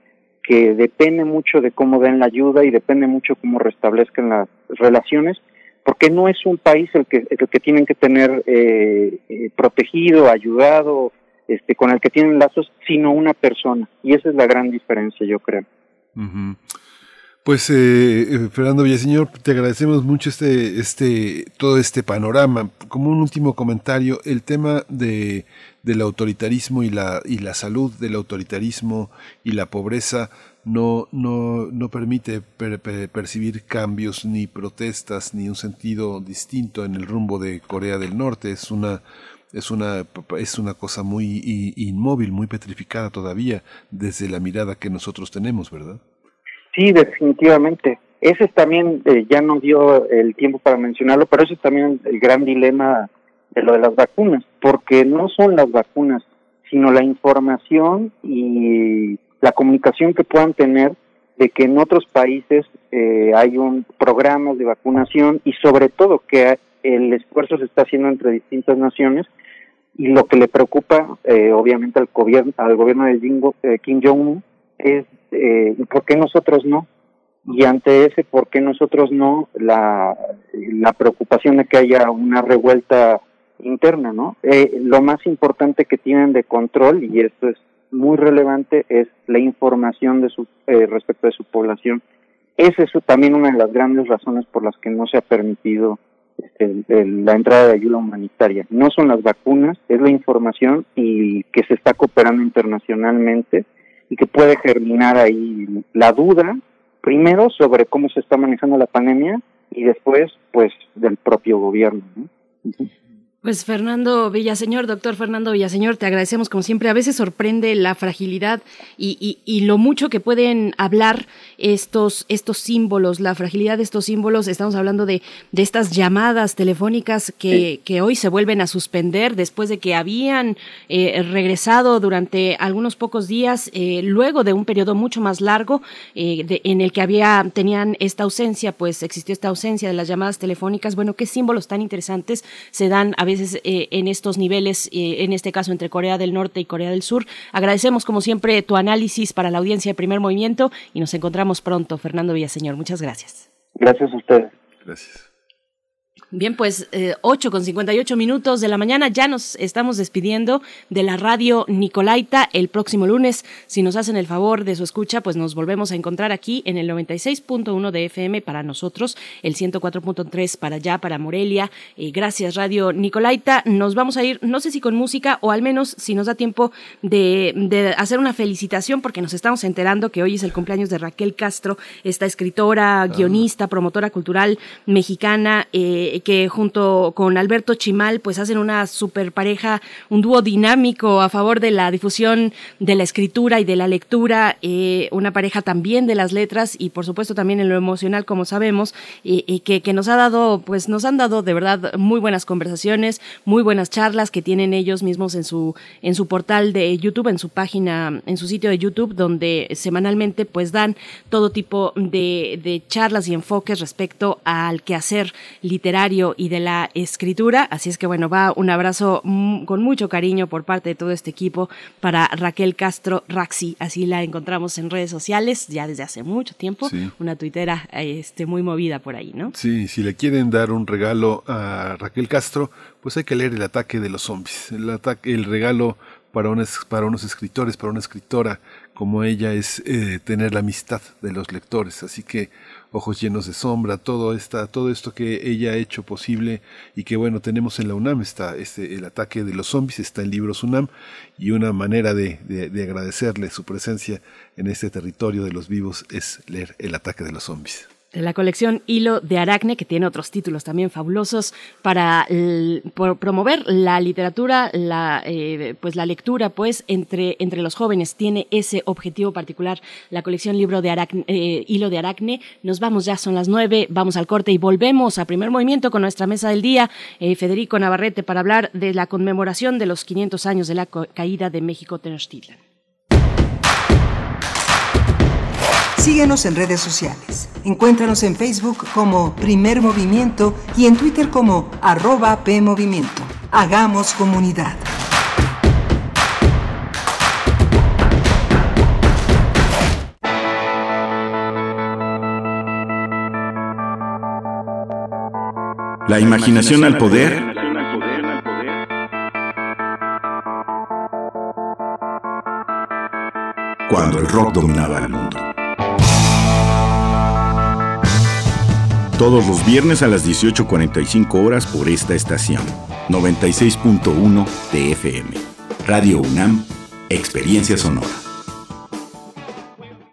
que depende mucho de cómo den la ayuda y depende mucho cómo restablezcan las relaciones, porque no es un país el que, el que tienen que tener eh, eh, protegido, ayudado, este, con el que tienen lazos, sino una persona. Y esa es la gran diferencia, yo creo. Pues eh, Fernando Villaseñor, te agradecemos mucho este, este, todo este panorama. Como un último comentario, el tema de del autoritarismo y la, y la salud del autoritarismo y la pobreza no, no, no permite percibir cambios ni protestas ni un sentido distinto en el rumbo de Corea del Norte. Es una, es una, es una cosa muy inmóvil, muy petrificada todavía desde la mirada que nosotros tenemos, ¿verdad? Sí, definitivamente. Ese también, eh, ya no dio el tiempo para mencionarlo, pero ese es también el gran dilema de lo de las vacunas, porque no son las vacunas, sino la información y la comunicación que puedan tener de que en otros países eh, hay un programa de vacunación y sobre todo que el esfuerzo se está haciendo entre distintas naciones y lo que le preocupa eh, obviamente al gobierno al gobierno de eh, Kim Jong-un es eh, por qué nosotros no y ante ese por qué nosotros no la, la preocupación de que haya una revuelta interna, ¿no? Eh, lo más importante que tienen de control, y esto es muy relevante, es la información de su, eh, respecto de su población. Es eso también una de las grandes razones por las que no se ha permitido este, la entrada de ayuda humanitaria. No son las vacunas, es la información y que se está cooperando internacionalmente y que puede germinar ahí la duda, primero sobre cómo se está manejando la pandemia y después, pues, del propio gobierno. ¿no? Pues Fernando Villaseñor, doctor Fernando Villaseñor, te agradecemos como siempre. A veces sorprende la fragilidad y, y, lo mucho que pueden hablar estos, estos símbolos, la fragilidad de estos símbolos. Estamos hablando de, de estas llamadas telefónicas que, que, hoy se vuelven a suspender después de que habían eh, regresado durante algunos pocos días, eh, luego de un periodo mucho más largo eh, en el que había, tenían esta ausencia, pues existió esta ausencia de las llamadas telefónicas. Bueno, qué símbolos tan interesantes se dan a veces eh, en estos niveles, eh, en este caso entre Corea del Norte y Corea del Sur. Agradecemos como siempre tu análisis para la audiencia de primer movimiento y nos encontramos pronto. Fernando Villaseñor, muchas gracias. Gracias a ustedes. Gracias. Bien, pues eh, 8 con 58 minutos de la mañana ya nos estamos despidiendo de la radio Nicolaita el próximo lunes. Si nos hacen el favor de su escucha, pues nos volvemos a encontrar aquí en el 96.1 de FM para nosotros, el 104.3 para allá, para Morelia. Eh, gracias Radio Nicolaita. Nos vamos a ir, no sé si con música o al menos si nos da tiempo de, de hacer una felicitación porque nos estamos enterando que hoy es el cumpleaños de Raquel Castro, esta escritora, guionista, promotora cultural mexicana. Eh, que junto con Alberto Chimal pues hacen una super pareja, un dúo dinámico a favor de la difusión de la escritura y de la lectura, eh, una pareja también de las letras y por supuesto también en lo emocional como sabemos, y que, que, nos ha dado pues nos han dado de verdad muy buenas conversaciones, muy buenas charlas que tienen ellos mismos en su, en su portal de YouTube, en su página, en su sitio de YouTube donde semanalmente pues dan todo tipo de, de charlas y enfoques respecto al quehacer literario y de la escritura. Así es que bueno, va un abrazo con mucho cariño por parte de todo este equipo para Raquel Castro Raxi. Así la encontramos en redes sociales ya desde hace mucho tiempo. Una tuitera este, muy movida por ahí, ¿no? Sí, si le quieren dar un regalo a Raquel Castro, pues hay que leer El ataque de los zombies. El, ataque, el regalo para, para unos escritores, para una escritora como ella es eh, tener la amistad de los lectores. Así que ojos llenos de sombra, todo esta, todo esto que ella ha hecho posible y que bueno tenemos en la UNAM está este el ataque de los zombies está en libros UNAM y una manera de, de, agradecerle su presencia en este territorio de los vivos es leer el ataque de los zombies. La colección Hilo de Aracne, que tiene otros títulos también fabulosos para promover la literatura, la, eh, pues la lectura, pues entre, entre los jóvenes tiene ese objetivo particular. La colección Libro de Aracne, eh, Hilo de Aracne. Nos vamos ya, son las nueve, vamos al corte y volvemos a primer movimiento con nuestra mesa del día, eh, Federico Navarrete, para hablar de la conmemoración de los 500 años de la caída de México Tenochtitlan. Síguenos en redes sociales. Encuéntranos en Facebook como Primer Movimiento y en Twitter como arroba PMovimiento. Hagamos comunidad. La imaginación al poder. Cuando el rock dominaba el mundo. Todos los viernes a las 18.45 horas por esta estación. 96.1 TFM. Radio UNAM, Experiencia Sonora.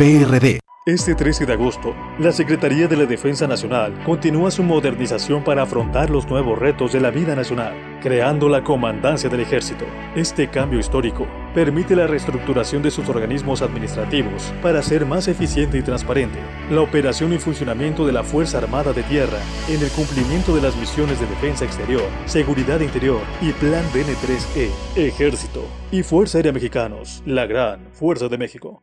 PRD. Este 13 de agosto, la Secretaría de la Defensa Nacional continúa su modernización para afrontar los nuevos retos de la vida nacional, creando la Comandancia del Ejército. Este cambio histórico permite la reestructuración de sus organismos administrativos para ser más eficiente y transparente, la operación y funcionamiento de la Fuerza Armada de Tierra en el cumplimiento de las misiones de defensa exterior, seguridad interior y Plan DN3E, Ejército y Fuerza Aérea Mexicanos, la gran Fuerza de México.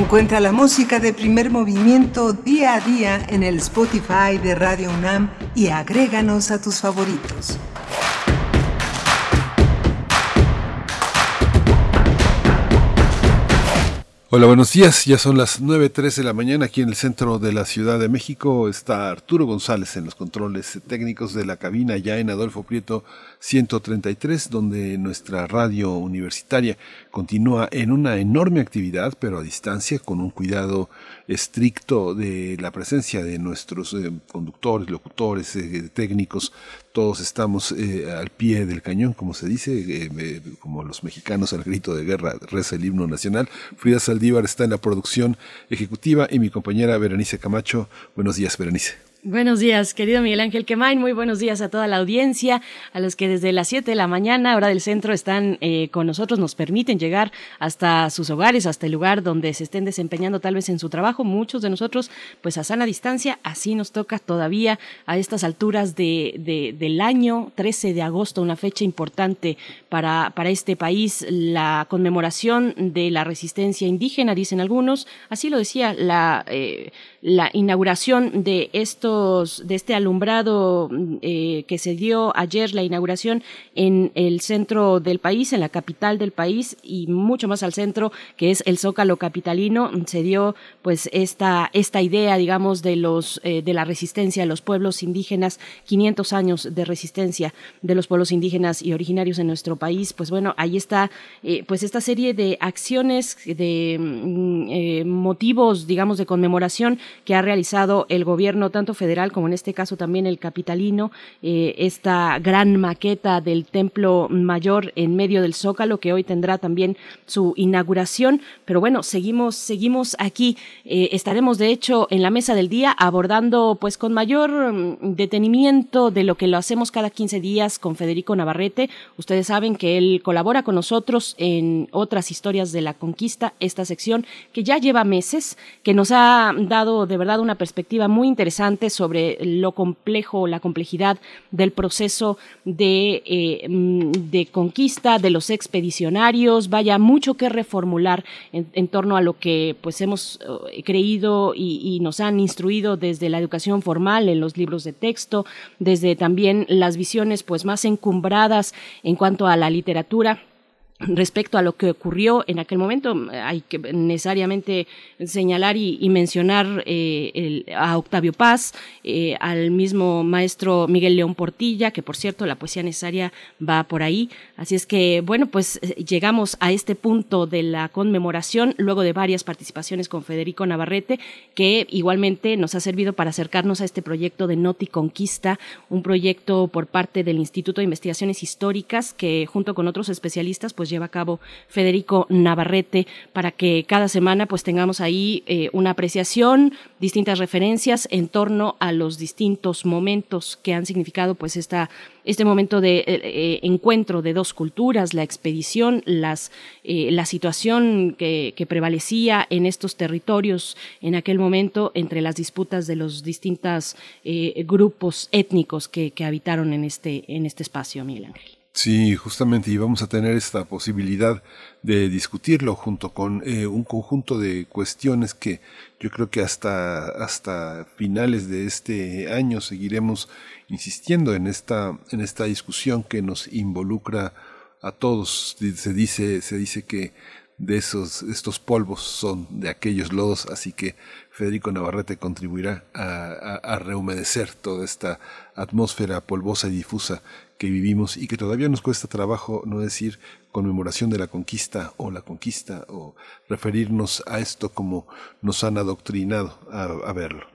Encuentra la música de primer movimiento día a día en el Spotify de Radio UNAM y agréganos a tus favoritos. Hola, buenos días. Ya son las 9.13 de la mañana aquí en el centro de la Ciudad de México. Está Arturo González en los controles técnicos de la cabina ya en Adolfo Prieto 133, donde nuestra radio universitaria continúa en una enorme actividad, pero a distancia, con un cuidado estricto de la presencia de nuestros eh, conductores, locutores, eh, técnicos. Todos estamos eh, al pie del cañón, como se dice, como los mexicanos al grito de guerra reza el himno nacional. Frida Saldívar está en la producción ejecutiva y mi compañera Berenice Camacho. Buenos días, Berenice. Buenos días, querido Miguel Ángel Quemain. Muy buenos días a toda la audiencia, a los que desde las 7 de la mañana, hora del centro, están eh, con nosotros, nos permiten llegar hasta sus hogares, hasta el lugar donde se estén desempeñando tal vez en su trabajo. Muchos de nosotros, pues a sana distancia, así nos toca todavía a estas alturas de, del año, 13 de agosto, una fecha importante para, para este país, la conmemoración de la resistencia indígena, dicen algunos. Así lo decía la, eh, la inauguración de esto estos, de este alumbrado eh, que se dio ayer la inauguración en el centro del país, en la capital del país y mucho más al centro, que es el Zócalo capitalino, se dio pues esta, esta idea, digamos, de los, eh, de la resistencia de los pueblos indígenas, 500 años de resistencia de los pueblos indígenas y originarios en nuestro país, pues bueno, ahí está, eh, pues esta serie de acciones, de mm, motivos, digamos, de conmemoración que ha realizado el gobierno, tanto federal como en este caso también el capitalino, eh, esta gran maqueta del Templo Mayor en medio del Zócalo, que hoy tendrá también su inauguración. Pero bueno, seguimos, seguimos aquí. Eh, estaremos, de hecho, en la mesa del día abordando, pues, con mayor mm, detenimiento de lo que lo hacemos cada 15 días con Federico Navarrete. Ustedes saben que él colabora con nosotros en otras historias de la conquista, esta sección que ya lleva meses, que nos ha dado de verdad una perspectiva muy interesante sobre lo complejo, la complejidad del proceso de, eh, mm, de conquista de los expedicionarios. Vaya, mucho que reformular en, torno a lo que pues hemos eh, creído y, nos han instruido desde la educación formal en los libros de texto, desde también las visiones pues más encumbradas en cuanto a la literatura respecto a lo que ocurrió en aquel momento. Hay que necesariamente señalar y, mencionar eh, a Octavio Paz, eh, al mismo maestro Miguel León Portilla, que por cierto la poesía necesaria va por ahí. Así es que, bueno, pues eh, llegamos a este punto de la conmemoración luego de varias participaciones con Federico Navarrete, que igualmente nos ha servido para acercarnos a este proyecto de Noti Conquista, un proyecto por parte del Instituto de Investigaciones Históricas que junto con otros especialistas pues lleva a cabo Federico Navarrete para que cada semana pues tengamos ahí eh, una apreciación, distintas referencias en torno a los distintos momentos que han significado pues esta este momento de eh, eh, encuentro de dos culturas, la expedición, las, la situación que, prevalecía en estos territorios en aquel momento entre las disputas de los distintos grupos étnicos que, que habitaron en este, en este espacio, Miguel Ángel. Sí, justamente, y vamos a tener esta posibilidad de discutirlo junto con eh, un conjunto de cuestiones que yo creo que hasta, hasta finales de este año seguiremos insistiendo en esta, en esta discusión que nos involucra a todos. Se dice, se dice que de esos, estos polvos son de aquellos lodos, así que Federico Navarrete contribuirá a, a, rehumedecer toda esta atmósfera polvosa y difusa que vivimos y que todavía nos cuesta trabajo no decir conmemoración de la conquista o la conquista o referirnos a esto como nos han adoctrinado a, verlo.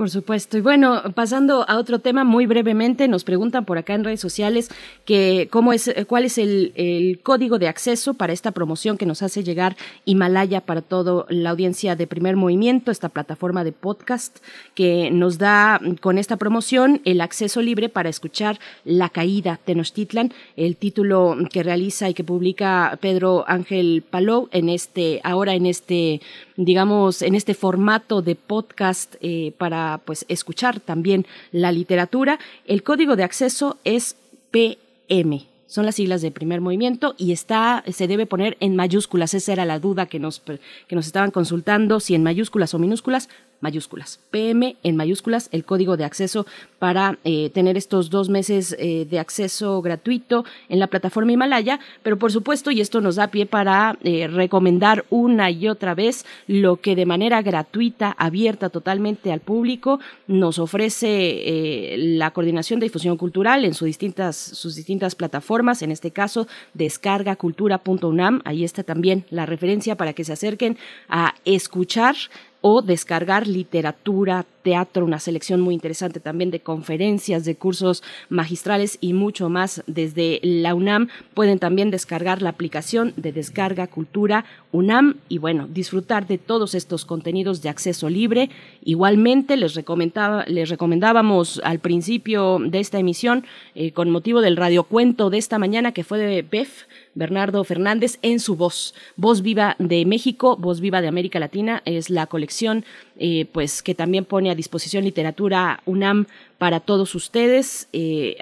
Por supuesto. Y bueno, pasando a otro tema muy brevemente, nos preguntan por acá en redes sociales que cómo es, cuál es el, código de acceso para esta promoción que nos hace llegar Himalaya para toda la audiencia de Primer Movimiento, esta plataforma de podcast que nos da con esta promoción el acceso libre para escuchar La Caída Tenochtitlan, el título que realiza y que publica Pedro Ángel Palou en este, ahora en este digamos, en este formato de podcast eh, para pues escuchar también la literatura. El código de acceso es PM. Son las siglas de primer movimiento y está, se debe poner en mayúsculas. Esa era la duda que nos, que nos estaban consultando, si en mayúsculas o minúsculas mayúsculas. PM en mayúsculas, el código de acceso para eh, tener estos dos meses eh, de acceso gratuito en la plataforma Himalaya. Pero por supuesto, y esto nos da pie para eh, recomendar una y otra vez lo que de manera gratuita, abierta totalmente al público, nos ofrece la Coordinación de Difusión Cultural en sus distintas, sus distintas plataformas, en este caso descargacultura.unam. Ahí está también la referencia para que se acerquen a escuchar o descargar literatura, teatro, una selección muy interesante también de conferencias, de cursos magistrales y mucho más desde la UNAM. Pueden también descargar la aplicación de Descarga Cultura UNAM y bueno, disfrutar de todos estos contenidos de acceso libre. Igualmente les, recomendaba, les recomendábamos al principio de esta emisión, eh, con motivo del radiocuento de esta mañana que fue de BEF, Bernardo Fernández en su voz. Voz Viva de México, Voz Viva de América Latina es la colección eh, pues que también pone a disposición literatura UNAM para todos ustedes. Eh,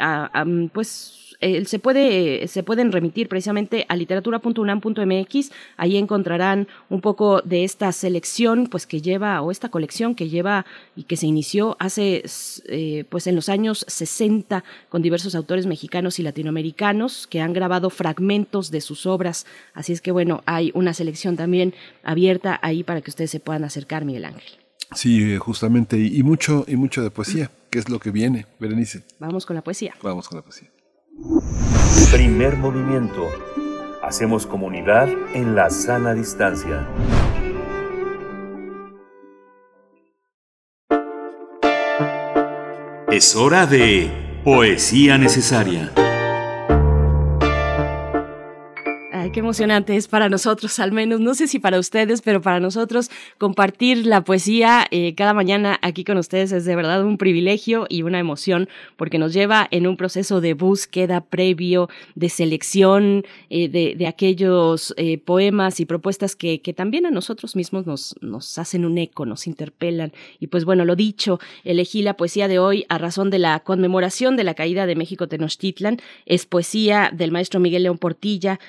pues eh, se, puede, se pueden remitir precisamente a literatura.unam.mx. Ahí encontrarán un poco de esta selección pues que lleva, o esta colección que lleva y que se inició hace eh, pues en los años 60 con diversos autores mexicanos y latinoamericanos que han grabado fragmentos de sus obras. Así es que bueno, hay una selección también abierta ahí para que ustedes se puedan acercar, Miguel Ángel. Sí, eh, justamente, y, mucho, y mucho de poesía, que es lo que viene, Berenice. Vamos con la poesía. Vamos con la poesía. Primer movimiento. Hacemos comunidad en la sana distancia. Es hora de Poesía Necesaria. Qué emocionante es para nosotros, al menos, no sé si para ustedes, pero para nosotros compartir la poesía eh, cada mañana aquí con ustedes es de verdad un privilegio y una emoción, porque nos lleva en un proceso de búsqueda previo, de selección eh, de, aquellos eh, poemas y propuestas que, también a nosotros mismos nos, nos hacen un eco, nos interpelan. Y pues bueno, lo dicho, elegí la poesía de hoy a razón de la conmemoración de la caída de México Tenochtitlan. Es poesía del maestro Miguel León Portilla,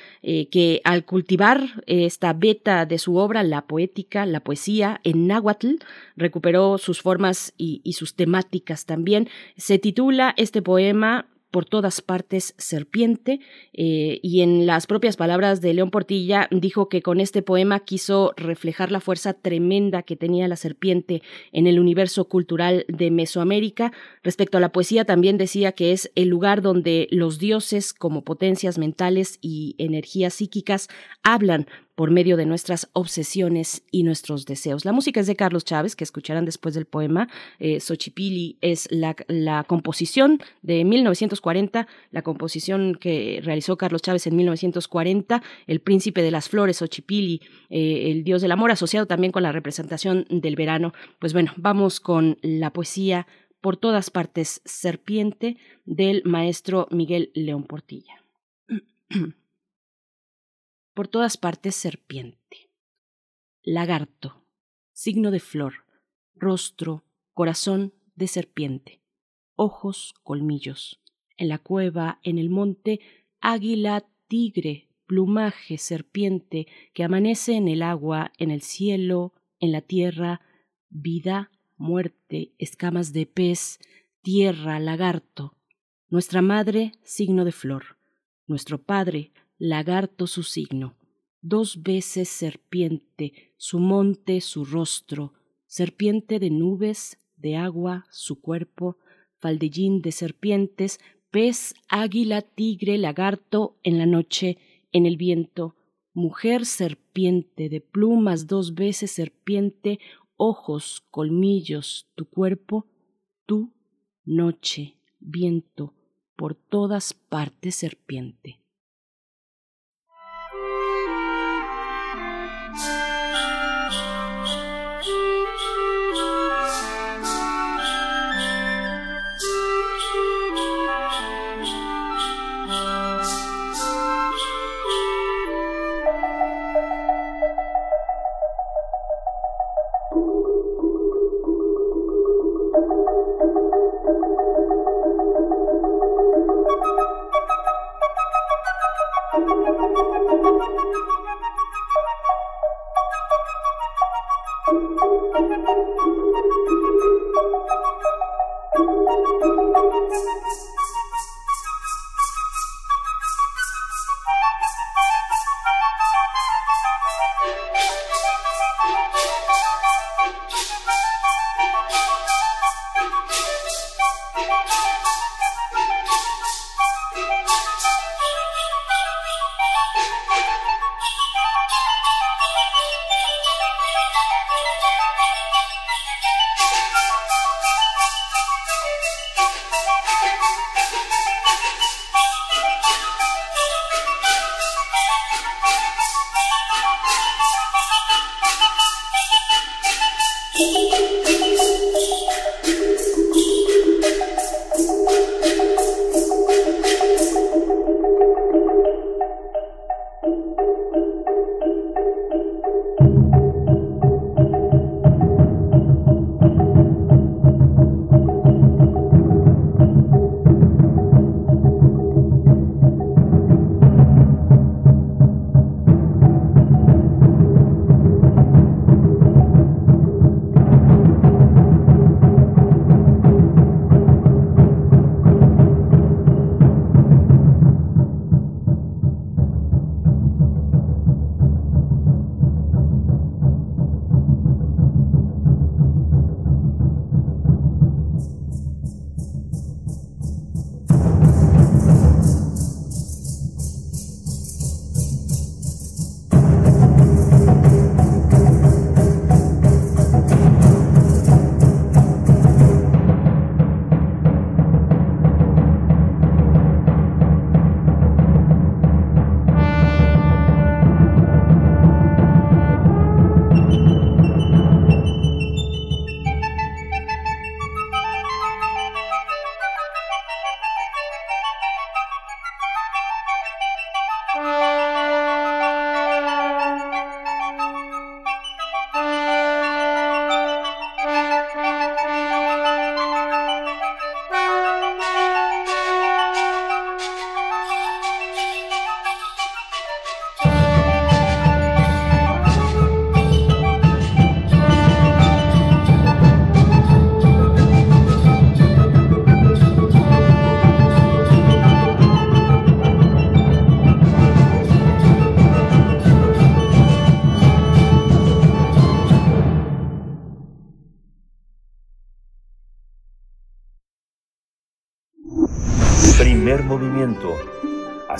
que al cultivar esta beta de su obra, la poética, la poesía, en náhuatl, recuperó sus formas y, y sus temáticas también. Se titula este poema por todas partes serpiente eh, y en las propias palabras de León Portilla dijo que con este poema quiso reflejar la fuerza tremenda que tenía la serpiente en el universo cultural de Mesoamérica. Respecto a la poesía también decía que es el lugar donde los dioses como potencias mentales y energías psíquicas hablan por medio de nuestras obsesiones y nuestros deseos. La música es de Carlos Chávez, que escucharán después del poema. Eh, es la, composición de 1940, la composición que realizó Carlos Chávez en 1940, El príncipe de las flores, Xochipili, eh, el dios del amor, asociado también con la representación del verano. Pues bueno, vamos con la poesía por todas partes, Serpiente, del maestro Miguel León Portilla. por todas partes serpiente. Lagarto, signo de flor, rostro, corazón de serpiente, ojos, colmillos. En la cueva, en el monte, águila, tigre, plumaje, serpiente, que amanece en el agua, en el cielo, en la tierra, vida, muerte, escamas de pez, tierra, lagarto. Nuestra madre, signo de flor. Nuestro padre, lagarto su signo, dos veces serpiente, su monte, su rostro, serpiente de nubes, de agua, su cuerpo, faldellín de serpientes, pez, águila, tigre, lagarto, en la noche, en el viento, mujer serpiente, de plumas dos veces serpiente, ojos, colmillos, tu cuerpo, tú, noche, viento, por todas partes serpiente.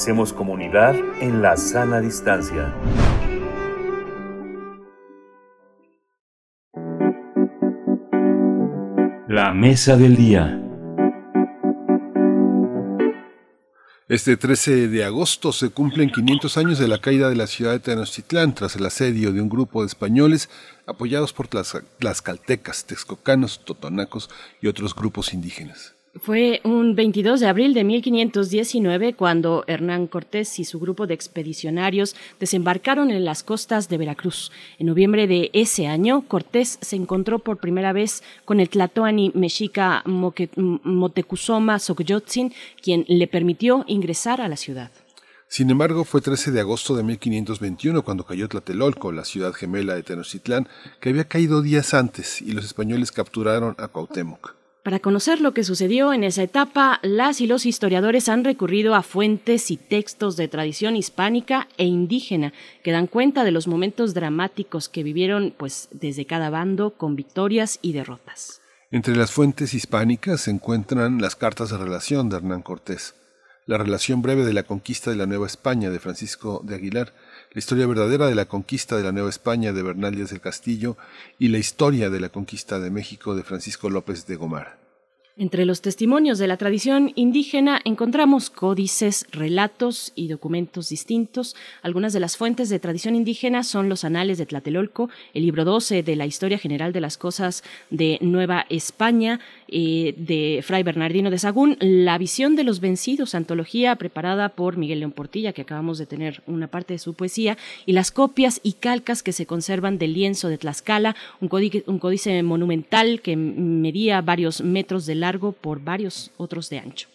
Hacemos comunidad en la sana distancia. La mesa del día. Este 13 de agosto se cumplen 500 años de la caída de la ciudad de Tenochtitlán tras el asedio de un grupo de españoles apoyados por las caltecas, texcocanos, totonacos y otros grupos indígenas. Fue un 22 de abril de 1519 cuando Hernán Cortés y su grupo de expedicionarios desembarcaron en las costas de Veracruz. En noviembre de ese año, Cortés se encontró por primera vez con el tlatoani mexica Motecuzoma Xocoyotzin, quien le permitió ingresar a la ciudad. Sin embargo, fue 13 de agosto de 1521 cuando cayó Tlatelolco, la ciudad gemela de Tenochtitlán, que había caído días antes, y los españoles capturaron a Cuauhtémoc. Para conocer lo que sucedió en esa etapa, las y los historiadores han recurrido a fuentes y textos de tradición hispánica e indígena que dan cuenta de los momentos dramáticos que vivieron pues desde cada bando con victorias y derrotas. Entre las fuentes hispánicas se encuentran las cartas de relación de Hernán Cortés, la relación breve de la conquista de la Nueva España de Francisco de Aguilar, la historia verdadera de la conquista de la Nueva España de Bernal Díaz del Castillo y la historia de la conquista de México de Francisco López de Gomar. Entre los testimonios de la tradición indígena encontramos códices, relatos y documentos distintos. Algunas de las fuentes de tradición indígena son los anales de Tlatelolco, el libro 12 de la Historia General de las Cosas de Nueva España, eh, de Fray Bernardino de Sagún, La visión de los vencidos, antología preparada por Miguel León Portilla, que acabamos de tener una parte de su poesía, y las copias y calcas que se conservan del lienzo de Tlaxcala, un códice, un códice monumental que medía varios metros de largo por varios otros de ancho.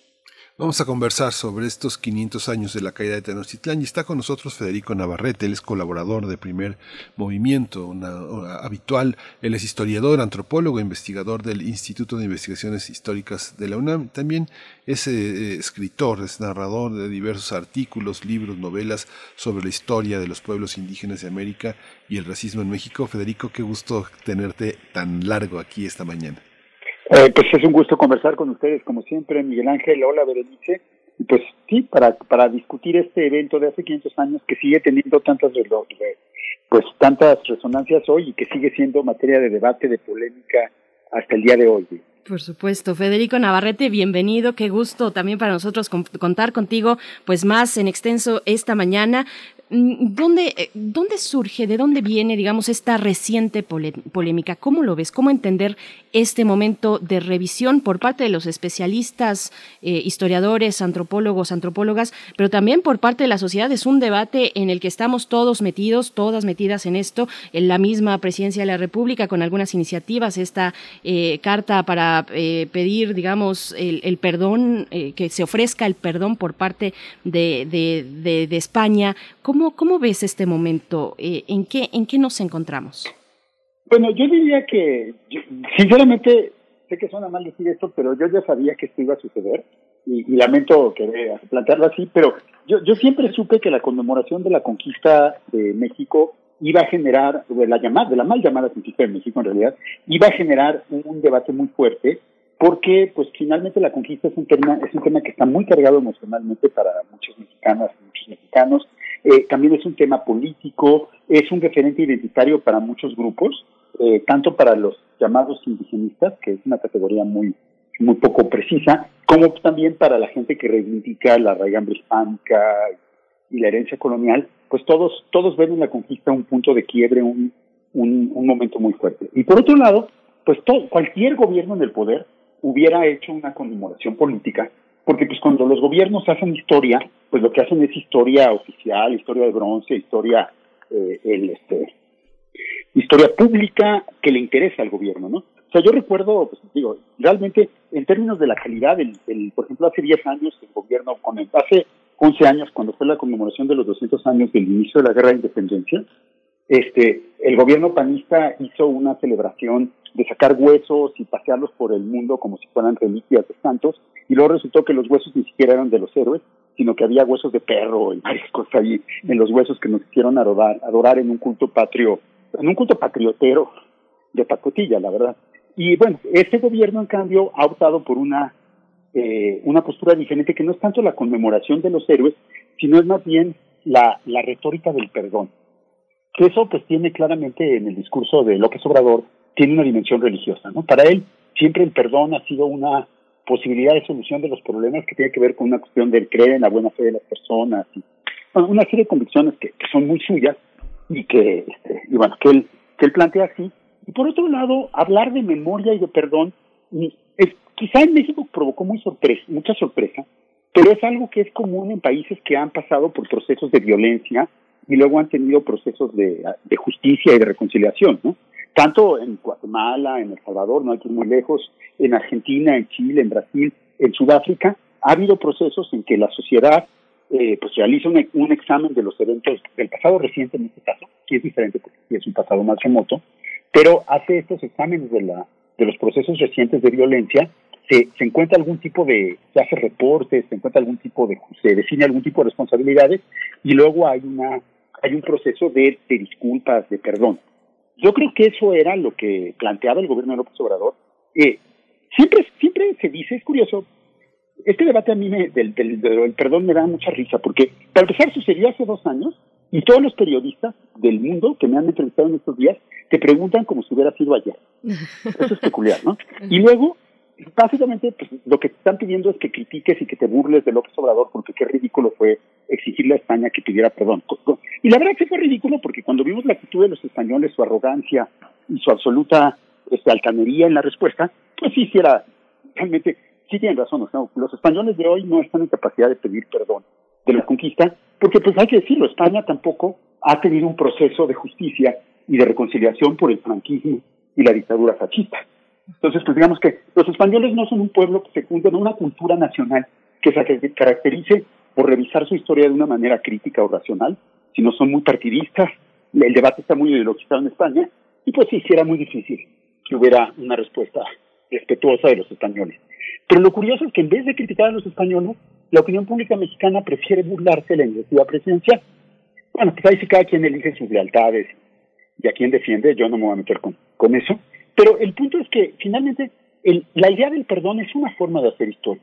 Vamos a conversar sobre estos 500 años de la caída de Tenochtitlán y está con nosotros Federico Navarrete, él es colaborador de Primer Movimiento, una, habitual, él es historiador, antropólogo, investigador del Instituto de Investigaciones Históricas de la UNAM, también es eh, escritor, es narrador de diversos artículos, libros, novelas sobre la historia de los pueblos indígenas de América y el racismo en México. Federico, qué gusto tenerte tan largo aquí esta mañana. Eh, pues es un gusto conversar con ustedes, como siempre, Miguel Ángel. Hola, Berenice. Y pues sí, para, para discutir este evento de hace 500 años que sigue teniendo tantas, pues, tantas resonancias hoy y que sigue siendo materia de debate, de polémica hasta el día de hoy. Por supuesto. Federico Navarrete, bienvenido. Qué gusto también para nosotros contar contigo, pues más en extenso esta mañana. Mm, ¿Dónde, eh, ¿Dónde surge, de dónde viene, digamos, esta reciente polémica? ¿Cómo lo ves? ¿Cómo entender este momento de revisión por parte de los especialistas, eh, historiadores, antropólogos, antropólogas, pero también por parte de la sociedad? Es un debate en el que estamos todos metidos, todas metidas en esto, en la misma presidencia de la República, con algunas iniciativas, esta eh, carta para pedir, digamos, el, perdón, que se ofrezca el perdón por parte de, de, España. ¿Cómo, cómo ves este momento? Eh, ¿en, qué, ¿En qué nos encontramos? Bueno, yo diría que, sinceramente, sé que suena mal decir esto, pero yo ya sabía que esto iba a suceder y, lamento que plantearlo así, pero yo, yo siempre supe que la conmemoración de la conquista de México iba a generar, de la llamada, de la mal llamada conquista de México en realidad, iba a generar un debate muy fuerte porque pues finalmente la conquista es un tema es un tema que está muy cargado emocionalmente para muchos mexicanas y muchos mexicanos eh, también es un tema político, es un referente identitario para muchos grupos, eh, tanto para los llamados indigenistas, que es una categoría muy, muy poco precisa, como también para la gente que reivindica la raigambre hispánica y la herencia colonial, pues todos, todos ven en la conquista un punto de quiebre, un, un, momento muy fuerte. Y por otro lado, pues cualquier gobierno en el poder hubiera hecho una conmemoración política porque pues cuando los gobiernos hacen historia, pues lo que hacen es historia oficial, historia de bronce, historia eh, el este historia pública que le interesa al gobierno, ¿no? O sea, yo recuerdo, pues digo, realmente en términos de la calidad, el, por ejemplo, hace 10 años el gobierno, con el, hace 11 años, cuando fue la conmemoración de los 200 años del inicio de la Guerra de Independencia, este, el gobierno panista hizo una celebración de sacar huesos y pasearlos por el mundo como si fueran reliquias de santos, y luego resultó que los huesos ni siquiera eran de los héroes, sino que había huesos de perro y varias cosas ahí en los huesos que nos hicieron adorar, adorar en un culto patrio, en un culto patriotero de pacotilla, la verdad. Y bueno, este gobierno en cambio ha optado por una eh, una postura diferente que no es tanto la conmemoración de los héroes, sino es más bien la, la retórica del perdón. Que eso pues tiene claramente en el discurso de López Obrador, tiene una dimensión religiosa, ¿no? Para él siempre el perdón ha sido una posibilidad de solución de los problemas que tiene que ver con una cuestión del creer en la buena fe de las personas y una serie de convicciones que, son muy suyas y que este, y bueno que él que él plantea así y por otro lado hablar de memoria y de perdón es, quizá en México provocó muy sorpresa mucha sorpresa pero es algo que es común en países que han pasado por procesos de violencia y luego han tenido procesos de justicia y de reconciliación no tanto en Guatemala, en El Salvador, no hay que ir muy lejos, en Argentina, en Chile, en Brasil, en Sudáfrica, ha habido procesos en que la sociedad eh, pues realiza un, examen de los eventos del pasado reciente en este caso, que es diferente porque es un pasado más remoto, pero hace estos exámenes de, la, de los procesos recientes de violencia, se, se encuentra algún tipo de, se hace reportes, se encuentra algún tipo de, se define algún tipo de responsabilidades y luego hay una, hay un proceso de, de disculpas, de perdón. Yo creo que eso era lo que planteaba el gobierno de López Obrador. Eh, siempre, siempre se dice, es curioso, este debate a mí me, del, del, del, perdón me da mucha risa, porque para empezar sucedió hace dos años y todos los periodistas del mundo que me han entrevistado en estos días te preguntan como si hubiera sido ayer. Eso es peculiar, ¿no? Y luego, básicamente, pues, lo que te están pidiendo es que critiques y que te burles de López Obrador, porque qué ridículo fue exigirle a España que pidiera perdón. Y la verdad que fue ridículo porque cuando vimos la actitud de los españoles, su arrogancia y su absoluta este, altanería en la respuesta, pues sí, sí era realmente sí tienen razón, los españoles de hoy no están en capacidad de pedir perdón de la conquista, porque pues hay que decirlo, España tampoco ha tenido un proceso de justicia y de reconciliación por el franquismo y la dictadura fascista. Entonces, pues digamos que los españoles no son un pueblo que se funde en una cultura nacional que se caracterice por revisar su historia de una manera crítica o racional, sino son muy partidistas, el debate está muy ideologizado en España, y pues sí, sí era muy difícil que hubiera una respuesta respetuosa de los españoles. Pero lo curioso es que en vez de criticar a los españoles, la opinión pública mexicana prefiere burlarse de la iniciativa presidencial. Bueno, pues ahí sí cada quien elige sus lealtades y a quién defiende, yo no me voy a meter con, con eso. Pero el punto es que finalmente el, la idea del perdón es una forma de hacer historia,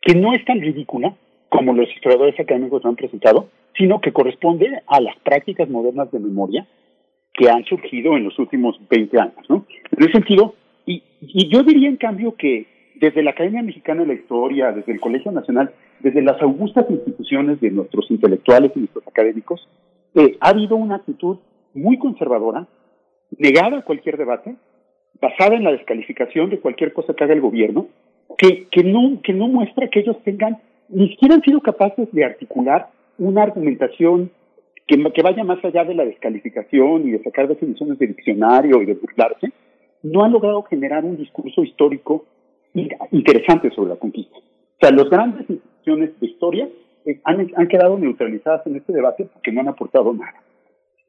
que no es tan ridícula como los historiadores académicos han presentado, sino que corresponde a las prácticas modernas de memoria que han surgido en los últimos 20 años. ¿no? En ese sentido, y, yo diría en cambio que desde la Academia Mexicana de la Historia, desde el Colegio Nacional, desde las augustas instituciones de nuestros intelectuales y nuestros académicos, eh, ha habido una actitud muy conservadora, negada a cualquier debate, basada en la descalificación de cualquier cosa que haga el gobierno, que, que, no, que no muestra que ellos tengan, ni siquiera han sido capaces de articular una argumentación que, que vaya más allá de la descalificación y de sacar definiciones de diccionario y de burlarse, no han logrado generar un discurso histórico interesante sobre la conquista. O sea, las grandes instituciones de historia eh, han, han quedado neutralizadas en este debate porque no han aportado nada.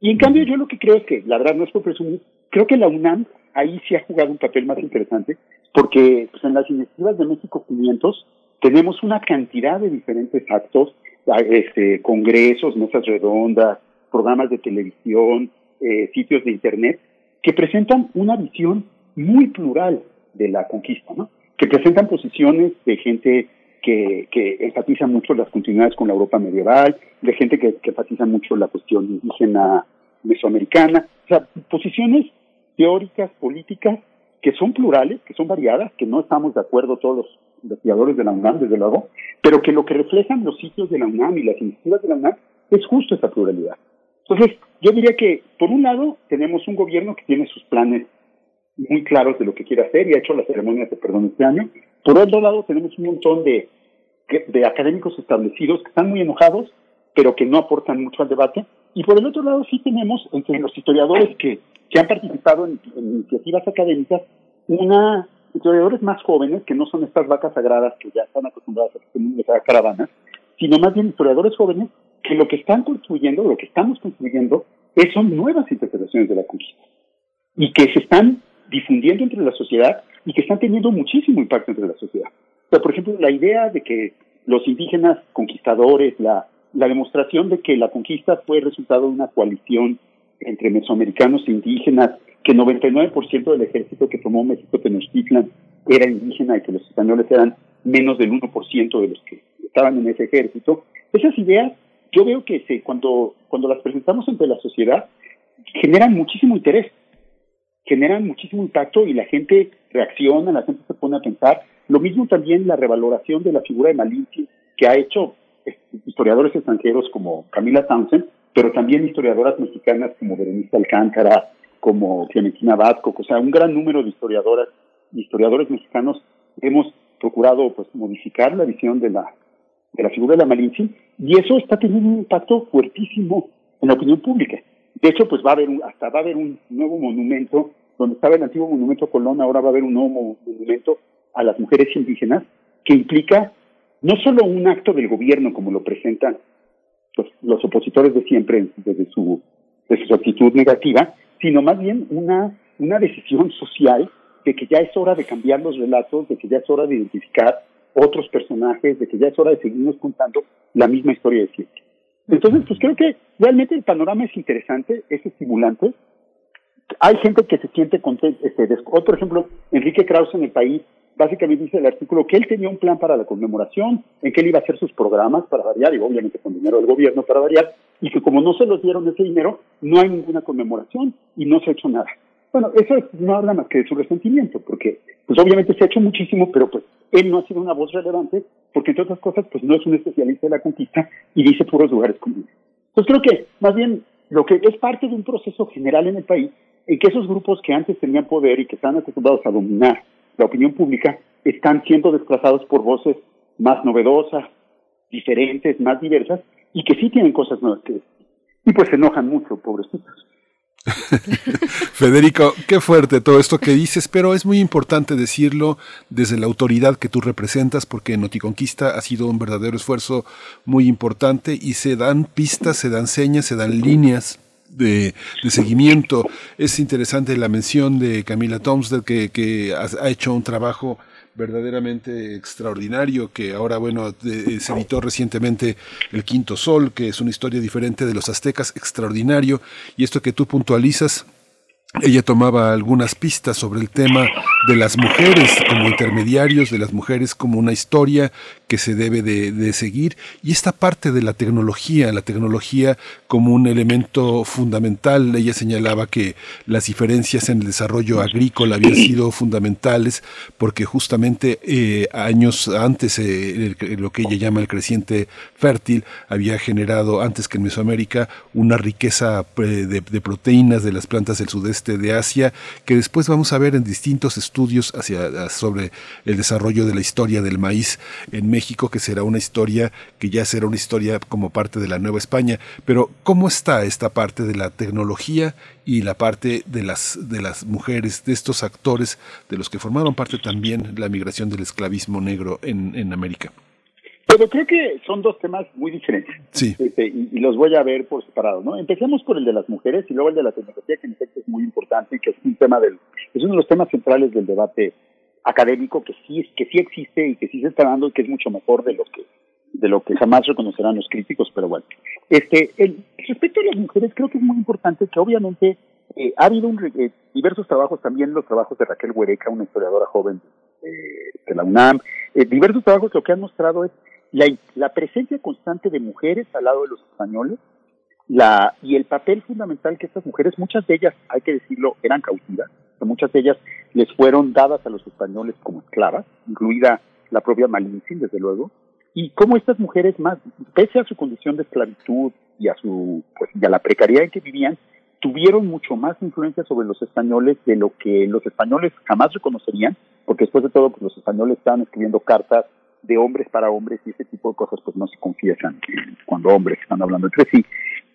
Y en cambio yo lo que creo es que, la verdad no es por presumir, creo que la UNAM ahí sí ha jugado un papel más interesante porque pues, en las iniciativas de México 500 tenemos una cantidad de diferentes actos, este, congresos, mesas redondas, programas de televisión, eh, sitios de internet, que presentan una visión muy plural de la conquista, ¿no? que presentan posiciones de gente que, que enfatiza mucho las continuidades con la Europa medieval, de gente que, que enfatiza mucho la cuestión indígena mesoamericana, o sea, posiciones teóricas, políticas, que son plurales, que son variadas, que no estamos de acuerdo todos investigadores de la UNAM, desde luego, pero que lo que reflejan los sitios de la UNAM y las iniciativas de la UNAM es justo esa pluralidad. Entonces, yo diría que, por un lado, tenemos un gobierno que tiene sus planes muy claros de lo que quiere hacer y ha hecho las ceremonias de perdón este año. Por otro lado, tenemos un montón de, de académicos establecidos que están muy enojados, pero que no aportan mucho al debate. Y por el otro lado, sí tenemos entre los historiadores que, que han participado en, iniciativas académicas, una historiadores más jóvenes, que no son estas vacas sagradas que ya están acostumbradas a caravanas, sino más bien historiadores jóvenes que lo que están construyendo, lo que estamos construyendo, es, son nuevas interpretaciones de la conquista y que se están difundiendo entre la sociedad y que están teniendo muchísimo impacto entre la sociedad. Por ejemplo, la idea de que los indígenas conquistadores, la, la demostración de que la conquista fue resultado de una coalición entre mesoamericanos e indígenas, que 99% del ejército que tomó México Tenochtitlan era indígena y que los españoles eran menos del 1% de los que estaban en ese ejército. Esas ideas, yo veo que se, cuando, cuando las presentamos ante la sociedad, generan muchísimo interés, generan muchísimo impacto y la gente reacciona, la gente se pone a pensar. Lo mismo también la revaloración de la figura de Malinche, que ha hecho este, historiadores extranjeros como Camila Townsend, pero también historiadoras mexicanas como Berenice Alcántara, como Clementina Vasco, o sea, un gran número de historiadoras y historiadores mexicanos hemos procurado pues modificar la visión de la de la figura de la Malinche y eso está teniendo un impacto fuertísimo en la opinión pública. De hecho, pues va a haber un, hasta va a haber un nuevo monumento donde estaba el antiguo monumento Colón, ahora va a haber un nuevo monumento a las mujeres indígenas que implica no solo un acto del gobierno como lo presentan los, los opositores de siempre desde su, desde su actitud negativa, sino más bien una, una decisión social de que ya es hora de cambiar los relatos, de que ya es hora de identificar otros personajes, de que ya es hora de seguirnos contando la misma historia de siempre. Entonces, pues creo que realmente el panorama es interesante, es estimulante. Hay gente que se siente contenta. Este, por ejemplo, Enrique Krause en el país básicamente dice el artículo que él tenía un plan para la conmemoración, en que él iba a hacer sus programas para variar, y obviamente con dinero del gobierno para variar, y que como no se los dieron ese dinero, no hay ninguna conmemoración y no se ha hecho nada. Bueno, eso no habla más que de su resentimiento, porque pues obviamente se ha hecho muchísimo, pero pues él no ha sido una voz relevante, porque entre otras cosas, pues no es un especialista de la conquista y dice puros lugares comunes. Entonces creo que más bien lo que es parte de un proceso general en el país, en que esos grupos que antes tenían poder y que están acostumbrados a dominar la opinión pública están siendo desplazados por voces más novedosas, diferentes, más diversas, y que sí tienen cosas nuevas que decir. Y pues se enojan mucho, pobrecitos. Federico, qué fuerte todo esto que dices, pero es muy importante decirlo desde la autoridad que tú representas, porque Noticonquista ha sido un verdadero esfuerzo muy importante y se dan pistas, se dan señas, se dan líneas de, seguimiento. Es interesante la mención de Camila Tomsdale, que, que ha, hecho un trabajo verdaderamente extraordinario, que ahora, bueno, se editó recientemente El Quinto Sol, que es una historia diferente de los aztecas, extraordinario, y esto que tú puntualizas, ella tomaba algunas pistas sobre el tema de las mujeres como intermediarios, de las mujeres como una historia que se debe de, seguir y esta parte de la tecnología, la tecnología como un elemento fundamental. Ella señalaba que las diferencias en el desarrollo agrícola habían sido fundamentales porque justamente eh, años antes eh, lo que ella llama el creciente fértil había generado antes que en Mesoamérica una riqueza eh, de, de proteínas de las plantas del sudeste de Asia que después vamos a ver en distintos estudios hacia, sobre el desarrollo de la historia del maíz en México México, que será una historia que ya será una historia como parte de la Nueva España. Pero, ¿cómo está esta parte de la tecnología y la parte de las, de las mujeres, de estos actores, de los que formaron parte también la migración del esclavismo negro en, en América? Pero creo que son dos temas muy diferentes. Sí. Este, y, los voy a ver por separado, ¿no? Empecemos por el de las mujeres y luego el de la tecnología, que en efecto es muy importante y que es un tema del, es uno de los temas centrales del debate académico que sí que sí existe y que sí se está dando y que es mucho mejor de lo que de lo que jamás reconocerán los críticos, pero bueno. Este, el, respecto a las mujeres, creo que es muy importante que obviamente eh, ha habido un, eh, diversos trabajos, también los trabajos de Raquel Huereca, una historiadora joven eh, de la UNAM, diversos trabajos lo que han mostrado es la, la presencia constante de mujeres al lado de los españoles la, y el papel fundamental que estas mujeres, muchas de ellas, hay que decirlo, eran cautivas, muchas de ellas les fueron dadas a los españoles como esclavas, incluida la propia Malinche, desde luego, y cómo estas mujeres más, pese a su condición de esclavitud y a su, pues, y a la precariedad en que vivían, tuvieron mucho más influencia sobre los españoles de lo que los españoles jamás reconocerían, porque después de todo, pues, los españoles estaban escribiendo cartas de hombres para hombres y ese tipo de cosas pues no se confiesan cuando hombres están hablando entre sí.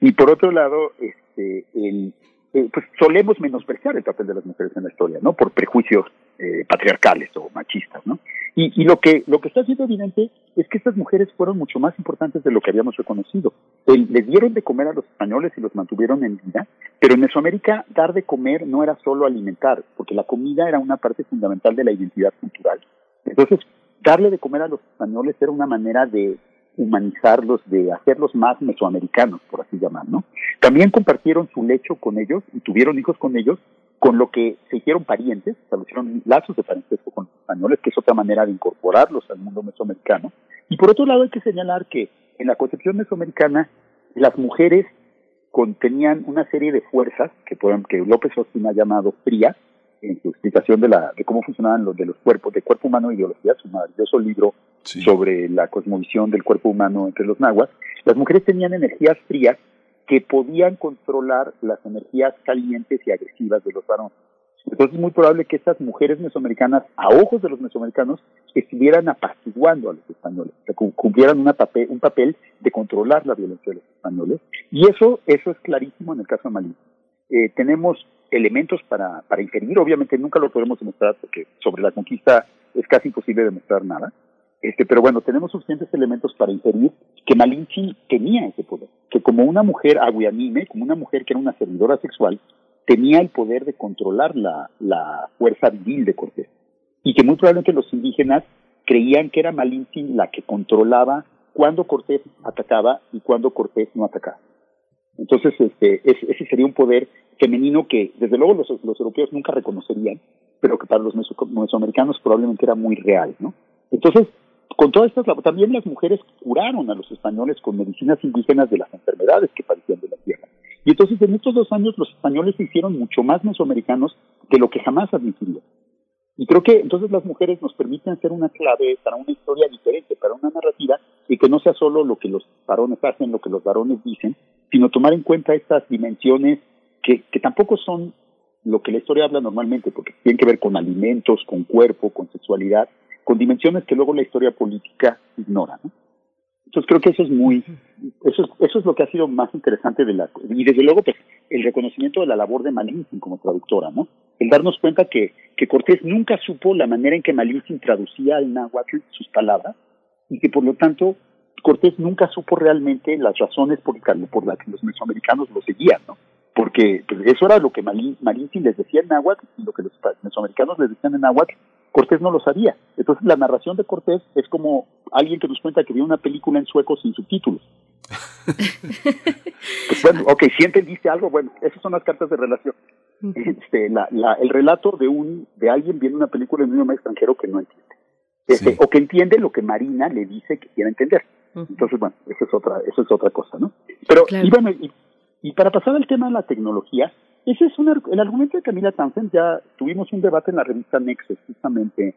Y por otro lado, este, el, eh, pues solemos menospreciar el papel de las mujeres en la historia, ¿no? Por prejuicios eh, patriarcales o machistas, ¿no? Y, y, lo que lo que está siendo evidente es que estas mujeres fueron mucho más importantes de lo que habíamos reconocido. les dieron de comer a los españoles y los mantuvieron en vida, pero en Mesoamérica dar de comer no era solo alimentar, porque la comida era una parte fundamental de la identidad cultural. Entonces, darle de comer a los españoles era una manera de humanizarlos, de hacerlos más mesoamericanos, por así llamar, ¿no? También compartieron su lecho con ellos y tuvieron hijos con ellos con lo que se hicieron parientes, establecieron lazos de parentesco con los españoles, que es otra manera de incorporarlos al mundo mesoamericano. Y por otro lado hay que señalar que en la concepción mesoamericana las mujeres contenían una serie de fuerzas que, que López Austin ha llamado frías, en su explicación de, la, de cómo funcionaban los de los cuerpos, de cuerpo humano e ideología, su maravilloso libro sobre la cosmovisión del cuerpo humano entre los nahuas, las mujeres tenían energías frías que podían controlar las energías calientes y agresivas de los varones. Entonces es muy probable que estas mujeres mesoamericanas, a ojos de los mesoamericanos, estuvieran apaciguando a los españoles, que cumplieran una papel, un papel de controlar la violencia de los españoles. Y eso, eso es clarísimo en el caso de Malí. Eh, tenemos elementos para, para inferir, obviamente nunca lo podemos demostrar porque sobre la conquista es casi imposible demostrar nada, este, pero bueno, tenemos suficientes elementos para inferir que Malinche tenía ese poder, que como una mujer aguianime, como una mujer que era una servidora sexual, tenía el poder de controlar la, la fuerza viril de Cortés. Y que muy probablemente los indígenas creían que era Malinche la que controlaba cuándo Cortés atacaba y cuándo Cortés no atacaba. Entonces, este, ese sería un poder femenino que, desde luego, los, los, europeos nunca reconocerían, pero que para los mesoamericanos probablemente era muy real, ¿no? Entonces, con todas estas, también las mujeres curaron a los españoles con medicinas indígenas de las enfermedades que padecían de la tierra. Y entonces, en estos dos años, los españoles se hicieron mucho más mesoamericanos de lo que jamás admitirían. Y creo que entonces las mujeres nos permiten ser una clave para una historia diferente, para una narrativa, y que no sea solo lo que los varones hacen, lo que los varones dicen, sino tomar en cuenta estas dimensiones que, que tampoco son lo que la historia habla normalmente, porque tienen que ver con alimentos, con cuerpo, con sexualidad, con dimensiones que luego la historia política ignora. ¿no? Entonces creo que eso es muy, eso es, eso es lo que ha sido más interesante de la, y desde luego pues el reconocimiento de la labor de Malintzin como traductora, ¿no? El darnos cuenta que, que Cortés nunca supo la manera en que Malintzin traducía al náhuatl sus palabras y que por lo tanto Cortés nunca supo realmente las razones por, por las que los mesoamericanos lo seguían, ¿no? Porque pues, eso era lo que Malintzin les decía en náhuatl y lo que los mesoamericanos les decían en náhuatl, Cortés no lo sabía. Entonces la narración de Cortés es como alguien que nos cuenta que vio una película en sueco sin subtítulos. pues bueno, ok, si entendiste algo, bueno, esas son las cartas de relación. Este, la, la, el relato de un de alguien viendo una película en un idioma extranjero que no entiende. Este, O que entiende lo que Marina le dice que quiere entender. Entonces, bueno, eso es otra, eso es otra cosa, ¿no? Pero, y bueno, y, y, para pasar al tema de la tecnología, ese es un, el argumento de Camila Townsend, ya tuvimos un debate en la revista Nexus, justamente,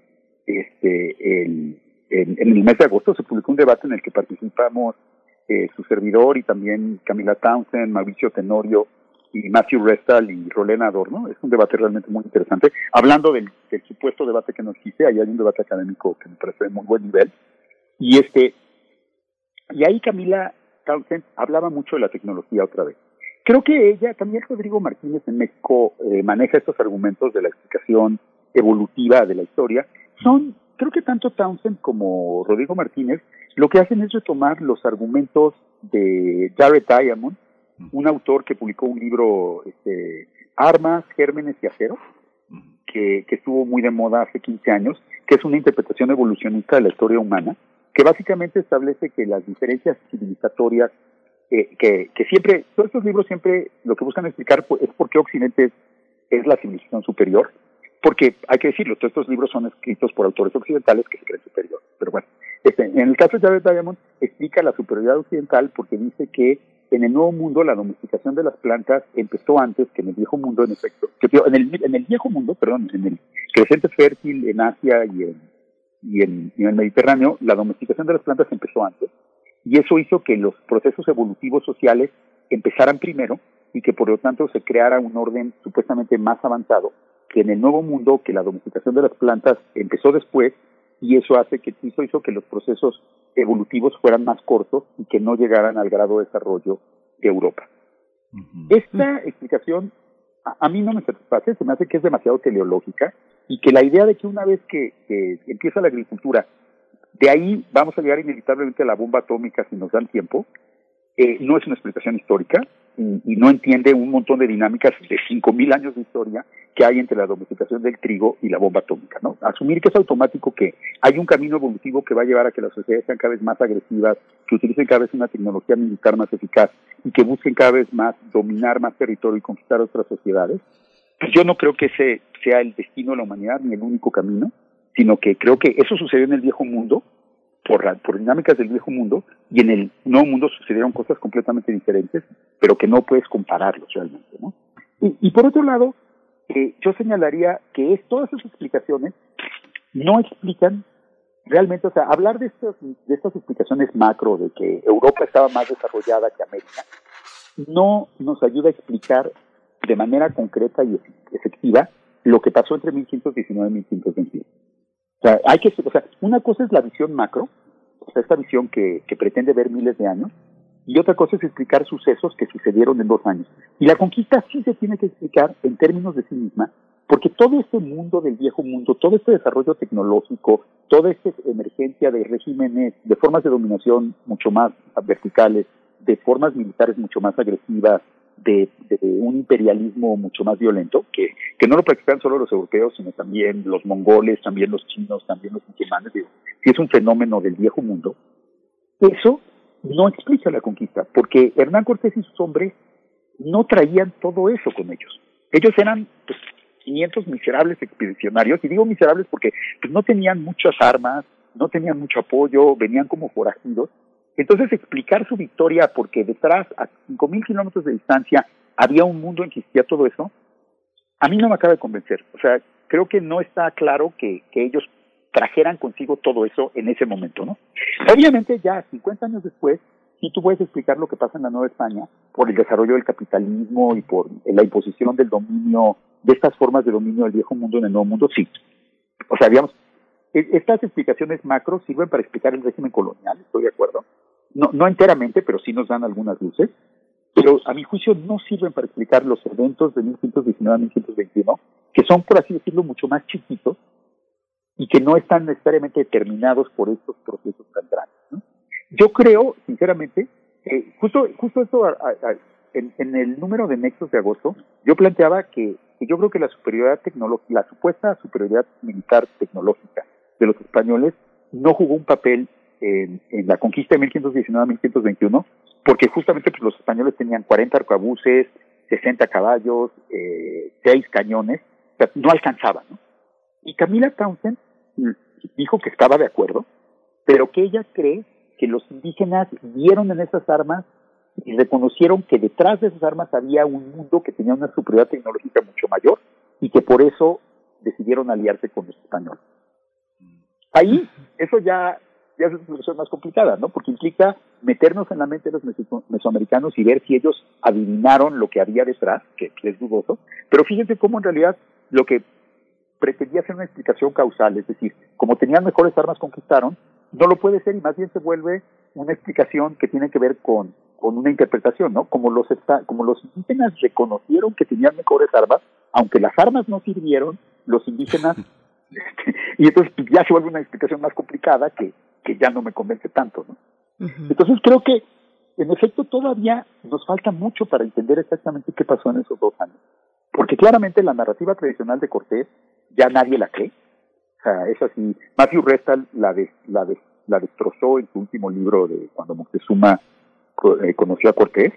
este, en, en, el mes de agosto se publicó un debate en el que participamos eh, su servidor y también Camila Townsend, Mauricio Tenorio y Matthew Restal y Rolena Adorno. Es un debate realmente muy interesante. Hablando del, del supuesto debate que nos hice, ahí hay un debate académico que me parece de muy buen nivel. Y este, y ahí Camila Townsend hablaba mucho de la tecnología otra vez. Creo que ella, también Rodrigo Martínez en México, eh, maneja estos argumentos de la explicación evolutiva de la historia. Son, creo que tanto Townsend como Rodrigo Martínez lo que hacen es retomar los argumentos de Jared Diamond, un autor que publicó un libro, este, Armas, Gérmenes y Acero, que, estuvo muy de moda hace 15 años, que es una interpretación evolucionista de la historia humana que básicamente establece que las diferencias civilizatorias, eh, que, que siempre, todos estos libros siempre lo que buscan explicar pues, es por qué Occidente es, la civilización superior, porque hay que decirlo, todos estos libros son escritos por autores occidentales que se creen superiores. Pero bueno, este, en el caso de Jared Diamond explica la superioridad occidental porque dice que en el nuevo mundo la domesticación de las plantas empezó antes que en el viejo mundo, en efecto. En, el, en el viejo mundo, perdón, en el creciente fértil en Asia y en y en, el Mediterráneo, la domesticación de las plantas empezó antes y eso hizo que los procesos evolutivos sociales empezaran primero y que por lo tanto se creara un orden supuestamente más avanzado que en el nuevo mundo que la domesticación de las plantas empezó después y eso hace que eso hizo que los procesos evolutivos fueran más cortos y que no llegaran al grado de desarrollo de Europa. Esta explicación a, mí no me satisface, se me hace que es demasiado teleológica y que la idea de que una vez que, empieza la agricultura, de ahí vamos a llegar inevitablemente a la bomba atómica si nos dan tiempo, eh, no es una explicación histórica y, no entiende un montón de dinámicas de 5.000 años de historia que hay entre la domesticación del trigo y la bomba atómica. ¿no? Asumir que es automático que hay un camino evolutivo que va a llevar a que las sociedades sean cada vez más agresivas, que utilicen cada vez una tecnología militar más eficaz y que busquen cada vez más dominar más territorio y conquistar otras sociedades, pues yo no creo que ese sea el destino de la humanidad ni el único camino, sino que creo que eso sucedió en el viejo mundo, por, la, por dinámicas del viejo mundo, y en el nuevo mundo sucedieron cosas completamente diferentes, pero que no puedes compararlos realmente. ¿no? Y, por otro lado, eh, yo señalaría que es, todas esas explicaciones no explican realmente, o sea, hablar de estas, de estas explicaciones macro, de que Europa estaba más desarrollada que América, no nos ayuda a explicar de manera concreta y efectiva lo que pasó entre 1519 y 1521. O sea, hay que, o sea, una cosa es la visión macro, o sea, esta visión que, que pretende ver miles de años, y otra cosa es explicar sucesos que sucedieron en dos años. Y la conquista sí se tiene que explicar en términos de sí misma, porque todo este mundo del viejo mundo, todo este desarrollo tecnológico, toda esta emergencia de regímenes, de formas de dominación mucho más verticales, de formas militares mucho más agresivas, de, un imperialismo mucho más violento, que, que no lo practican solo los europeos, sino también los mongoles, también los chinos, también los musulmanes, que es un fenómeno del viejo mundo, eso no explica la conquista, porque Hernán Cortés y sus hombres no traían todo eso con ellos. Ellos eran pues, 500 miserables expedicionarios, y digo miserables porque pues, no tenían muchas armas, no tenían mucho apoyo, venían como forajidos, entonces explicar su victoria porque detrás, a 5.000 kilómetros de distancia, había un mundo en que existía todo eso, a mí no me acaba de convencer. O sea, creo que no está claro que, que ellos trajeran consigo todo eso en ese momento, ¿no? Obviamente ya 50 años después, si tú puedes explicar lo que pasa en la Nueva España por el desarrollo del capitalismo y por la imposición del dominio, de estas formas de dominio del viejo mundo en el nuevo mundo, sí. O sea, digamos, e, estas explicaciones macro sirven para explicar el régimen colonial, estoy de acuerdo, no, no enteramente, pero sí nos dan algunas luces, pero a mi juicio no sirven para explicar los eventos de 1519 a 1521, que son, por así decirlo, mucho más chiquitos y que no están necesariamente determinados por estos procesos tan grandes. Yo creo, sinceramente, justo, justo eso en, en, el número de nexos de agosto, yo planteaba que, que yo creo que la superioridad tecnológica, la supuesta superioridad militar tecnológica de los españoles no jugó un papel en, la conquista de 1519 a 1521, porque justamente pues, los españoles tenían 40 arcabuces, 60 caballos, eh, 6 cañones, o sea, no alcanzaban. Y Camila Townsend dijo que estaba de acuerdo, pero que ella cree que los indígenas vieron en esas armas y reconocieron que detrás de esas armas había un mundo que tenía una superioridad tecnológica mucho mayor y que por eso decidieron aliarse con los españoles. Ahí, eso ya ya es una solución más complicada, ¿no? Porque implica meternos en la mente de los mesoamericanos y ver si ellos adivinaron lo que había detrás, que, es dudoso, pero fíjense cómo en realidad lo que pretendía ser una explicación causal, es decir, como tenían mejores armas conquistaron, no lo puede ser y más bien se vuelve una explicación que tiene que ver con, con una interpretación, ¿no? Como los, como los indígenas reconocieron que tenían mejores armas, aunque las armas no sirvieron, los indígenas y entonces ya se vuelve una explicación más complicada que, que ya no me convence tanto, ¿no? Entonces creo que, en efecto, todavía nos falta mucho para entender exactamente qué pasó en esos dos años. Porque claramente la narrativa tradicional de Cortés ya nadie la cree. O sea, es así. Matthew Restal la, la, la destrozó en su último libro de cuando Moctezuma eh, conoció a Cortés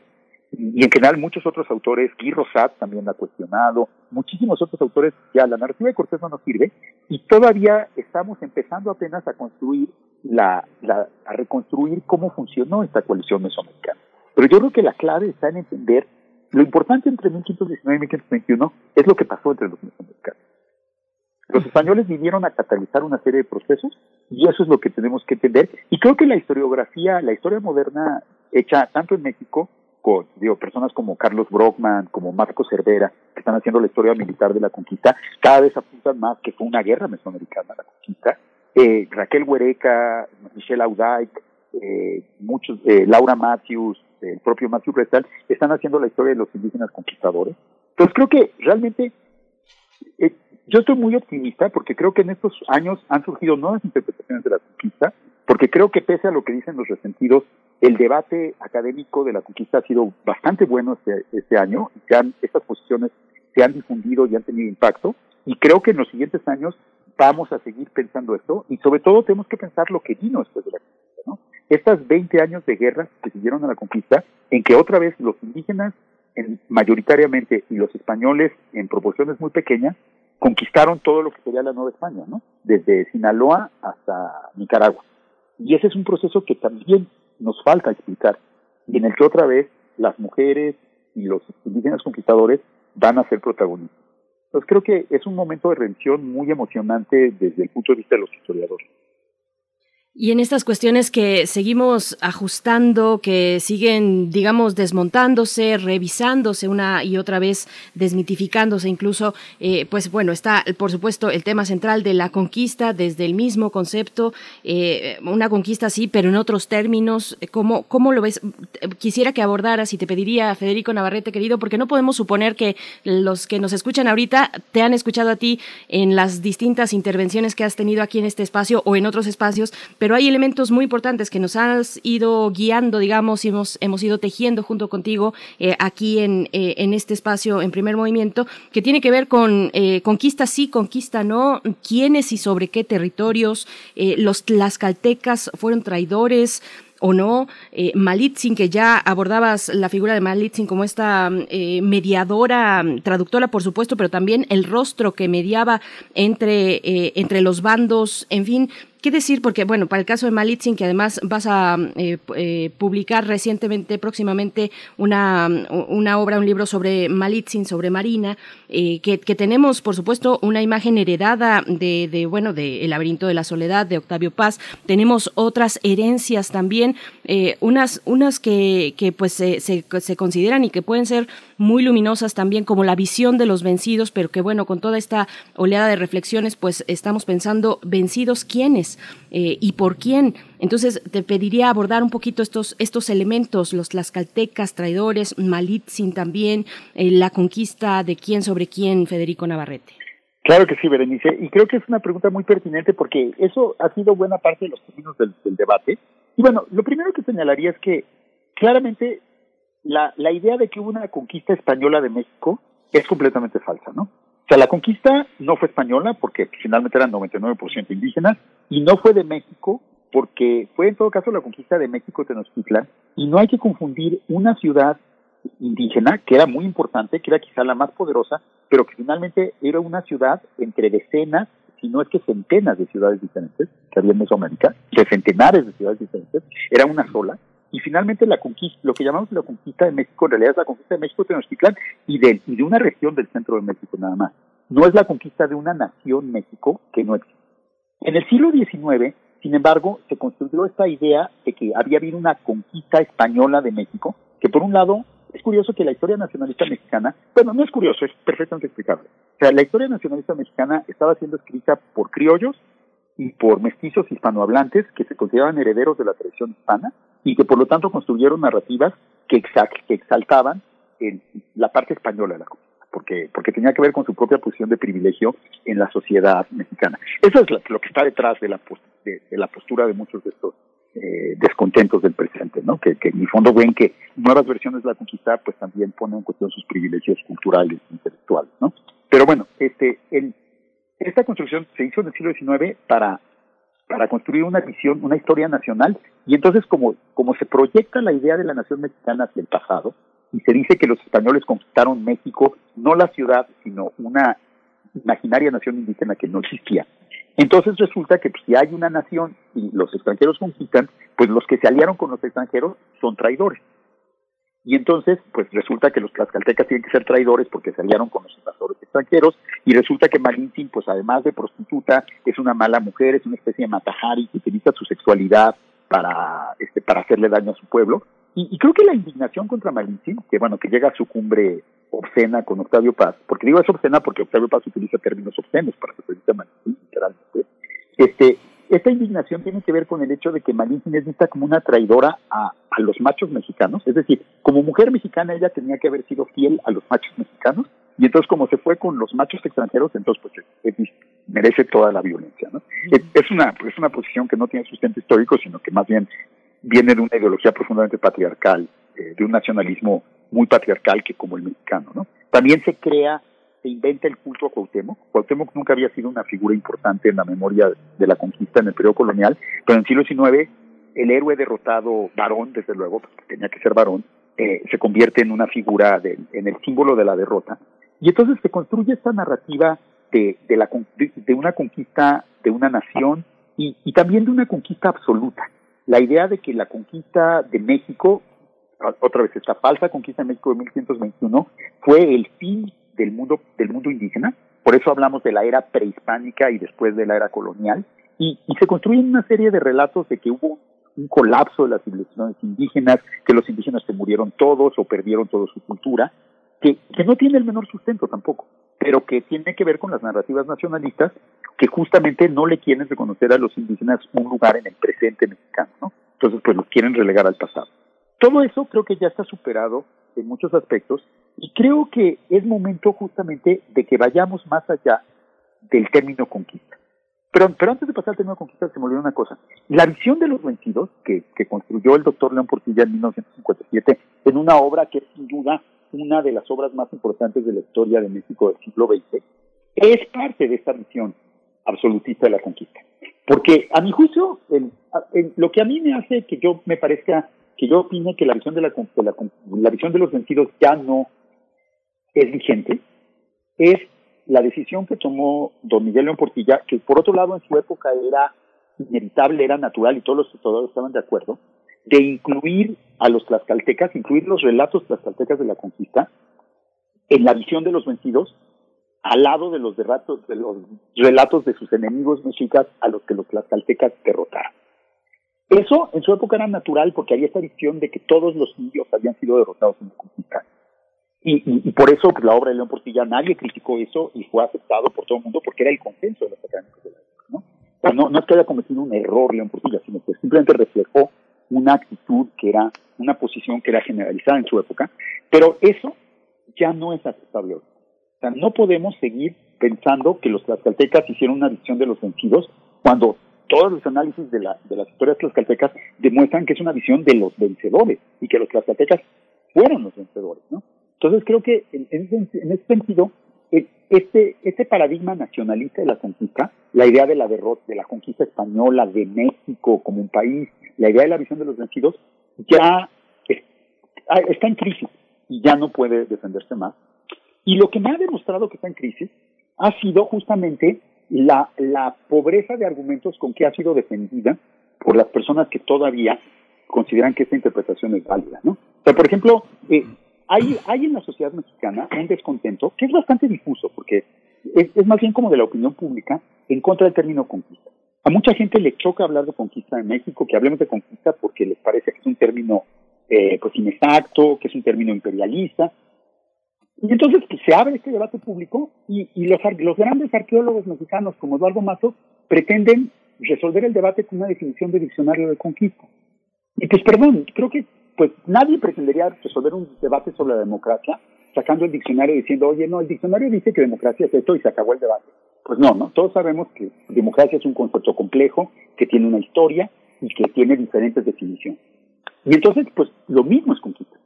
y en general muchos otros autores, Guy Rosat también ha cuestionado, muchísimos otros autores, ya la narrativa de Cortés no nos sirve y todavía estamos empezando apenas a construir la, la, a reconstruir cómo funcionó esta coalición mesoamericana. Pero yo creo que la clave está en entender lo importante entre 1519 y 1521 es lo que pasó entre los mesoamericanos. Los españoles vinieron a catalizar una serie de procesos y eso es lo que tenemos que entender. Y creo que la historiografía, la historia moderna hecha tanto en México con digo, personas como Carlos Brockman, como Marco Cervera, que están haciendo la historia militar de la conquista, cada vez apuntan más que fue una guerra mesoamericana la conquista. Eh, Raquel Huereca, Michelle Audaik, eh, muchos, eh, Laura Matthews, el propio Matthew Restal, están haciendo la historia de los indígenas conquistadores. Entonces creo que realmente eh, yo estoy muy optimista porque creo que en estos años han surgido nuevas interpretaciones de la conquista, porque creo que pese a lo que dicen los resentidos, el debate académico de la conquista ha sido bastante bueno este, este año, y estas posiciones se han difundido y han tenido impacto, y creo que en los siguientes años vamos a seguir pensando esto, y sobre todo tenemos que pensar lo que vino después de la conquista, ¿no? Estas 20 años de guerra que siguieron a la conquista, en que otra vez los indígenas mayoritariamente y los españoles en proporciones muy pequeñas conquistaron todo lo que sería la Nueva España, ¿no? Desde Sinaloa hasta Nicaragua. Y ese es un proceso que también nos falta explicar y en el que otra vez las mujeres y los indígenas conquistadores van a ser protagonistas. Entonces creo que es un momento de redención muy emocionante desde el punto de vista de los historiadores. Y en estas cuestiones que seguimos ajustando, que siguen, digamos, desmontándose, revisándose una y otra vez, desmitificándose incluso, eh, pues bueno, está, por supuesto, el tema central de la conquista desde el mismo concepto, eh, una conquista sí, pero en otros términos. ¿Cómo, ¿Cómo lo ves? Quisiera que abordaras y te pediría, Federico Navarrete, querido, porque no podemos suponer que los que nos escuchan ahorita te han escuchado a ti en las distintas intervenciones que has tenido aquí en este espacio o en otros espacios, pero hay elementos muy importantes que nos has ido guiando, digamos, y hemos, hemos ido tejiendo junto contigo eh, aquí en, eh, en este espacio, en primer movimiento, que tiene que ver con eh, conquista sí, conquista no, quiénes y sobre qué territorios, los tlaxcaltecas fueron traidores, o no. Eh, Malitzin, que ya abordabas la figura de Malitzin como esta eh, mediadora, traductora, por supuesto, pero también el rostro que mediaba entre, eh, entre los bandos, en fin, ¿Qué decir? Porque, bueno, para el caso de Malitzin, que además vas a eh, eh, publicar recientemente, próximamente, una, una, obra, un libro sobre Malitzin, sobre Marina, eh, que, tenemos, por supuesto, una imagen heredada de, de, bueno, de El laberinto de la soledad, de Octavio Paz. Tenemos otras herencias también, unas, unas que, que pues se, se consideran y que pueden ser muy luminosas también, como la visión de los vencidos, pero que, bueno, con toda esta oleada de reflexiones, pues estamos pensando, ¿vencidos quiénes? Eh, y por quién. Entonces te pediría abordar un poquito estos, estos elementos, los tlaxcaltecas, traidores, Malitzin también, eh, la conquista de quién sobre quién, Federico Navarrete. Claro que sí, Berenice, y creo que es una pregunta muy pertinente porque eso ha sido buena parte de los términos del, debate. Y bueno, lo primero que señalaría es que claramente la, la idea de que hubo una conquista española de México es completamente falsa, ¿no? Sea, la conquista no fue española porque finalmente eran 99% indígenas y no fue de México porque fue en todo caso la conquista de México Tenochtitlan. Y no hay que confundir una ciudad indígena que era muy importante, que era quizá la más poderosa, pero que finalmente era una ciudad entre decenas, si no es que centenas de ciudades diferentes que había en Mesoamérica, de centenares de ciudades diferentes, era una sola, y finalmente la conquista, lo que llamamos la conquista de México, en realidad es la conquista de México Tenochtitlán y de, y de una región del centro de México nada más. No es la conquista de una nación México que no existe. En el siglo XIX, sin embargo, se construyó esta idea de que había habido una conquista española de México, que por un lado es curioso que la historia nacionalista mexicana, bueno, no es curioso, es perfectamente explicable. O sea, la historia nacionalista mexicana estaba siendo escrita por criollos y por mestizos hispanohablantes que se consideraban herederos de la tradición hispana y que por lo tanto construyeron narrativas que, que exaltaban en la parte española de la cosa porque, porque tenía que ver con su propia posición de privilegio en la sociedad mexicana. Eso es lo, que está detrás de la, de, la postura de muchos de estos eh, descontentos del presente, ¿no? Que, que en mi fondo ven que nuevas versiones de la conquista pues también ponen en cuestión sus privilegios culturales, intelectuales, ¿no? Pero bueno, este, el, esta construcción se hizo en el siglo XIX para, para construir una visión, una historia nacional, y entonces como, como se proyecta la idea de la nación mexicana hacia el pasado, y se dice que los españoles conquistaron México, no la ciudad, sino una imaginaria nación indígena que no existía. Entonces resulta que pues, si hay una nación y los extranjeros conquistan, pues los que se aliaron con los extranjeros son traidores. Y entonces, pues resulta que los tlaxcaltecas tienen que ser traidores porque se aliaron con los invasores extranjeros, y resulta que Malintzin, pues además de prostituta, es una mala mujer, es una especie de matajari que utiliza su sexualidad para, este, para hacerle daño a su pueblo. Y, creo que la indignación contra Malintzin, que bueno, que llega a su cumbre obscena con Octavio Paz, porque digo es obscena porque Octavio Paz utiliza términos obscenos para referirse a Malintzin, literalmente, este, esta indignación tiene que ver con el hecho de que Malintzin es vista como una traidora a, a, los machos mexicanos, es decir, como mujer mexicana ella tenía que haber sido fiel a los machos mexicanos, y entonces como se fue con los machos extranjeros, entonces pues merece toda la violencia. ¿no? Es, una, es una posición que no tiene sustento histórico, sino que más bien viene de una ideología profundamente patriarcal, eh, de un nacionalismo muy patriarcal que como el mexicano. ¿no? También se crea se inventa el culto a Cuauhtémoc. Cuauhtémoc nunca había sido una figura importante en la memoria de la conquista en el periodo colonial, pero en el siglo XIX el héroe derrotado, varón desde luego, porque tenía que ser varón, eh, se convierte en una figura, en el símbolo de la derrota. Y entonces se construye esta narrativa de, de, la, una conquista de una nación y, y también de una conquista absoluta. La idea de que la conquista de México, otra vez esta falsa conquista de México de 1121, fue el fin del mundo, del mundo indígena. Por eso hablamos de la era prehispánica y después de la era colonial. Y, se construyen una serie de relatos de que hubo un colapso de las civilizaciones indígenas, que los indígenas se murieron todos o perdieron toda su cultura, que, que no tiene el menor sustento tampoco, pero que tiene que ver con las narrativas nacionalistas que justamente no le quieren reconocer a los indígenas un lugar en el presente mexicano, ¿no? Entonces, pues los quieren relegar al pasado. Todo eso creo que ya está superado en muchos aspectos y creo que es momento justamente de que vayamos más allá del término conquista. Pero, pero antes de pasar al término conquista, se me olvidó una cosa. La visión de los vencidos, que, que construyó el doctor León Portilla en 1957, en una obra que es sin duda una de las obras más importantes de la historia de México del siglo XX, es parte de esta visión absolutista de la conquista. Porque a mi juicio, lo que a mí me hace que yo me parezca, que yo opine que la visión de la, la, la visión de los vencidos ya no es vigente, es la decisión que tomó don Miguel León Portilla, que por otro lado en su época era inevitable, era natural y todos los historiadores estaban de acuerdo, de incluir a los tlaxcaltecas, incluir los relatos tlaxcaltecas de la conquista en la visión de los vencidos, al lado de los relatos de, los relatos de sus enemigos mexicas a los que los tlaxcaltecas derrotaron. Eso en su época era natural porque había esta visión de que todos los indios habían sido derrotados en la conquista y, por eso pues, la obra de León Portilla nadie criticó eso y fue aceptado por todo el mundo porque era el consenso de los académicos de la época. ¿no? no, no es que haya cometido un error León Portilla, sino que simplemente reflejó una actitud que era, una posición que era generalizada en su época, pero eso ya no es aceptable hoy. O sea, no podemos seguir pensando que los tlaxcaltecas hicieron una visión de los vencidos cuando todos los análisis de, la, de las historias tlaxcaltecas demuestran que es una visión de los vencedores y que los tlaxcaltecas fueron los vencedores, ¿no? Entonces creo que en, ese sentido, eh, este, este paradigma nacionalista de la conquista, la idea de la derrota, de la conquista española, de México como un país, la idea de la visión de los vencidos, ya ah, está en crisis y ya no puede defenderse más. Y lo que me ha demostrado que está en crisis ha sido justamente la, la pobreza de argumentos con que ha sido defendida por las personas que todavía consideran que esta interpretación es válida, ¿no? O sea, por ejemplo, eh, hay, hay en la sociedad mexicana un descontento que es bastante difuso, porque es, más bien como de la opinión pública en contra del término conquista. A mucha gente le choca hablar de conquista en México, que hablemos de conquista porque les parece que es un término eh, pues inexacto, que es un término imperialista. Y entonces pues, se abre este debate público y, y los, los grandes arqueólogos mexicanos como Eduardo Mazo pretenden resolver el debate con una definición de diccionario de conquista. Y pues perdón, creo que pues nadie pretendería resolver un debate sobre la democracia sacando el diccionario diciendo, oye, no, el diccionario dice que democracia es esto y se acabó el debate. Pues no, ¿no? Todos sabemos que democracia es un concepto complejo, que tiene una historia y que tiene diferentes definiciones. Y entonces, pues lo mismo es conquista.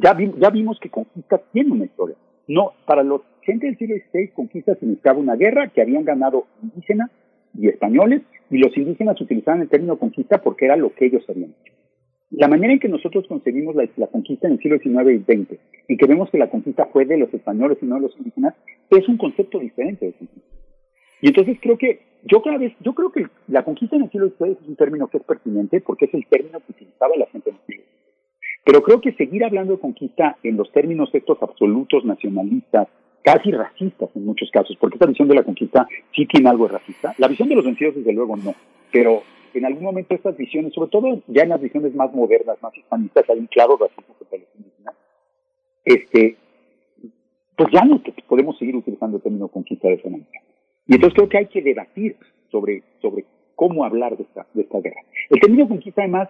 ya, ya vimos que conquista tiene una historia. No, para los gente del siglo XVI, conquista significaba una guerra que habían ganado indígenas y españoles, y los indígenas utilizaban el término conquista porque era lo que ellos habían hecho. La manera en que nosotros concebimos la, conquista en el siglo XIX y XX, y que vemos que la conquista fue de los españoles y no de los indígenas, es un concepto diferente de conquista. Y entonces creo que, yo cada vez, yo creo que la conquista en el siglo XIX es un término que es pertinente porque es el término que utilizaba la gente en el siglo Pero creo que seguir hablando de conquista en los términos estos absolutos, nacionalistas, casi racistas en muchos casos, porque esta visión de la conquista sí tiene algo de racista. La visión de los vencidos, desde luego, no. Pero en algún momento estas visiones, sobre todo ya en las visiones más modernas, más hispanistas, hay un claro racismo contra los este, pues ya no podemos seguir utilizando el término conquista de esa. Y entonces creo que hay que debatir sobre, sobre cómo hablar de esta, de esta guerra. El término conquista además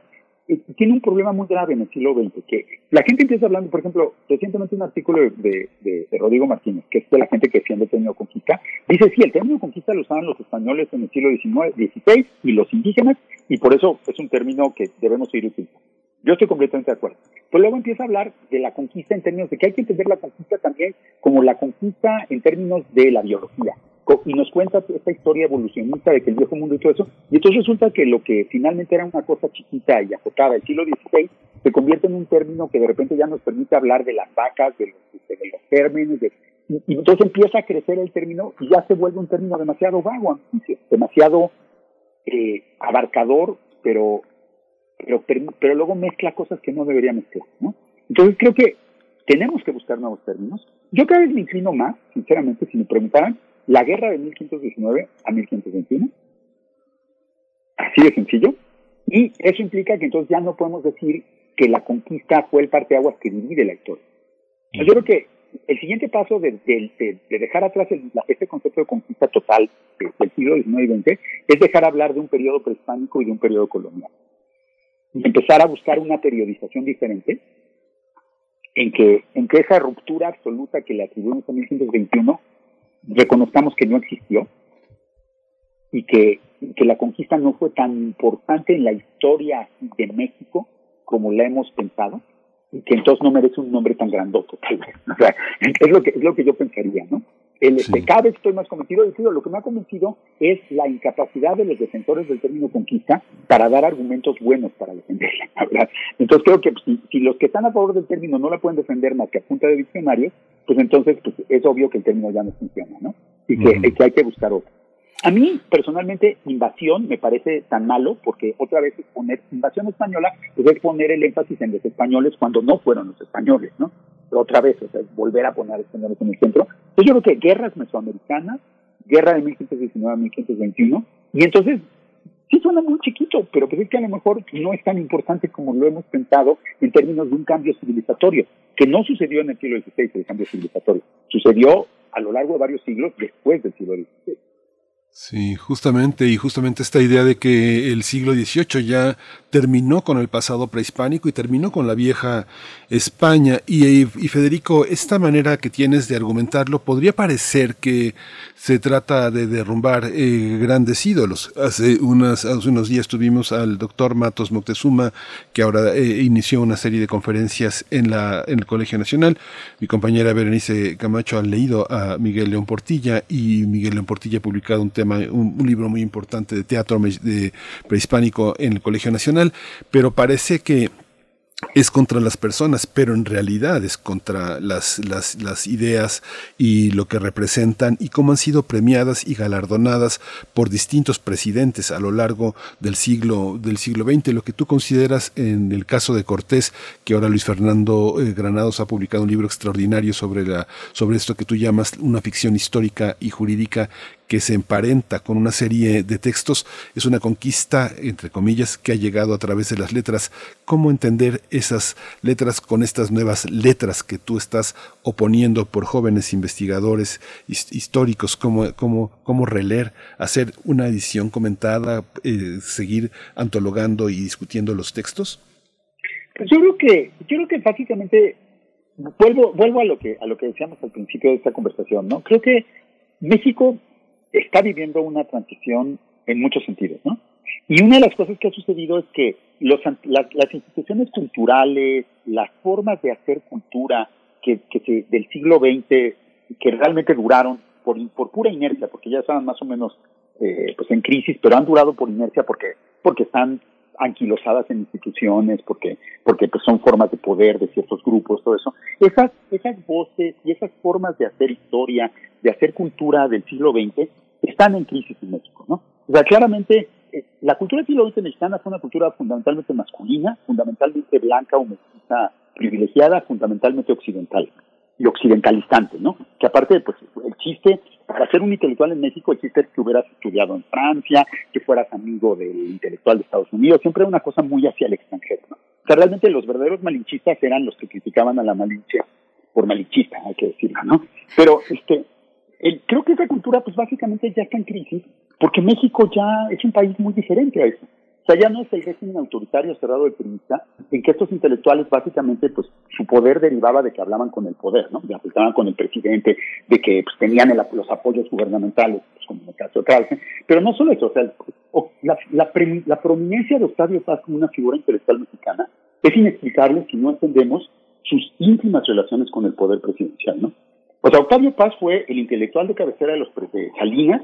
eh, tiene un problema muy grave en el siglo XX, que la gente empieza hablando, por ejemplo, recientemente un artículo de, de, Rodrigo Martínez, que es de la gente que defiende el término conquista, dice, sí, el término conquista lo usaban los españoles en el siglo XIX, XVI y los indígenas, y por eso es un término que debemos seguir utilizando. Yo estoy completamente de acuerdo. Pues luego empieza a hablar de la conquista en términos de que hay que entender la conquista también como la conquista en términos de la biología. y nos cuenta esta historia evolucionista de que el viejo mundo y todo eso, y entonces resulta que lo que finalmente era una cosa chiquita y acotada del siglo XVI se convierte en un término que de repente ya nos permite hablar de las vacas, de los, de los términos, de, y, entonces empieza a crecer el término y ya se vuelve un término demasiado vago, demasiado eh, abarcador, pero, pero, pero luego mezcla cosas que no debería mezclar, ¿no? Entonces creo que tenemos que buscar nuevos términos. Yo cada vez me inclino más, sinceramente, si me preguntaran, la guerra de 1519 a 1521. Así de sencillo. Y eso implica que entonces ya no podemos decir que la conquista fue el parteaguas que divide la historia. Yo creo que el siguiente paso de, dejar atrás este concepto de conquista total del siglo XIX y XX es dejar hablar de un periodo prehispánico y de un periodo colonial. Y empezar a buscar una periodización diferente en que, en que esa ruptura absoluta que le atribuimos a 1521 reconozcamos que no existió y que, que la conquista no fue tan importante en la historia de México como la hemos pensado que entonces no merece un nombre tan grandote, tal vez. O sea, es lo que, es lo que yo pensaría, ¿no? El, este, Cada vez estoy más convencido, de lo que me ha convencido es la incapacidad de los defensores del término conquista para dar argumentos buenos para defenderla, ¿verdad? Entonces creo que si, si, los que están a favor del término no la pueden defender más que a punta de diccionarios, pues entonces pues, es obvio que el término ya no funciona, ¿no? Y que, que hay que buscar otro. A mí, personalmente, invasión me parece tan malo porque otra vez es poner invasión española, es poner el énfasis en los españoles cuando no fueron los españoles, ¿no? otra vez, o sea, es volver a poner españoles en el centro. Entonces yo creo que guerras mesoamericanas, guerra de 1519 a 1521, y entonces sí suena muy chiquito, pero pues es que a lo mejor no es tan importante como lo hemos pensado en términos de un cambio civilizatorio, que no sucedió en el siglo XVI, el cambio civilizatorio, sucedió a lo largo de varios siglos después del siglo XVI. Sí, justamente, y justamente esta idea de que el siglo XVIII ya terminó con el pasado prehispánico y terminó con la vieja España. Y, Federico, esta manera que tienes de argumentarlo podría parecer que se trata de derrumbar eh, grandes ídolos. Hace unos días tuvimos al doctor Matos Moctezuma, que ahora eh, inició una serie de conferencias en, la, en el Colegio Nacional. Mi compañera Berenice Camacho ha leído a Miguel León Portilla y Miguel León Portilla ha publicado un tema, un, libro muy importante de teatro prehispánico en el Colegio Nacional, pero parece que es contra las personas, pero en realidad es contra las, las, las, ideas y lo que representan y cómo han sido premiadas y galardonadas por distintos presidentes a lo largo del siglo, del siglo XX. Lo que tú consideras en el caso de Cortés, que ahora Luis Fernando eh, Granados ha publicado un libro extraordinario sobre, la, sobre esto que tú llamas una ficción histórica y jurídica que se emparenta con una serie de textos, es una conquista, entre comillas, que ha llegado a través de las letras. ¿Cómo entender esas letras con estas nuevas letras que tú estás oponiendo por jóvenes investigadores históricos? ¿Cómo, cómo, cómo releer, hacer una edición comentada, eh, seguir antologando y discutiendo los textos? Pues yo creo que, yo creo que básicamente vuelvo, vuelvo a lo que, a lo que decíamos al principio de esta conversación, ¿no? Creo que México está viviendo una transición en muchos sentidos, ¿no? Y una de las cosas que ha sucedido es que los, las, instituciones culturales, las formas de hacer cultura que, que del siglo XX, que realmente duraron por, por pura inercia, porque ya estaban más o menos eh, pues en crisis, pero han durado por inercia porque, porque están anquilosadas en instituciones, porque, porque pues son formas de poder de ciertos grupos, todo eso. Esas, esas voces y esas formas de hacer historia, de hacer cultura del siglo XX, están en crisis en México, ¿no? O sea, claramente, eh, la cultura del mexicana fue una cultura fundamentalmente masculina, fundamentalmente blanca o mestiza privilegiada, fundamentalmente occidental y occidentalizante, ¿no? Que aparte, pues, el chiste, para ser un intelectual en México, el chiste es que hubieras estudiado en Francia, que fueras amigo del intelectual de Estados Unidos, siempre una cosa muy hacia el extranjero, ¿no? O sea, realmente los verdaderos malinchistas eran los que criticaban a la malinche por malinchista, hay que decirlo, ¿no? Pero, este, creo que esa cultura, pues básicamente ya está en crisis, porque México ya es un país muy diferente a eso. O sea, ya no es el régimen autoritario cerrado del primista, en que estos intelectuales básicamente, pues, su poder derivaba de que hablaban con el poder, ¿no? De hablaban con el presidente, de que pues, tenían los apoyos gubernamentales, pues, como en el caso de. Pero no solo eso, o sea, la, la prominencia de Octavio Paz como una figura intelectual mexicana es inexplicable si no entendemos sus íntimas relaciones con el poder presidencial, ¿no? O Octavio Paz fue el intelectual de cabecera de los de Salinas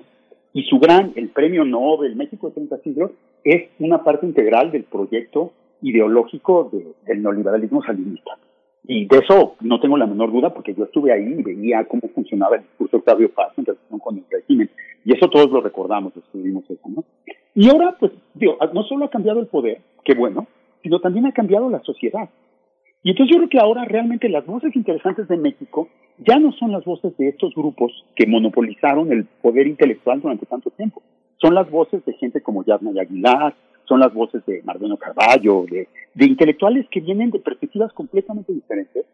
y su gran, el premio Nobel México de 30 siglos, es una parte integral del proyecto ideológico del neoliberalismo salinista. Y de eso no tengo la menor duda porque yo estuve ahí y veía cómo funcionaba el discurso de Octavio Paz en relación con el régimen. Y eso todos lo recordamos, estuvimos eso, ¿no? Y ahora, pues, digo, no solo ha cambiado el poder, qué bueno, sino también ha cambiado la sociedad. Y entonces yo creo que ahora realmente las voces interesantes de México ya no son las voces de estos grupos que monopolizaron el poder intelectual durante tanto tiempo. Son las voces de gente como Yasna Aguilar, son las voces de Mardeno Carballo, de, de intelectuales que vienen de perspectivas completamente diferentes,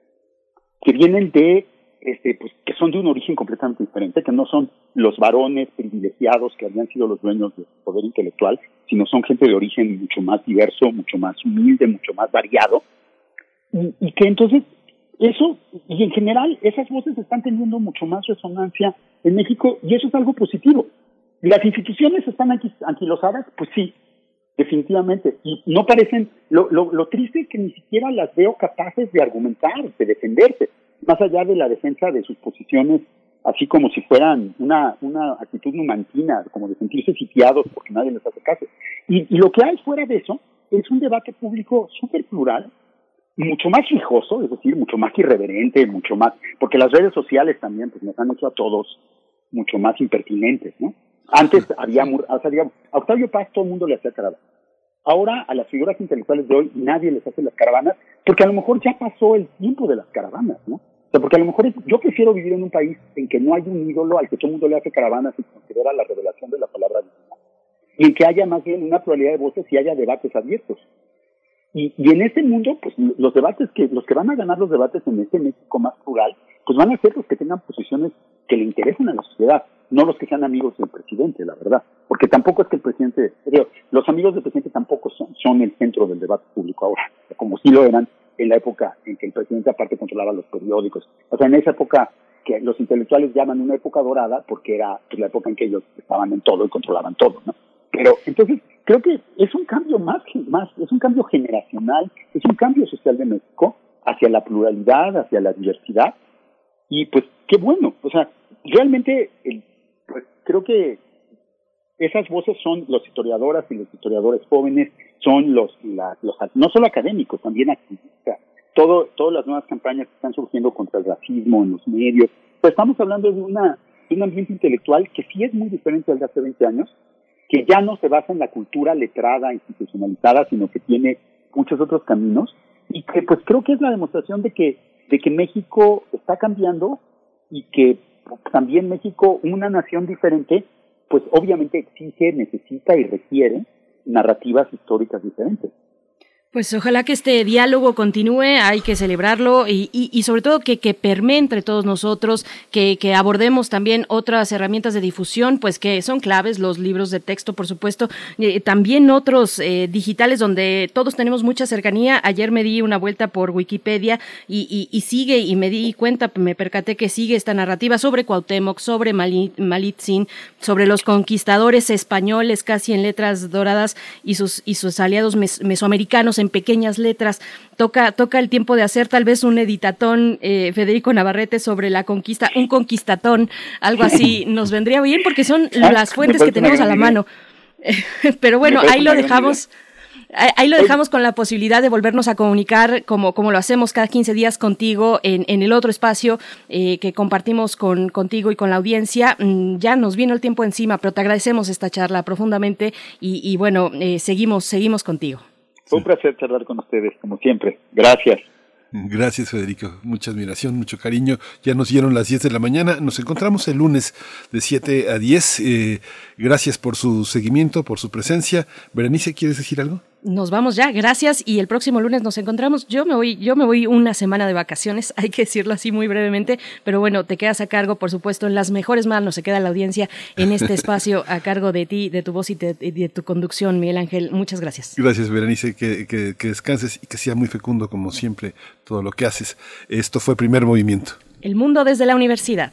que vienen de, este, pues, que son de un origen completamente diferente, que no son los varones privilegiados que habían sido los dueños del poder intelectual, sino son gente de origen mucho más diverso, mucho más humilde, mucho más variado, y, que entonces eso, y en general, esas voces están teniendo mucho más resonancia en México, y eso es algo positivo. ¿Las instituciones están anquilosadas? Pues sí, definitivamente. Y no parecen, lo, lo, lo triste es que ni siquiera las veo capaces de argumentar, de defenderse, más allá de la defensa de sus posiciones, así como si fueran una, una actitud numantina, como de sentirse sitiados porque nadie les hace caso. Y, y lo que hay fuera de eso es un debate público súper plural, mucho más fijoso, es decir, mucho más irreverente, mucho más, porque las redes sociales también pues nos han hecho a todos mucho más impertinentes, ¿no? Antes había, había a Octavio Paz todo el mundo le hacía caravanas. Ahora a las figuras intelectuales de hoy nadie les hace las caravanas porque a lo mejor ya pasó el tiempo de las caravanas, ¿no? O sea, porque a lo mejor yo prefiero vivir en un país en que no hay un ídolo al que todo el mundo le hace caravanas y considera la revelación de la palabra divina. Y en que haya más bien una pluralidad de voces y haya debates abiertos. Y, y en este mundo, pues los debates que, los que van a ganar los debates en este México más plural, pues van a ser los que tengan posiciones que le interesen a la sociedad no los que sean amigos del presidente, la verdad, porque tampoco es que el presidente, los amigos del presidente tampoco son, son el centro del debate público ahora, como sí lo eran en la época en que el presidente aparte controlaba los periódicos, o sea, en esa época que los intelectuales llaman una época dorada porque era pues, la época en que ellos estaban en todo y controlaban todo, ¿no? Pero entonces creo que es un cambio más, es un cambio generacional, es un cambio social de México hacia la pluralidad, hacia la diversidad, y pues qué bueno, o sea, realmente pues creo que esas voces son los historiadoras y los historiadores jóvenes, son los, los no solo académicos, también activistas. Todo, todas las nuevas campañas que están surgiendo contra el racismo en los medios. Pues estamos hablando de, una, de un ambiente intelectual que sí es muy diferente al de hace 20 años, que ya no se basa en la cultura letrada, institucionalizada, sino que tiene muchos otros caminos y que pues creo que es la demostración de que, de que México está cambiando y que también México, una nación diferente, pues obviamente exige, necesita y requiere narrativas históricas diferentes. Pues ojalá que este diálogo continúe, hay que celebrarlo y, y, sobre todo que, que permee entre todos nosotros, que, que, abordemos también otras herramientas de difusión, pues que son claves, los libros de texto, por supuesto, eh, también otros eh, digitales donde todos tenemos mucha cercanía. Ayer me di una vuelta por Wikipedia y, y, sigue, y me di cuenta, me percaté que sigue esta narrativa sobre Cuauhtémoc, sobre Malitzin, sobre los conquistadores españoles casi en letras doradas y sus, y sus aliados mesoamericanos en pequeñas letras. Toca, toca el tiempo de hacer tal vez un editatón, eh, Federico Navarrete, sobre la conquista, un conquistatón, algo así, nos vendría bien porque son ah, las fuentes que tenemos a la mano. Pero bueno, ahí lo dejamos. Ahí lo dejamos con la posibilidad de volvernos a comunicar como, como lo hacemos cada 15 días contigo en, en el otro espacio eh, que compartimos con, contigo y con la audiencia. Mm, ya nos vino el tiempo encima, pero te agradecemos esta charla profundamente y, y bueno, eh, seguimos, seguimos contigo. Fue un placer charlar con ustedes, como siempre. Gracias. Gracias, Federico. Mucha admiración, mucho cariño. Ya nos dieron las 10 de la mañana. Nos encontramos el lunes de 7 a 10. Eh, gracias por su seguimiento, por su presencia. Berenice, ¿quieres decir algo? Nos vamos ya, gracias y el próximo lunes nos encontramos. Yo me voy, yo me voy una semana de vacaciones, hay que decirlo así muy brevemente, pero bueno, te quedas a cargo, por supuesto, en las mejores manos se queda la audiencia en este espacio a cargo de ti, de tu voz y de, tu conducción, Miguel Ángel. Muchas gracias. Gracias, Berenice, que, que, que descanses y que sea muy fecundo como siempre todo lo que haces. Esto fue Primer Movimiento. El mundo desde la universidad.